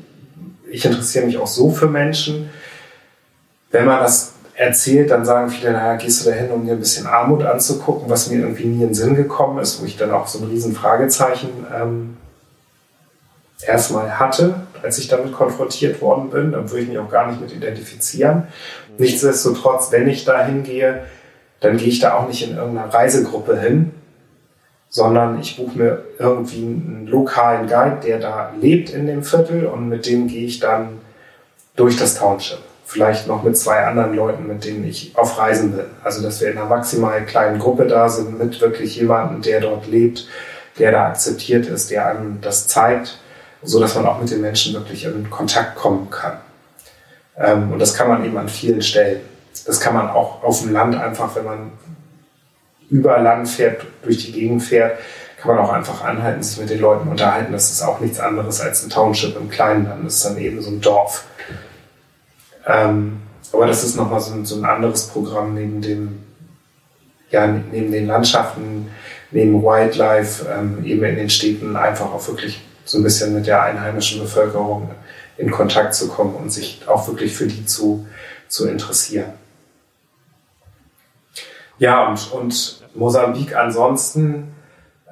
Ich interessiere mich auch so für Menschen wenn man das erzählt, dann sagen viele, naja, gehst du da hin, um dir ein bisschen Armut anzugucken, was mir irgendwie nie in den Sinn gekommen ist, wo ich dann auch so ein riesen Fragezeichen ähm, erstmal hatte, als ich damit konfrontiert worden bin. Dann würde ich mich auch gar nicht mit identifizieren. Nichtsdestotrotz, wenn ich da hingehe, dann gehe ich da auch nicht in irgendeiner Reisegruppe hin, sondern ich buche mir irgendwie einen lokalen Guide, der da lebt in dem Viertel und mit dem gehe ich dann durch das Township vielleicht noch mit zwei anderen Leuten, mit denen ich auf Reisen bin. Also dass wir in einer maximal kleinen Gruppe da sind, mit wirklich jemandem, der dort lebt, der da akzeptiert ist, der einem das zeigt, so dass man auch mit den Menschen wirklich in Kontakt kommen kann. Ähm, und das kann man eben an vielen Stellen. Das kann man auch auf dem Land einfach, wenn man über Land fährt, durch die Gegend fährt, kann man auch einfach anhalten, sich mit den Leuten unterhalten. Das ist auch nichts anderes als ein Township im kleinen Land. Das ist dann eben so ein Dorf. Ähm, aber das ist nochmal so, so ein anderes Programm neben dem, ja, neben den Landschaften, neben Wildlife, ähm, eben in den Städten einfach auch wirklich so ein bisschen mit der einheimischen Bevölkerung in Kontakt zu kommen und sich auch wirklich für die zu, zu interessieren. Ja, und, und Mosambik ansonsten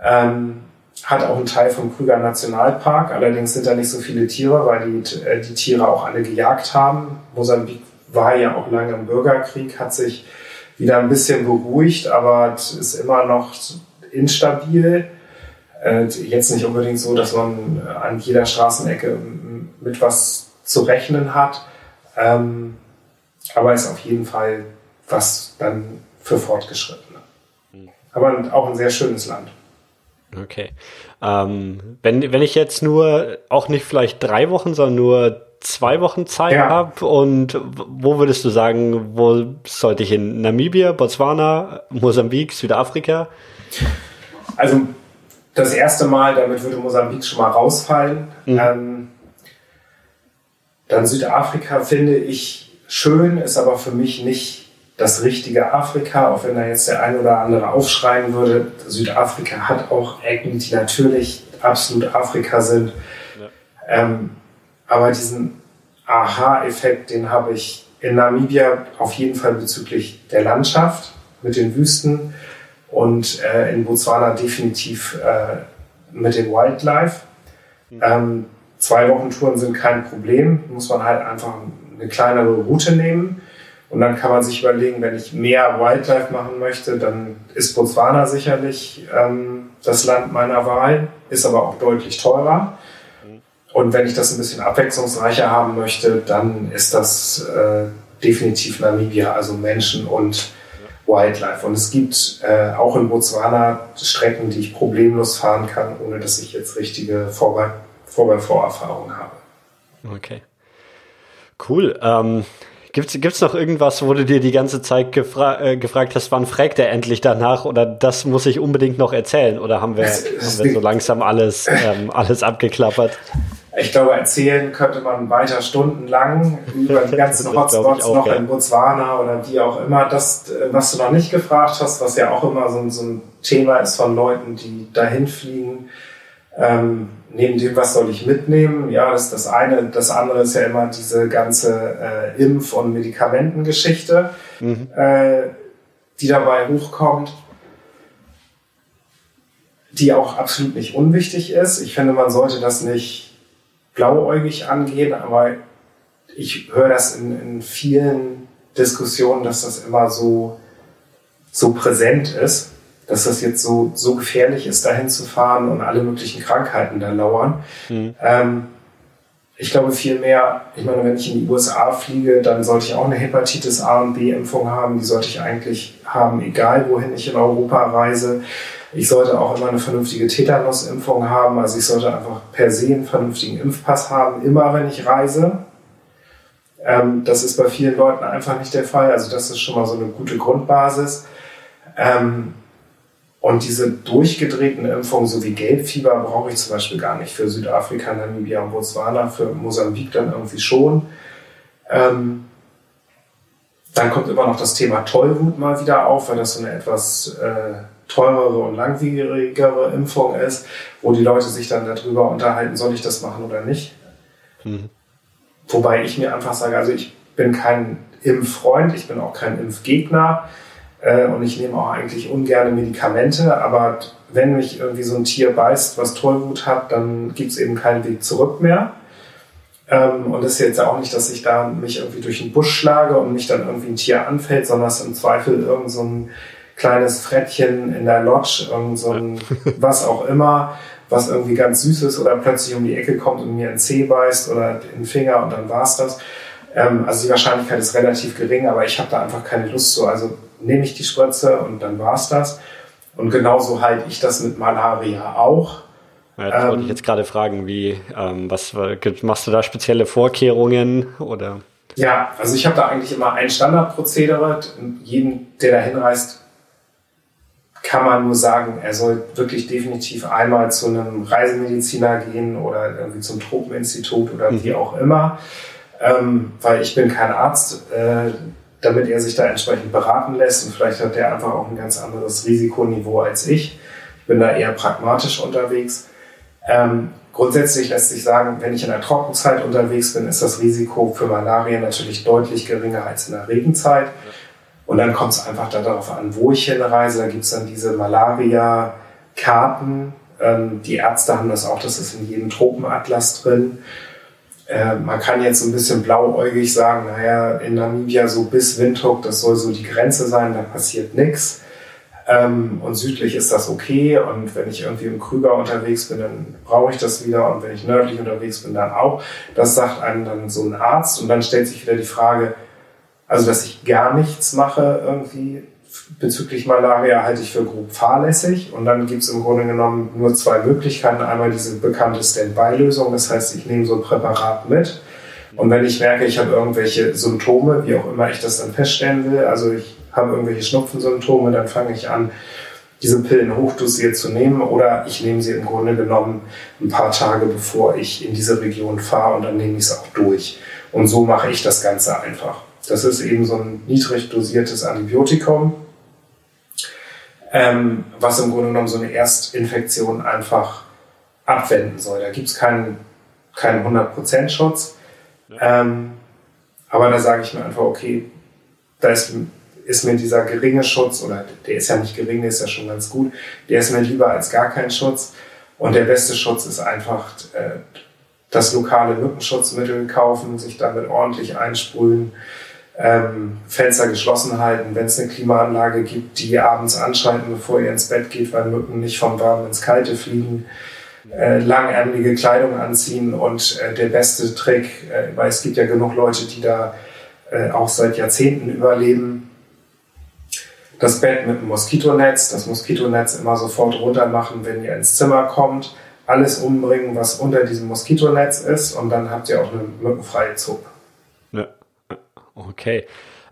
ähm, hat auch einen Teil vom Krüger Nationalpark. Allerdings sind da nicht so viele Tiere, weil die, äh, die Tiere auch alle gejagt haben. Mosambik war ja auch lange im Bürgerkrieg, hat sich wieder ein bisschen beruhigt, aber ist immer noch instabil. Äh, jetzt nicht unbedingt so, dass man an jeder Straßenecke mit was zu rechnen hat. Ähm, aber ist auf jeden Fall was dann für Fortgeschrittene. Hm. Aber auch ein sehr schönes Land. Okay. Ähm, wenn, wenn ich jetzt nur, auch nicht vielleicht drei Wochen, sondern nur zwei Wochen Zeit ja. habe und wo würdest du sagen, wo sollte ich hin? Namibia, Botswana, Mosambik, Südafrika? Also das erste Mal, damit würde Mosambik schon mal rausfallen. Mhm. Ähm, dann Südafrika finde ich schön, ist aber für mich nicht das richtige Afrika, auch wenn da jetzt der ein oder andere aufschreien würde. Südafrika hat auch Ecken, die natürlich absolut Afrika sind. Ja. Ähm, aber diesen Aha-Effekt, den habe ich in Namibia auf jeden Fall bezüglich der Landschaft mit den Wüsten und äh, in Botswana definitiv äh, mit dem Wildlife. Mhm. Ähm, zwei Wochen Touren sind kein Problem, muss man halt einfach eine kleinere Route nehmen. Und dann kann man sich überlegen, wenn ich mehr Wildlife machen möchte, dann ist Botswana sicherlich ähm, das Land meiner Wahl, ist aber auch deutlich teurer. Und wenn ich das ein bisschen abwechslungsreicher haben möchte, dann ist das äh, definitiv Namibia, also Menschen und Wildlife. Und es gibt äh, auch in Botswana Strecken, die ich problemlos fahren kann, ohne dass ich jetzt richtige Vorbei-Vorerfahrungen habe. Okay. Cool. Ähm, Gibt es noch irgendwas, wo du dir die ganze Zeit gefra äh, gefragt hast, wann fragt er endlich danach oder das muss ich unbedingt noch erzählen oder haben wir, haben wir so langsam alles, ähm, alles abgeklappert? Ich glaube, erzählen könnte man weiter stundenlang über die ganzen Hotspots auch, noch ja. in Botswana oder wie auch immer. Das, äh, was du noch nicht gefragt hast, was ja auch immer so, so ein Thema ist von Leuten, die dahin fliegen, ähm, neben dem, was soll ich mitnehmen? Ja, das ist das eine. Das andere ist ja immer diese ganze äh, Impf- und Medikamentengeschichte, mhm. äh, die dabei hochkommt, die auch absolut nicht unwichtig ist. Ich finde, man sollte das nicht blauäugig angehen, aber ich höre das in, in vielen Diskussionen, dass das immer so, so präsent ist dass das jetzt so, so gefährlich ist, dahin zu fahren und alle möglichen Krankheiten da lauern. Mhm. Ähm, ich glaube vielmehr, ich meine, wenn ich in die USA fliege, dann sollte ich auch eine Hepatitis A und B-Impfung haben. Die sollte ich eigentlich haben, egal wohin ich in Europa reise. Ich sollte auch immer eine vernünftige Tetanus-Impfung haben. Also ich sollte einfach per se einen vernünftigen Impfpass haben, immer wenn ich reise. Ähm, das ist bei vielen Leuten einfach nicht der Fall. Also das ist schon mal so eine gute Grundbasis. Ähm, und diese durchgedrehten Impfungen, so wie Gelbfieber, brauche ich zum Beispiel gar nicht für Südafrika, Namibia und Botswana, für Mosambik dann irgendwie schon. Ähm, dann kommt immer noch das Thema Tollwut mal wieder auf, weil das so eine etwas äh, teurere und langwierigere Impfung ist, wo die Leute sich dann darüber unterhalten, soll ich das machen oder nicht. Mhm. Wobei ich mir einfach sage, also ich bin kein Impffreund, ich bin auch kein Impfgegner. Äh, und ich nehme auch eigentlich ungerne Medikamente, aber wenn mich irgendwie so ein Tier beißt, was Tollwut hat, dann gibt es eben keinen Weg zurück mehr. Ähm, und das ist jetzt auch nicht, dass ich da mich irgendwie durch den Busch schlage und mich dann irgendwie ein Tier anfällt, sondern es ist im Zweifel irgend so ein kleines Frettchen in der Lodge, irgend so ein was auch immer, was irgendwie ganz süß ist oder plötzlich um die Ecke kommt und mir einen Zeh beißt oder den Finger und dann war's das. Ähm, also die Wahrscheinlichkeit ist relativ gering, aber ich habe da einfach keine Lust zu. Also nehme ich die Spritze und dann war's das. Und genauso halte ich das mit Malaria auch. Ja, das ähm, wollte ich jetzt gerade fragen, wie, ähm, was machst du da spezielle Vorkehrungen oder? Ja, also ich habe da eigentlich immer ein Standardprozedere. Jeden, der da hinreist, kann man nur sagen, er soll wirklich definitiv einmal zu einem Reisemediziner gehen oder irgendwie zum Tropeninstitut oder mhm. wie auch immer, ähm, weil ich bin kein Arzt. Äh, damit er sich da entsprechend beraten lässt. Und vielleicht hat der einfach auch ein ganz anderes Risikoniveau als ich. Ich bin da eher pragmatisch unterwegs. Ähm, grundsätzlich lässt sich sagen, wenn ich in der Trockenzeit unterwegs bin, ist das Risiko für Malaria natürlich deutlich geringer als in der Regenzeit. Und dann kommt es einfach darauf an, wo ich hinreise. Da gibt es dann diese Malaria-Karten. Ähm, die Ärzte haben das auch, das ist in jedem Tropenatlas drin. Äh, man kann jetzt so ein bisschen blauäugig sagen, naja, in Namibia so bis Windhoek, das soll so die Grenze sein, da passiert nichts. Ähm, und südlich ist das okay. Und wenn ich irgendwie im Krüger unterwegs bin, dann brauche ich das wieder. Und wenn ich nördlich unterwegs bin, dann auch. Das sagt einem dann so ein Arzt. Und dann stellt sich wieder die Frage, also dass ich gar nichts mache irgendwie bezüglich Malaria halte ich für grob fahrlässig. Und dann gibt es im Grunde genommen nur zwei Möglichkeiten. Einmal diese bekannte Standby-Lösung, das heißt, ich nehme so ein Präparat mit Und wenn ich merke, ich habe irgendwelche Symptome, wie auch immer ich das dann feststellen will, also ich habe irgendwelche Schnupfensymptome, dann fange ich an, diese Pillen hochdosiert zu nehmen oder ich nehme sie im Grunde genommen ein paar Tage bevor ich in diese Region fahre und dann nehme ich es auch durch. Und so mache ich das Ganze einfach. Das ist eben so ein niedrig dosiertes Antibiotikum, ähm, was im Grunde genommen so eine Erstinfektion einfach abwenden soll. Da gibt es keinen, keinen 100% Schutz. Ähm, aber da sage ich mir einfach, okay, da ist, ist mir dieser geringe Schutz, oder der ist ja nicht gering, der ist ja schon ganz gut, der ist mir lieber als gar kein Schutz. Und der beste Schutz ist einfach äh, das lokale Mückenschutzmittel kaufen, sich damit ordentlich einsprühen, ähm, Fenster geschlossen halten, wenn es eine Klimaanlage gibt, die abends anschalten, bevor ihr ins Bett geht, weil Mücken nicht vom Warmen ins Kalte fliegen äh, langärmelige Kleidung anziehen und äh, der beste Trick, äh, weil es gibt ja genug Leute, die da äh, auch seit Jahrzehnten überleben. Das Bett mit dem Moskitonetz, das Moskitonetz immer sofort runter machen, wenn ihr ins Zimmer kommt, alles umbringen, was unter diesem Moskitonetz ist und dann habt ihr auch eine mückenfreie Zone. Okay.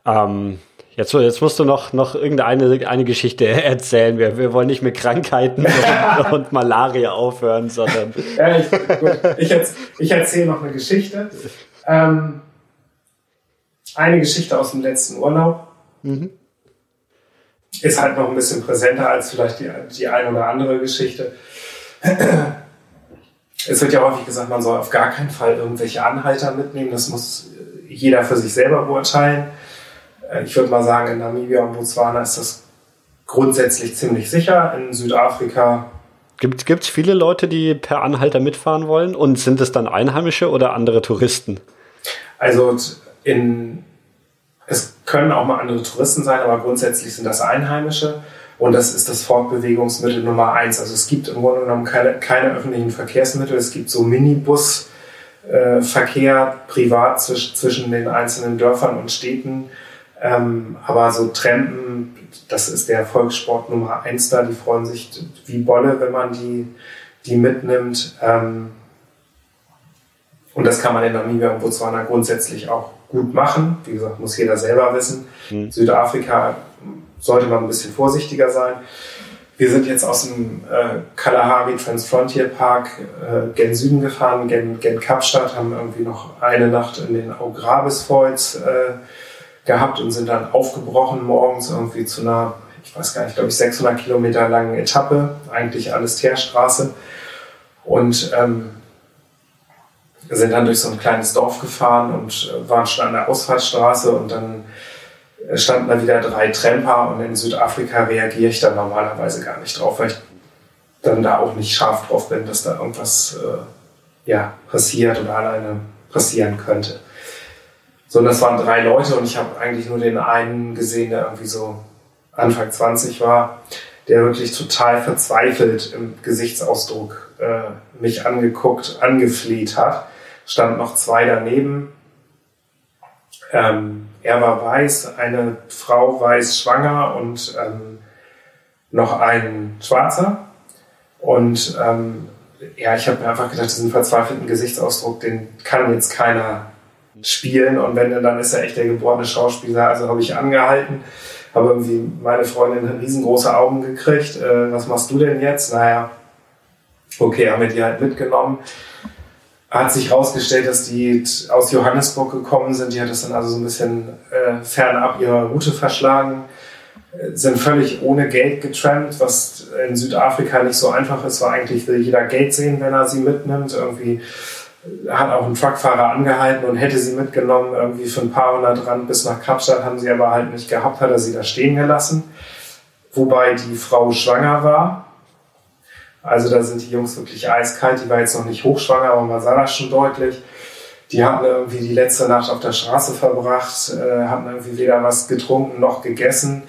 Ähm, Jetzt, jetzt musst du noch, noch irgendeine eine Geschichte erzählen. Wir, wir wollen nicht mit Krankheiten und, und Malaria aufhören, sondern. Ja, ich, ich, ich erzähle noch eine Geschichte. Ähm, eine Geschichte aus dem letzten Urlaub. Mhm. Ist halt noch ein bisschen präsenter als vielleicht die, die eine oder andere Geschichte. Es wird ja häufig gesagt, man soll auf gar keinen Fall irgendwelche Anhalter mitnehmen. Das muss jeder für sich selber beurteilen. Äh, ich würde mal sagen, in Namibia und Botswana ist das grundsätzlich ziemlich sicher. In Südafrika. Gibt es viele Leute, die per Anhalter mitfahren wollen? Und sind es dann Einheimische oder andere Touristen? Also in, es können auch mal andere Touristen sein, aber grundsätzlich sind das Einheimische. Und das ist das Fortbewegungsmittel Nummer eins. Also es gibt im Grunde genommen keine, keine öffentlichen Verkehrsmittel. Es gibt so Minibusverkehr äh, privat zwisch, zwischen den einzelnen Dörfern und Städten ähm, aber so Trampen, das ist der Volkssport Nummer eins da, die freuen sich wie Bolle, wenn man die, die mitnimmt. Ähm, und das kann man in Namibia und Botswana grundsätzlich auch gut machen. Wie gesagt, muss jeder selber wissen. Mhm. Südafrika sollte man ein bisschen vorsichtiger sein. Wir sind jetzt aus dem äh, Kalahari Transfrontier Park äh, gen Süden gefahren, gen, gen Kapstadt, haben irgendwie noch eine Nacht in den Augrabis Falls äh, gehabt und sind dann aufgebrochen morgens irgendwie zu einer, ich weiß gar nicht, glaube ich, 600 Kilometer langen Etappe, eigentlich alles Teerstraße. Und ähm, sind dann durch so ein kleines Dorf gefahren und äh, waren schon an der Ausfahrtsstraße und dann standen da wieder drei Tramper und in Südafrika reagiere ich dann normalerweise gar nicht drauf, weil ich dann da auch nicht scharf drauf bin, dass da irgendwas äh, ja, passiert oder alleine passieren könnte. So, und das waren drei Leute und ich habe eigentlich nur den einen gesehen, der irgendwie so Anfang 20 war, der wirklich total verzweifelt im Gesichtsausdruck äh, mich angeguckt, angefleht hat. Stand noch zwei daneben. Ähm, er war weiß, eine Frau weiß schwanger und ähm, noch ein Schwarzer. Und ähm, ja, ich habe mir einfach gedacht, diesen verzweifelten Gesichtsausdruck, den kann jetzt keiner spielen und wenn, dann ist er echt der geborene Schauspieler. Also habe ich angehalten, habe irgendwie meine Freundin riesengroße Augen gekriegt. Äh, was machst du denn jetzt? Naja, okay, haben wir die halt mitgenommen. Hat sich herausgestellt, dass die aus Johannesburg gekommen sind. Die hat das dann also so ein bisschen äh, fernab ihrer Route verschlagen. Äh, sind völlig ohne Geld getrampt, was in Südafrika nicht so einfach ist, weil eigentlich will jeder Geld sehen, wenn er sie mitnimmt. Irgendwie hat auch ein Truckfahrer angehalten und hätte sie mitgenommen, irgendwie für ein paar hundert Rand bis nach Kapstadt, haben sie aber halt nicht gehabt, hat er sie da stehen gelassen. Wobei die Frau schwanger war. Also da sind die Jungs wirklich eiskalt. Die war jetzt noch nicht hochschwanger, aber man sah das schon deutlich. Die hatten irgendwie die letzte Nacht auf der Straße verbracht, äh, hatten irgendwie weder was getrunken noch gegessen.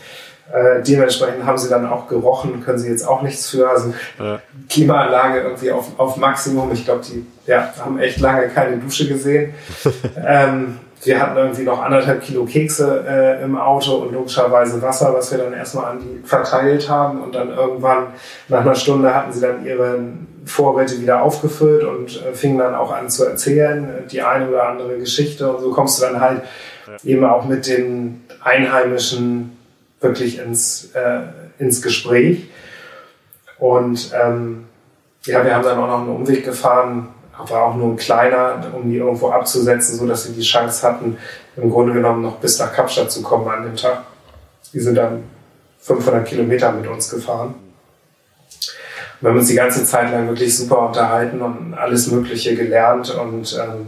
Äh, dementsprechend haben sie dann auch gerochen, können sie jetzt auch nichts für. Also ja. Klimaanlage irgendwie auf, auf Maximum. Ich glaube, die ja, haben echt lange keine Dusche gesehen. ähm, wir hatten irgendwie noch anderthalb Kilo Kekse äh, im Auto und logischerweise Wasser, was wir dann erstmal an die verteilt haben. Und dann irgendwann nach einer Stunde hatten sie dann ihre Vorräte wieder aufgefüllt und äh, fingen dann auch an zu erzählen, äh, die eine oder andere Geschichte. Und so kommst du dann halt ja. eben auch mit den Einheimischen wirklich ins, äh, ins Gespräch. Und ähm, ja, wir haben dann auch noch einen Umweg gefahren war auch nur ein kleiner, um die irgendwo abzusetzen, so dass sie die Chance hatten, im Grunde genommen noch bis nach Kapstadt zu kommen an dem Tag. Die sind dann 500 Kilometer mit uns gefahren. Wir haben uns die ganze Zeit lang wirklich super unterhalten und alles Mögliche gelernt und ähm,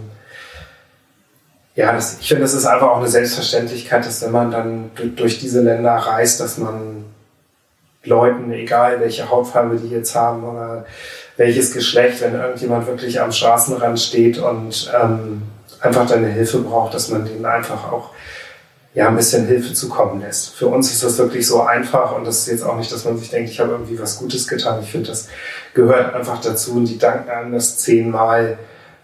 ja, das, ich finde, das ist einfach auch eine Selbstverständlichkeit, dass wenn man dann durch diese Länder reist, dass man Leuten, egal welche Hautfarbe die jetzt haben oder welches Geschlecht, wenn irgendjemand wirklich am Straßenrand steht und ähm, einfach deine Hilfe braucht, dass man denen einfach auch ja, ein bisschen Hilfe zukommen lässt. Für uns ist das wirklich so einfach und das ist jetzt auch nicht, dass man sich denkt, ich habe irgendwie was Gutes getan. Ich finde, das gehört einfach dazu und die danken einem das zehnmal,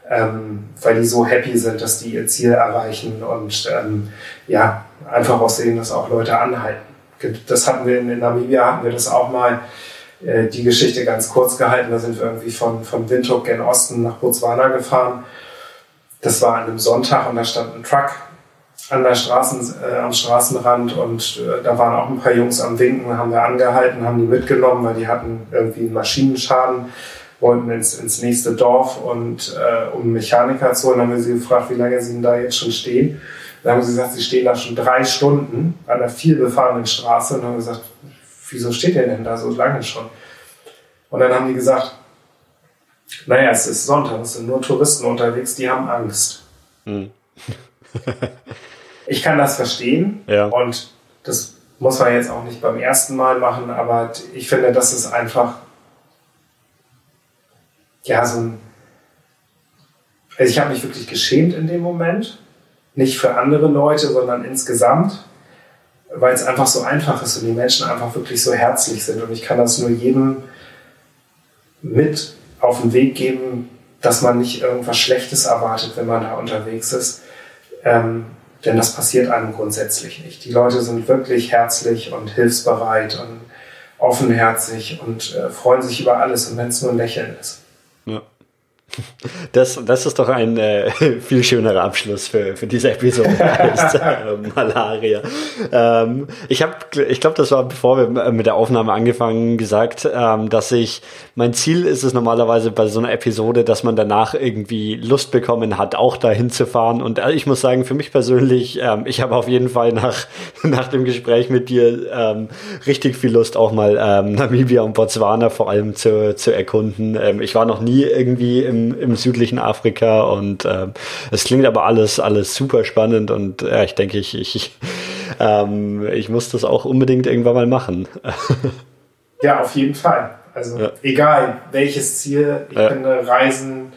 ähm, weil die so happy sind, dass die ihr Ziel erreichen und ähm, ja, einfach auch sehen, dass auch Leute anhalten. Das hatten wir in Namibia, hatten wir das auch mal äh, die Geschichte ganz kurz gehalten. Da sind wir irgendwie von, von Windhoek gen Osten nach Botswana gefahren. Das war an einem Sonntag und da stand ein Truck an der Straßen, äh, am Straßenrand und äh, da waren auch ein paar Jungs am Winken, haben wir angehalten, haben die mitgenommen, weil die hatten irgendwie einen Maschinenschaden, wollten ins, ins nächste Dorf und äh, um einen Mechaniker zu holen, haben wir sie gefragt, wie lange sie denn da jetzt schon stehen. Dann haben sie gesagt, sie stehen da schon drei Stunden an einer vielbefahrenen Straße und haben gesagt, wieso steht der denn da so lange schon? Und dann haben die gesagt, naja, es ist Sonntag, es sind nur Touristen unterwegs, die haben Angst. Hm. ich kann das verstehen ja. und das muss man jetzt auch nicht beim ersten Mal machen, aber ich finde, das ist einfach ja so ein. Also ich habe mich wirklich geschämt in dem Moment. Nicht für andere Leute, sondern insgesamt weil es einfach so einfach ist und die Menschen einfach wirklich so herzlich sind. Und ich kann das nur jedem mit auf den Weg geben, dass man nicht irgendwas Schlechtes erwartet, wenn man da unterwegs ist. Ähm, denn das passiert einem grundsätzlich nicht. Die Leute sind wirklich herzlich und hilfsbereit und offenherzig und äh, freuen sich über alles und wenn es nur ein Lächeln ist. Ja. Das, das ist doch ein äh, viel schönerer Abschluss für, für diese Episode als äh, Malaria. Ähm, ich habe, ich glaube, das war bevor wir mit der Aufnahme angefangen gesagt, ähm, dass ich mein Ziel ist es normalerweise bei so einer Episode, dass man danach irgendwie Lust bekommen hat, auch dahin zu fahren. Und äh, ich muss sagen, für mich persönlich, ähm, ich habe auf jeden Fall nach nach dem Gespräch mit dir ähm, richtig viel Lust, auch mal ähm, Namibia und Botswana vor allem zu zu erkunden. Ähm, ich war noch nie irgendwie im im, südlichen Afrika und äh, es klingt aber alles, alles super spannend und ja, ich denke, ich, ich, ähm, ich muss das auch unbedingt irgendwann mal machen. ja, auf jeden Fall. Also ja. egal welches Ziel, ich ja. finde, Reisen,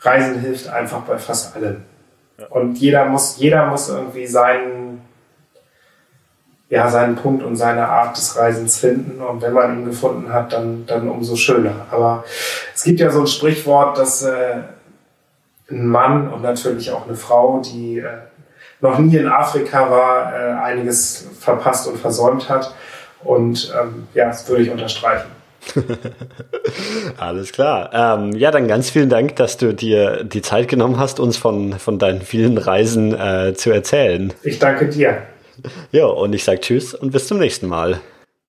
Reisen hilft einfach bei fast allem. Und jeder muss, jeder muss irgendwie seinen, ja, seinen Punkt und seine Art des Reisens finden. Und wenn man ihn gefunden hat, dann, dann umso schöner. Aber es gibt ja so ein Sprichwort, dass äh, ein Mann und natürlich auch eine Frau, die äh, noch nie in Afrika war, äh, einiges verpasst und versäumt hat. Und ähm, ja, das würde ich unterstreichen. Alles klar. Ähm, ja, dann ganz vielen Dank, dass du dir die Zeit genommen hast, uns von, von deinen vielen Reisen äh, zu erzählen. Ich danke dir. Ja, und ich sage Tschüss und bis zum nächsten Mal.